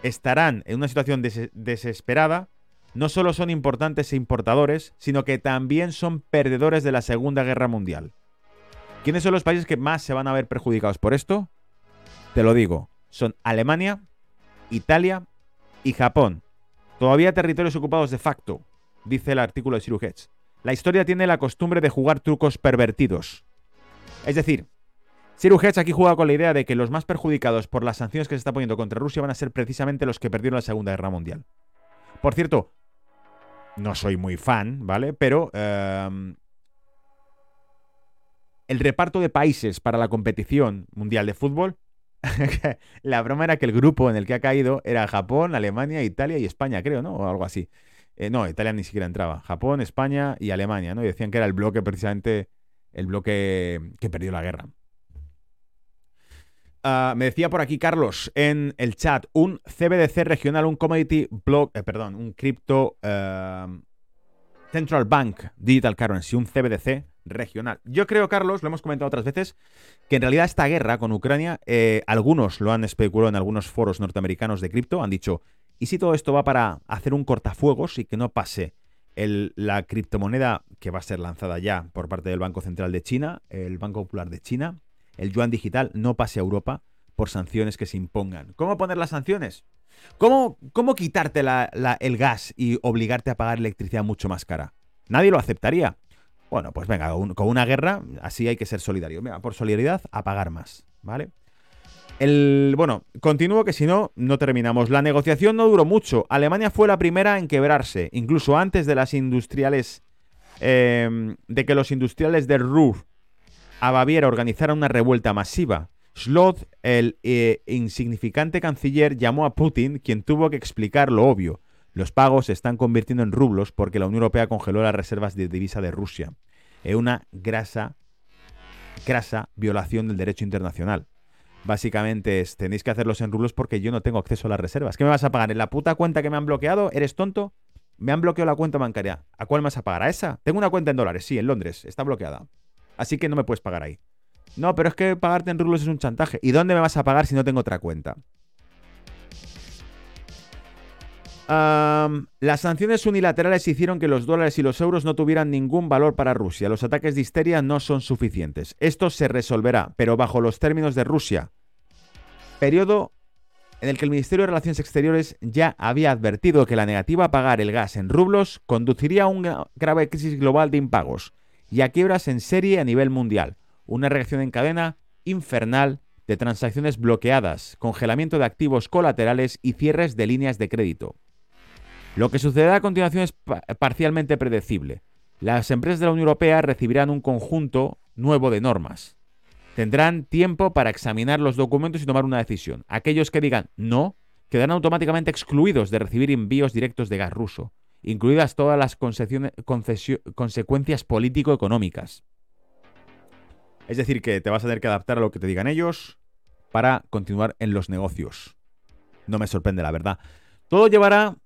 estarán en una situación desesperada, no solo son importantes e importadores, sino que también son perdedores de la Segunda Guerra Mundial. ¿Quiénes son los países que más se van a ver perjudicados por esto? Te lo digo, son Alemania, Italia y Japón. Todavía territorios ocupados de facto, dice el artículo de Sirujets. La historia tiene la costumbre de jugar trucos pervertidos. Es decir, Siru aquí juega con la idea de que los más perjudicados por las sanciones que se está poniendo contra Rusia van a ser precisamente los que perdieron la Segunda Guerra Mundial. Por cierto, no soy muy fan, ¿vale? Pero em, el reparto de países para la competición mundial de fútbol, la broma era que el grupo en el que ha caído era Japón, Alemania, Italia y España, creo, ¿no? O algo así. Eh, no, Italia ni siquiera entraba. Japón, España y Alemania, ¿no? Y decían que era el bloque precisamente, el bloque que perdió la guerra. Ah, me decía por aquí Carlos en el chat, un CBDC regional, un commodity block, eh, perdón, un cripto eh, central bank digital currency, un CBDC regional. Yo creo, Carlos, lo hemos comentado otras veces, que en realidad esta guerra con Ucrania, eh, algunos lo han especulado en algunos foros norteamericanos de cripto, han dicho, ¿y si todo esto va para hacer un cortafuegos y que no pase la criptomoneda que va a ser lanzada ya por parte del Banco Central de China, el Banco Popular de China, el yuan digital no pase a Europa por sanciones que se impongan. ¿Cómo poner las sanciones? ¿Cómo, cómo quitarte el gas y obligarte a pagar electricidad mucho más cara? Nadie lo aceptaría. Bueno, pues venga, con una guerra así hay que ser solidario. Venga, por solidaridad, a pagar más, ¿vale? El, bueno, continúo que si no, no terminamos. La negociación no duró mucho. Alemania fue la primera en quebrarse, incluso antes de las industriales, eh, de que los industriales de Ruhr a Baviera organizara una revuelta masiva. Schlott, el eh, insignificante canciller, llamó a Putin, quien tuvo que explicar lo obvio. Los pagos se están convirtiendo en rublos porque la Unión Europea congeló las reservas de divisa de Rusia. Es una grasa, grasa violación del derecho internacional. Básicamente es, tenéis que hacerlos en rublos porque yo no tengo acceso a las reservas. ¿Qué me vas a pagar? ¿En la puta cuenta que me han bloqueado? ¿Eres tonto? Me han bloqueado la cuenta bancaria. ¿A cuál me vas a pagar? ¿A esa? Tengo una cuenta en dólares, sí, en Londres. Está bloqueada. Así que no me puedes pagar ahí. No, pero es que pagarte en rublos es un chantaje. ¿Y dónde me vas a pagar si no tengo otra cuenta? las sanciones unilaterales hicieron que los dólares y los euros no tuvieran ningún valor para Rusia. Los ataques de histeria no son suficientes. Esto se resolverá, pero bajo los términos de Rusia. Periodo en el que el Ministerio de Relaciones Exteriores ya había advertido que la negativa a pagar el gas en rublos conduciría a una grave crisis global de impagos y a quiebras en serie a nivel mundial. Una reacción en cadena infernal de transacciones bloqueadas, congelamiento de activos colaterales y cierres de líneas de crédito. Lo que sucederá a continuación es parcialmente predecible. Las empresas de la Unión Europea recibirán un conjunto nuevo de normas. Tendrán tiempo para examinar los documentos y tomar una decisión. Aquellos que digan no quedarán automáticamente excluidos de recibir envíos directos de gas ruso incluidas todas las consecuencias político-económicas. Es decir, que te vas a tener que adaptar a lo que te digan ellos para continuar en los negocios. No me sorprende, la verdad. Todo llevará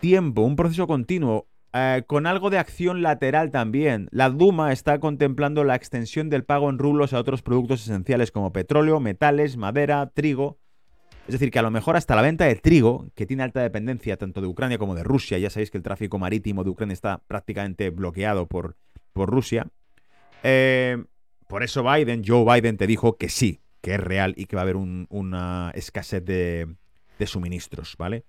tiempo, un proceso continuo, eh, con algo de acción lateral también. La Duma está contemplando la extensión del pago en rublos a otros productos esenciales como petróleo, metales, madera, trigo, es decir, que a lo mejor hasta la venta de trigo, que tiene alta dependencia tanto de Ucrania como de Rusia, ya sabéis que el tráfico marítimo de Ucrania está prácticamente bloqueado por, por Rusia. Eh, por eso Biden, Joe Biden te dijo que sí, que es real y que va a haber una escasez de, de suministros, ¿vale?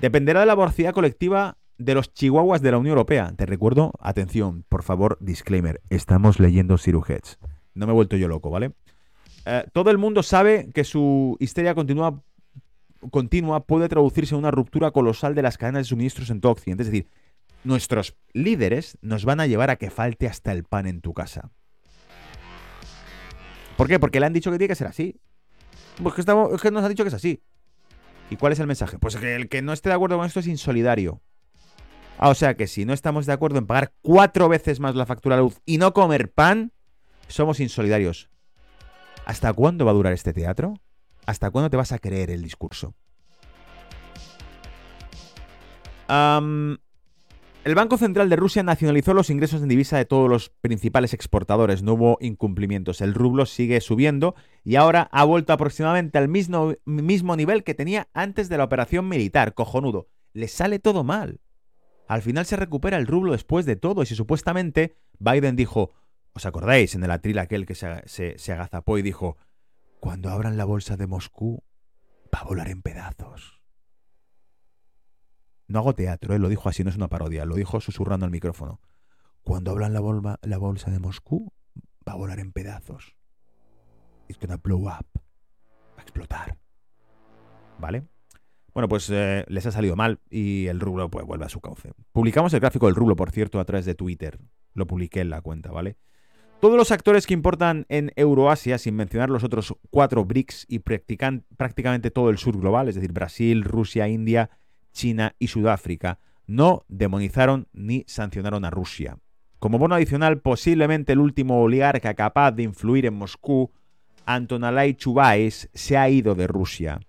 Dependerá de la voracidad colectiva de los chihuahuas de la Unión Europea. Te recuerdo, atención, por favor, disclaimer, estamos leyendo Heads. No me he vuelto yo loco, ¿vale? Eh, todo el mundo sabe que su histeria continúa continua puede traducirse en una ruptura colosal de las cadenas de suministros en todo Occidente. Es decir, nuestros líderes nos van a llevar a que falte hasta el pan en tu casa. ¿Por qué? Porque le han dicho que tiene que ser así. Pues que, estamos, que nos ha dicho que es así. ¿Y cuál es el mensaje? Pues que el que no esté de acuerdo con esto es insolidario. Ah, o sea que si no estamos de acuerdo en pagar cuatro veces más la factura de luz y no comer pan, somos insolidarios. ¿Hasta cuándo va a durar este teatro? ¿Hasta cuándo te vas a creer el discurso? el Banco Central de Rusia nacionalizó los ingresos en divisa de todos los principales exportadores. No hubo incumplimientos. El rublo sigue subiendo y ahora ha vuelto aproximadamente al mismo, mismo nivel que tenía antes de la operación militar. Cojonudo. Le sale todo mal. Al final se recupera el rublo después de todo. Y si supuestamente Biden dijo, ¿os acordáis en el atril aquel que se, se, se agazapó y dijo, cuando abran la bolsa de Moscú, va a volar en pedazos? No hago teatro, él ¿eh? lo dijo así, no es una parodia, lo dijo susurrando al micrófono. Cuando abran la, la bolsa de Moscú, va a volar en pedazos. It's gonna blow up. Va a explotar. ¿Vale? Bueno, pues eh, les ha salido mal y el rublo pues vuelve a su cauce. Publicamos el gráfico del rublo, por cierto, a través de Twitter. Lo publiqué en la cuenta, ¿vale? Todos los actores que importan en Euroasia, sin mencionar los otros cuatro BRICS y prácticamente todo el sur global, es decir, Brasil, Rusia, India, China y Sudáfrica, no demonizaron ni sancionaron a Rusia. Como bono adicional, posiblemente el último oligarca capaz de influir en Moscú, Antonalay Chubais, se ha ido de Rusia.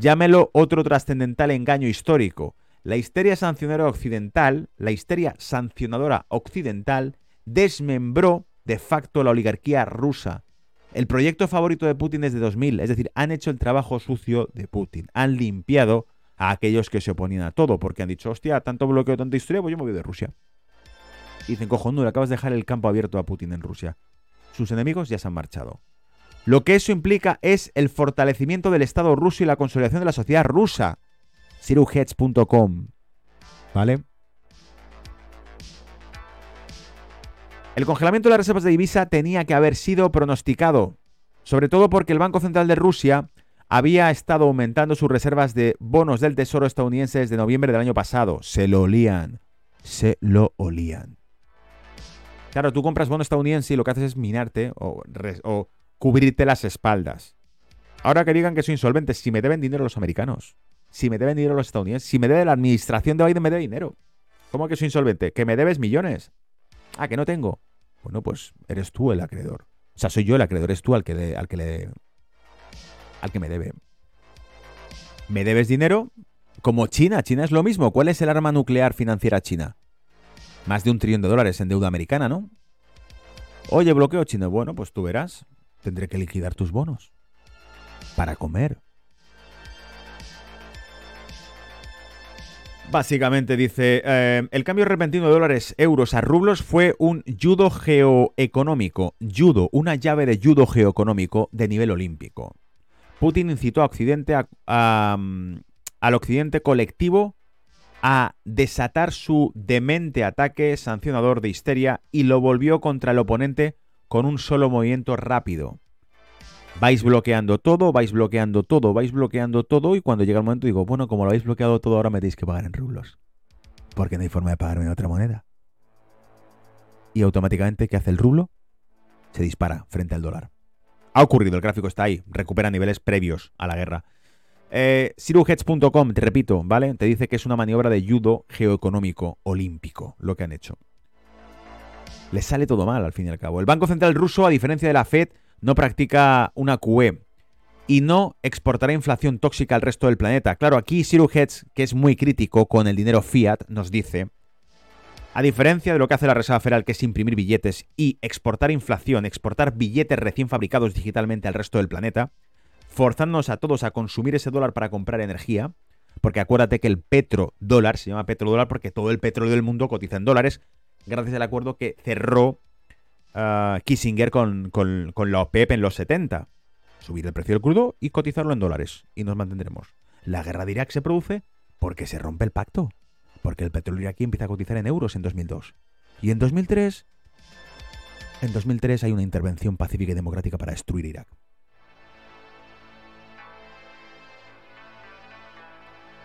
Llámelo otro trascendental engaño histórico. La histeria sancionadora occidental, la histeria sancionadora occidental, desmembró de facto la oligarquía rusa. El proyecto favorito de Putin desde 2000, es decir, han hecho el trabajo sucio de Putin, han limpiado a aquellos que se oponían a todo, porque han dicho, hostia, tanto bloqueo, tanta historia, pues yo me voy de Rusia. Dicen, cojonudo, acabas de dejar el campo abierto a Putin en Rusia. Sus enemigos ya se han marchado. Lo que eso implica es el fortalecimiento del Estado ruso y la consolidación de la sociedad rusa. Siruheads.com. ¿Vale? El congelamiento de las reservas de divisa tenía que haber sido pronosticado, sobre todo porque el Banco Central de Rusia había estado aumentando sus reservas de bonos del Tesoro estadounidense desde noviembre del año pasado. Se lo olían. Se lo olían. Claro, tú compras bono estadounidense y lo que haces es minarte o, o cubrirte las espaldas. Ahora que digan que soy insolvente, si me deben dinero los americanos, si me deben dinero los estadounidenses, si me debe la administración de Biden, me debe dinero. ¿Cómo que soy insolvente? Que me debes millones. Ah, que no tengo. Bueno, pues eres tú el acreedor. O sea, soy yo el acreedor, es tú al que, al que le al que me debe. ¿Me debes dinero? Como China, China es lo mismo. ¿Cuál es el arma nuclear financiera china? Más de un trillón de dólares en deuda americana, ¿no? Oye, bloqueo chino. Bueno, pues tú verás. Tendré que liquidar tus bonos. Para comer. Básicamente dice, eh, el cambio repentino de dólares, euros a rublos fue un judo geoeconómico. Judo, una llave de judo geoeconómico de nivel olímpico. Putin incitó a mm, al Occidente colectivo a desatar su demente ataque sancionador de histeria y lo volvió contra el oponente con un solo movimiento rápido. Vais bloqueando todo, vais bloqueando todo, vais bloqueando todo y cuando llega el momento digo, bueno, como lo habéis bloqueado todo ahora me tenéis que pagar en rublos. Porque no hay forma de pagarme en otra moneda. Y automáticamente, ¿qué hace el rublo? Se dispara frente al dólar. Ha ocurrido, el gráfico está ahí, recupera niveles previos a la guerra. Eh, te repito, ¿vale? Te dice que es una maniobra de judo geoeconómico olímpico, lo que han hecho. Les sale todo mal, al fin y al cabo. El Banco Central ruso, a diferencia de la Fed, no practica una QE y no exportará inflación tóxica al resto del planeta. Claro, aquí Siru que es muy crítico con el dinero fiat, nos dice a diferencia de lo que hace la Reserva Federal, que es imprimir billetes y exportar inflación, exportar billetes recién fabricados digitalmente al resto del planeta, forzándonos a todos a consumir ese dólar para comprar energía, porque acuérdate que el petrodólar se llama petrodólar porque todo el petróleo del mundo cotiza en dólares, gracias al acuerdo que cerró uh, Kissinger con, con, con la OPEP en los 70. Subir el precio del crudo y cotizarlo en dólares, y nos mantendremos. La guerra de Irak se produce porque se rompe el pacto porque el petróleo aquí empieza a cotizar en euros en 2002. Y en 2003, en 2003 hay una intervención pacífica y democrática para destruir Irak.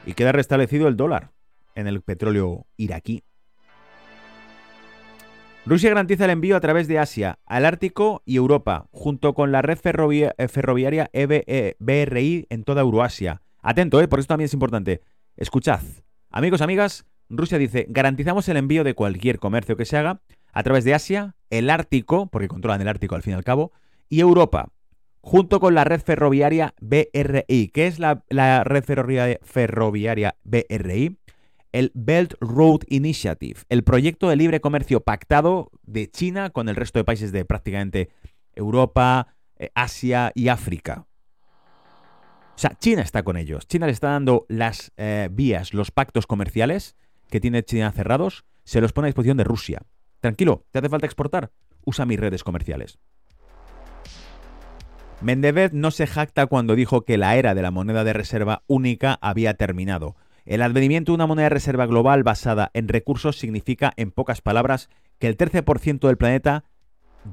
y queda restablecido el dólar en el petróleo iraquí. Rusia garantiza el envío a través de Asia, al Ártico y Europa, junto con la red eh, ferroviaria EBRI e, en toda Euroasia. Atento, ¿eh? por esto también es importante. Escuchad. Amigos, amigas, Rusia dice, garantizamos el envío de cualquier comercio que se haga a través de Asia, el Ártico, porque controlan el Ártico al fin y al cabo, y Europa, junto con la red ferroviaria BRI. ¿Qué es la, red ferroviaria, ferroviaria BRI? El Belt Road Initiative, el proyecto de libre comercio pactado de China con el resto de países de prácticamente Europa, eh, Asia y África. O sea, China está con ellos. China le está dando las eh, vías, los pactos comerciales que tiene China cerrados, se los pone a disposición de Rusia. Tranquilo, ¿te hace falta exportar? Usa mis redes comerciales. Mendevev no se jacta cuando dijo que la era de la moneda de reserva única había terminado. El advenimiento de una moneda de reserva global basada en recursos significa, en pocas palabras, que el 13% del planeta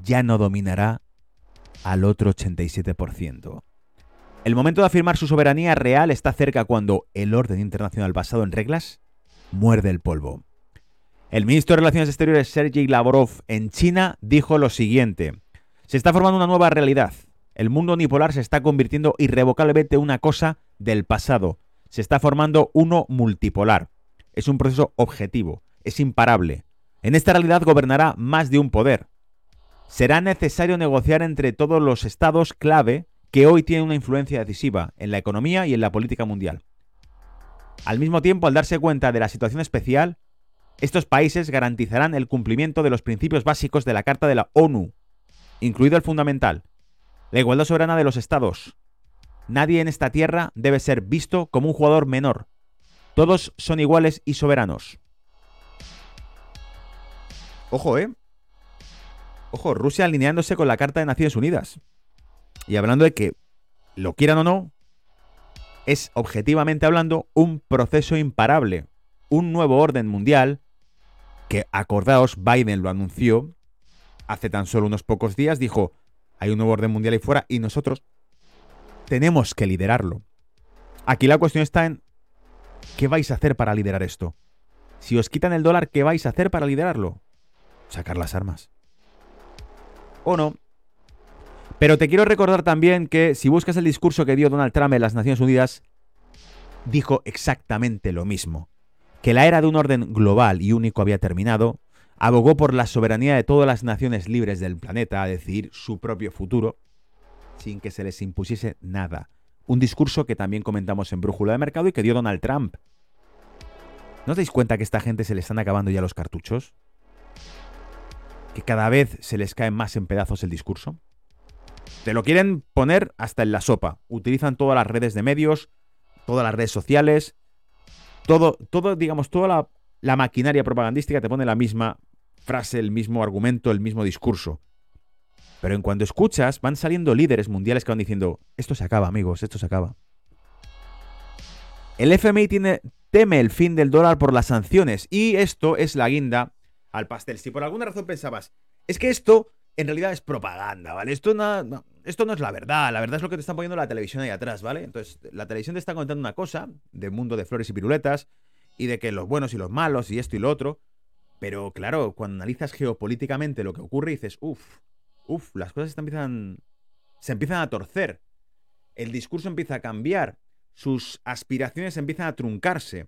ya no dominará al otro 87%. El momento de afirmar su soberanía real está cerca cuando el orden internacional basado en reglas muerde el polvo. El ministro de Relaciones Exteriores Sergei Lavrov en China dijo lo siguiente: Se está formando una nueva realidad. El mundo unipolar se está convirtiendo irrevocablemente en una cosa del pasado se está formando uno multipolar. Es un proceso objetivo, es imparable. En esta realidad gobernará más de un poder. Será necesario negociar entre todos los estados clave que hoy tienen una influencia decisiva en la economía y en la política mundial. Al mismo tiempo, al darse cuenta de la situación especial, estos países garantizarán el cumplimiento de los principios básicos de la Carta de la ONU, incluido el fundamental, la igualdad soberana de los estados, Nadie en esta tierra debe ser visto como un jugador menor. Todos son iguales y soberanos. Ojo, ¿eh? Ojo, Rusia alineándose con la Carta de Naciones Unidas. Y hablando de que, lo quieran o no, es objetivamente hablando un proceso imparable. Un nuevo orden mundial que, acordaos, Biden lo anunció hace tan solo unos pocos días, dijo, hay un nuevo orden mundial ahí fuera y nosotros tenemos que liderarlo. Aquí la cuestión está en ¿qué vais a hacer para liderar esto? Si os quitan el dólar, ¿qué vais a hacer para liderarlo? Sacar las armas. ¿O no? Pero te quiero recordar también que si buscas el discurso que dio Donald Trump en las Naciones Unidas, dijo exactamente lo mismo. Que la era de un orden global y único había terminado, abogó por la soberanía de todas las naciones libres del planeta a decidir su propio futuro, sin que se les impusiese nada. Un discurso que también comentamos en Brújula de Mercado y que dio Donald Trump. ¿No os dais cuenta que a esta gente se le están acabando ya los cartuchos? ¿Que cada vez se les cae más en pedazos el discurso? Te lo quieren poner hasta en la sopa. Utilizan todas las redes de medios, todas las redes sociales, todo, todo digamos, toda la, la maquinaria propagandística te pone la misma frase, el mismo argumento, el mismo discurso. Pero en cuanto escuchas, van saliendo líderes mundiales que van diciendo, esto se acaba, amigos, esto se acaba. El FMI tiene, teme el fin del dólar por las sanciones y esto es la guinda al pastel. Si por alguna razón pensabas, es que esto en realidad es propaganda, ¿vale? Esto no, esto no es la verdad, la verdad es lo que te están poniendo la televisión ahí atrás, ¿vale? Entonces, la televisión te está contando una cosa del mundo de flores y piruletas y de que los buenos y los malos y esto y lo otro, pero claro, cuando analizas geopolíticamente lo que ocurre dices, uff, Uf, las cosas empiezan, se empiezan a torcer. El discurso empieza a cambiar. Sus aspiraciones empiezan a truncarse.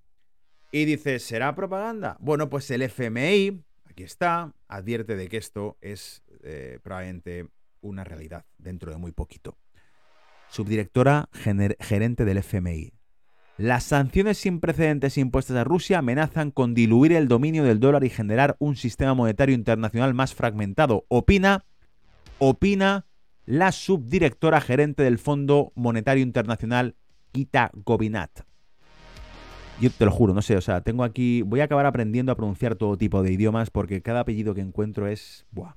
Y dices, ¿será propaganda? Bueno, pues el FMI, aquí está, advierte de que esto es eh, probablemente una realidad dentro de muy poquito. Subdirectora gerente del FMI. Las sanciones sin precedentes impuestas a Rusia amenazan con diluir el dominio del dólar y generar un sistema monetario internacional más fragmentado. Opina opina la subdirectora gerente del Fondo Monetario Internacional, Kita Gobinat. Yo te lo juro, no sé, o sea, tengo aquí, voy a acabar aprendiendo a pronunciar todo tipo de idiomas porque cada apellido que encuentro es... Buah.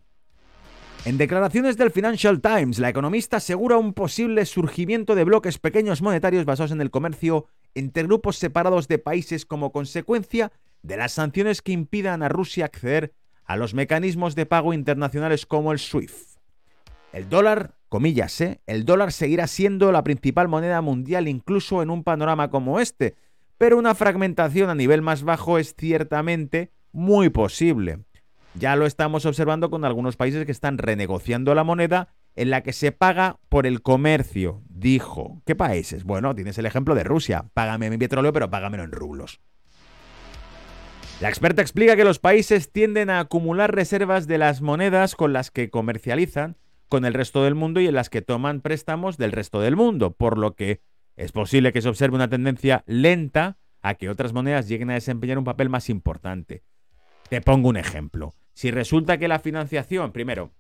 En declaraciones del Financial Times, la economista asegura un posible surgimiento de bloques pequeños monetarios basados en el comercio entre grupos separados de países como consecuencia de las sanciones que impidan a Rusia acceder a los mecanismos de pago internacionales como el SWIFT. El dólar, comillas, ¿eh? el dólar seguirá siendo la principal moneda mundial incluso en un panorama como este, pero una fragmentación a nivel más bajo es ciertamente muy posible. Ya lo estamos observando con algunos países que están renegociando la moneda en la que se paga por el comercio, dijo. ¿Qué países? Bueno, tienes el ejemplo de Rusia. Págame mi petróleo, pero págamelo en rublos. La experta explica que los países tienden a acumular reservas de las monedas con las que comercializan con el resto del mundo y en las que toman préstamos del resto del mundo, por lo que es posible que se observe una tendencia lenta a que otras monedas lleguen a desempeñar un papel más importante. Te pongo un ejemplo. Si resulta que la financiación, primero,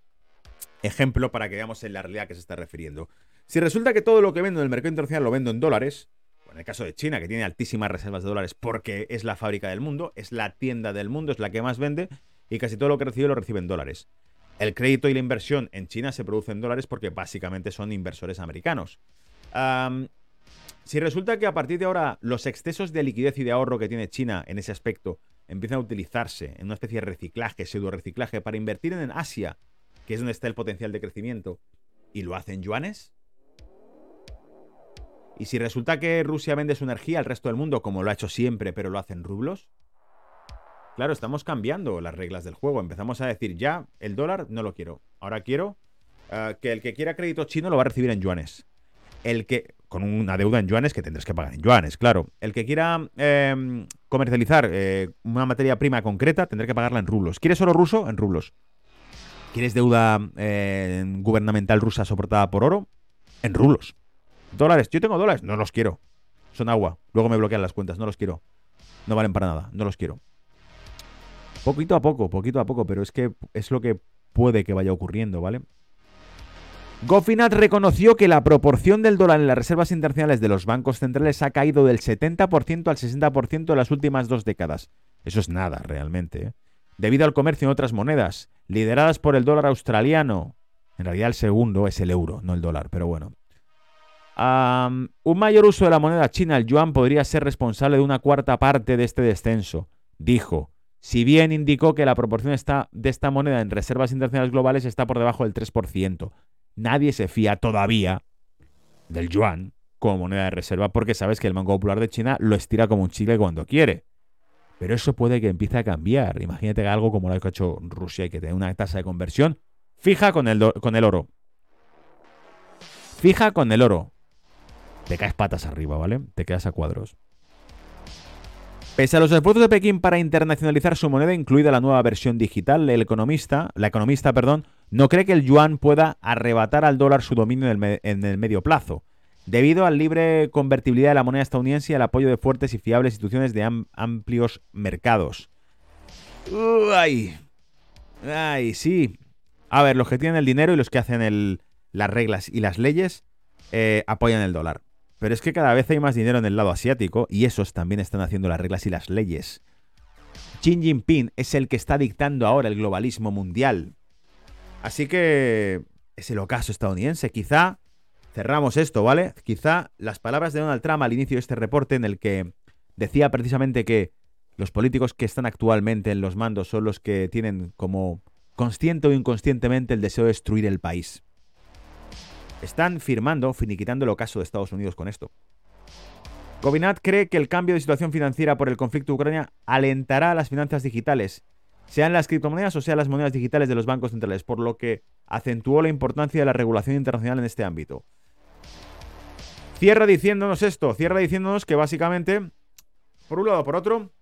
ejemplo para que veamos en la realidad que se está refiriendo. Si resulta que todo lo que vendo en el mercado internacional lo vendo en dólares, en el caso de China, que tiene altísimas reservas de dólares porque es la fábrica del mundo, es la tienda del mundo, es la que más vende y casi todo lo que recibe lo recibe en dólares. El crédito y la inversión en China se producen en dólares porque básicamente son inversores americanos. si resulta que a partir de ahora los excesos de liquidez y de ahorro que tiene China en ese aspecto empiezan a utilizarse en una especie de reciclaje, pseudo reciclaje, para invertir en Asia, que es donde está el potencial de crecimiento, y lo hacen yuanes, y si resulta que Rusia vende su energía al resto del mundo, como lo ha hecho siempre, pero lo hace en rublos, claro, estamos cambiando las reglas del juego. Empezamos a decir, ya, el dólar no lo quiero. Ahora quiero eh, que el que quiera crédito chino lo va a recibir en yuanes. El que, con una deuda en yuanes que tendrás que pagar en yuanes, claro. El que quiera em, comercializar eh, una materia prima concreta tendrá que pagarla en rublos. ¿Quieres oro ruso? En rublos. ¿Quieres deuda eh, gubernamental rusa soportada por oro? En rublos. Dólares. Yo tengo dólares. No los quiero. Son agua. Luego me bloquean las cuentas. No los quiero. No valen para nada. No los quiero. Poquito a poco, poquito a poco, pero es que es lo que puede que vaya ocurriendo, ¿vale? Gofinat reconoció que la proporción del dólar en las reservas internacionales de los bancos centrales ha caído del 70% al 60% en las últimas dos décadas. Eso es nada, realmente. ¿eh? Debido al comercio en otras monedas, lideradas por el dólar australiano. En realidad el segundo es el euro, no el dólar, pero bueno un mayor uso de la moneda china, el yuan, podría ser responsable de una cuarta parte de este descenso, dijo. Si bien indicó que la proporción de esta moneda en reservas internacionales globales está por debajo del 3%, nadie se fía todavía del yuan como moneda de reserva porque sabes que el Banco Popular de China lo estira como un chile cuando quiere. Pero eso puede que empiece a cambiar. Imagínate algo como lo que ha hecho Rusia y que tiene una tasa de conversión fija con el, con el oro. Fija con el oro te caes patas arriba, ¿vale? Te quedas a cuadros. Pese a los esfuerzos de Pekín para internacionalizar su moneda, incluida la nueva versión digital, el economista, la economista, perdón, no cree que el yuan pueda arrebatar al dólar su dominio en el, medio plazo, debido al libre convertibilidad de la moneda estadounidense y al apoyo de fuertes y fiables instituciones de amplios mercados. ay, ay, sí. A ver, los que tienen el dinero y los que hacen las reglas y las leyes eh, apoyan el dólar. Pero es que cada vez hay más dinero en el lado asiático y esos también están haciendo las reglas y las leyes. Xi Jinping es el que está dictando ahora el globalismo mundial. Así que es el ocaso estadounidense. Quizá cerramos esto, ¿vale? Quizá las palabras de Donald Trump al inicio de este reporte en el que decía precisamente que los políticos que están actualmente en los mandos son los que tienen como consciente o inconscientemente el deseo de destruir el país. Están firmando, finiquitando el ocaso de Estados Unidos con esto. Govinat cree que el cambio de situación financiera por el conflicto de Ucrania alentará las finanzas digitales, sean las criptomonedas o sean las monedas digitales de los bancos centrales, por lo que acentuó la importancia de la regulación internacional en este ámbito. Cierra diciéndonos esto, cierra diciéndonos que básicamente, por un lado o por otro,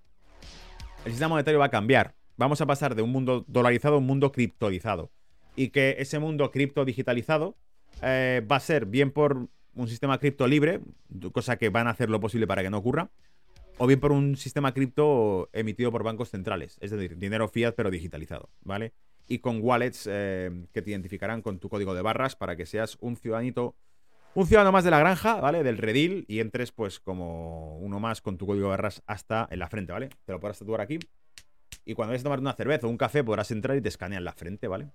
el sistema monetario va a cambiar. Vamos a pasar de un mundo dolarizado a un mundo criptolizado. Y que ese mundo cripto digitalizado eh, va a ser bien por un sistema cripto libre, cosa que van a hacer lo posible para que no ocurra, o bien por un sistema cripto emitido por bancos centrales, es decir, dinero fiat pero digitalizado, ¿vale? Y con wallets eh, que te identificarán con tu código de barras para que seas un ciudadanito, un ciudadano más de la granja, ¿vale? Del redil y entres pues como uno más con tu código de barras hasta en la frente, ¿vale? Te lo podrás tatuar aquí. Y cuando vayas a tomar una cerveza o un café podrás entrar y te escanean la frente, ¿vale?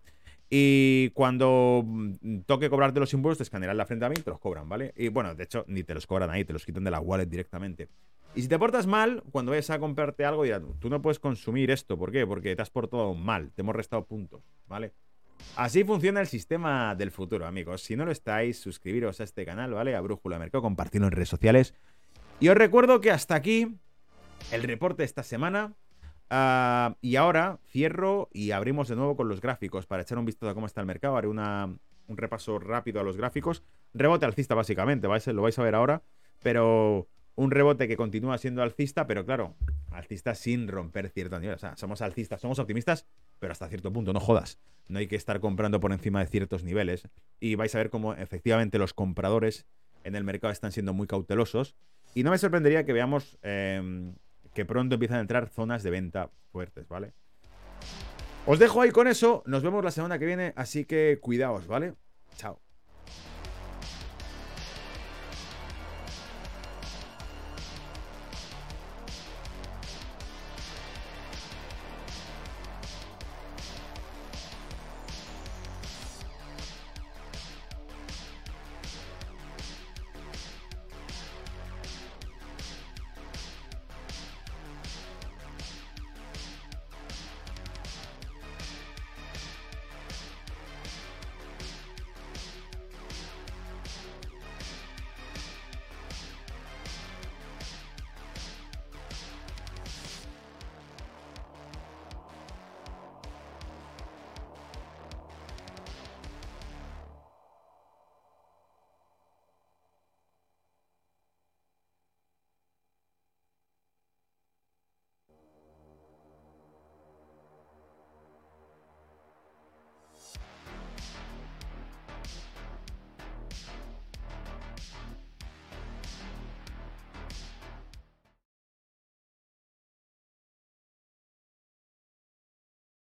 Y cuando mm, toque cobrarte los impuestos, te escanearán la frente a mí y te los cobran, ¿vale? Y bueno, de hecho, ni te los cobran ahí, te los quitan de la wallet directamente. Y si te portas mal, cuando vayas a comprarte algo, dirás, tú no puedes consumir esto. ¿Por qué? Porque te has portado mal, te hemos restado puntos, ¿vale? Así funciona el sistema del futuro, amigos. Si no lo estáis, suscribiros a este canal, ¿vale? A Brújula Mercado, compartirlo en redes sociales. Y os recuerdo que hasta aquí el reporte esta semana. Ah, y ahora cierro y abrimos de nuevo con los gráficos para echar un vistazo a cómo está el mercado. Haré un repaso rápido a los gráficos. Rebote alcista, básicamente, lo vais a ver ahora. Pero un rebote que continúa siendo alcista, pero claro, alcista sin romper cierto nivel. O sea, somos alcistas, somos optimistas, pero hasta cierto punto, no jodas. No hay que estar comprando por encima de ciertos niveles. Y vais a ver cómo efectivamente los compradores en el mercado están siendo muy cautelosos. Y no me sorprendería que veamos em, que pronto empiezan a entrar zonas de venta fuertes, ¿vale? Os dejo ahí con eso. Nos vemos la semana que viene, así que cuidaos, ¿vale? Chao.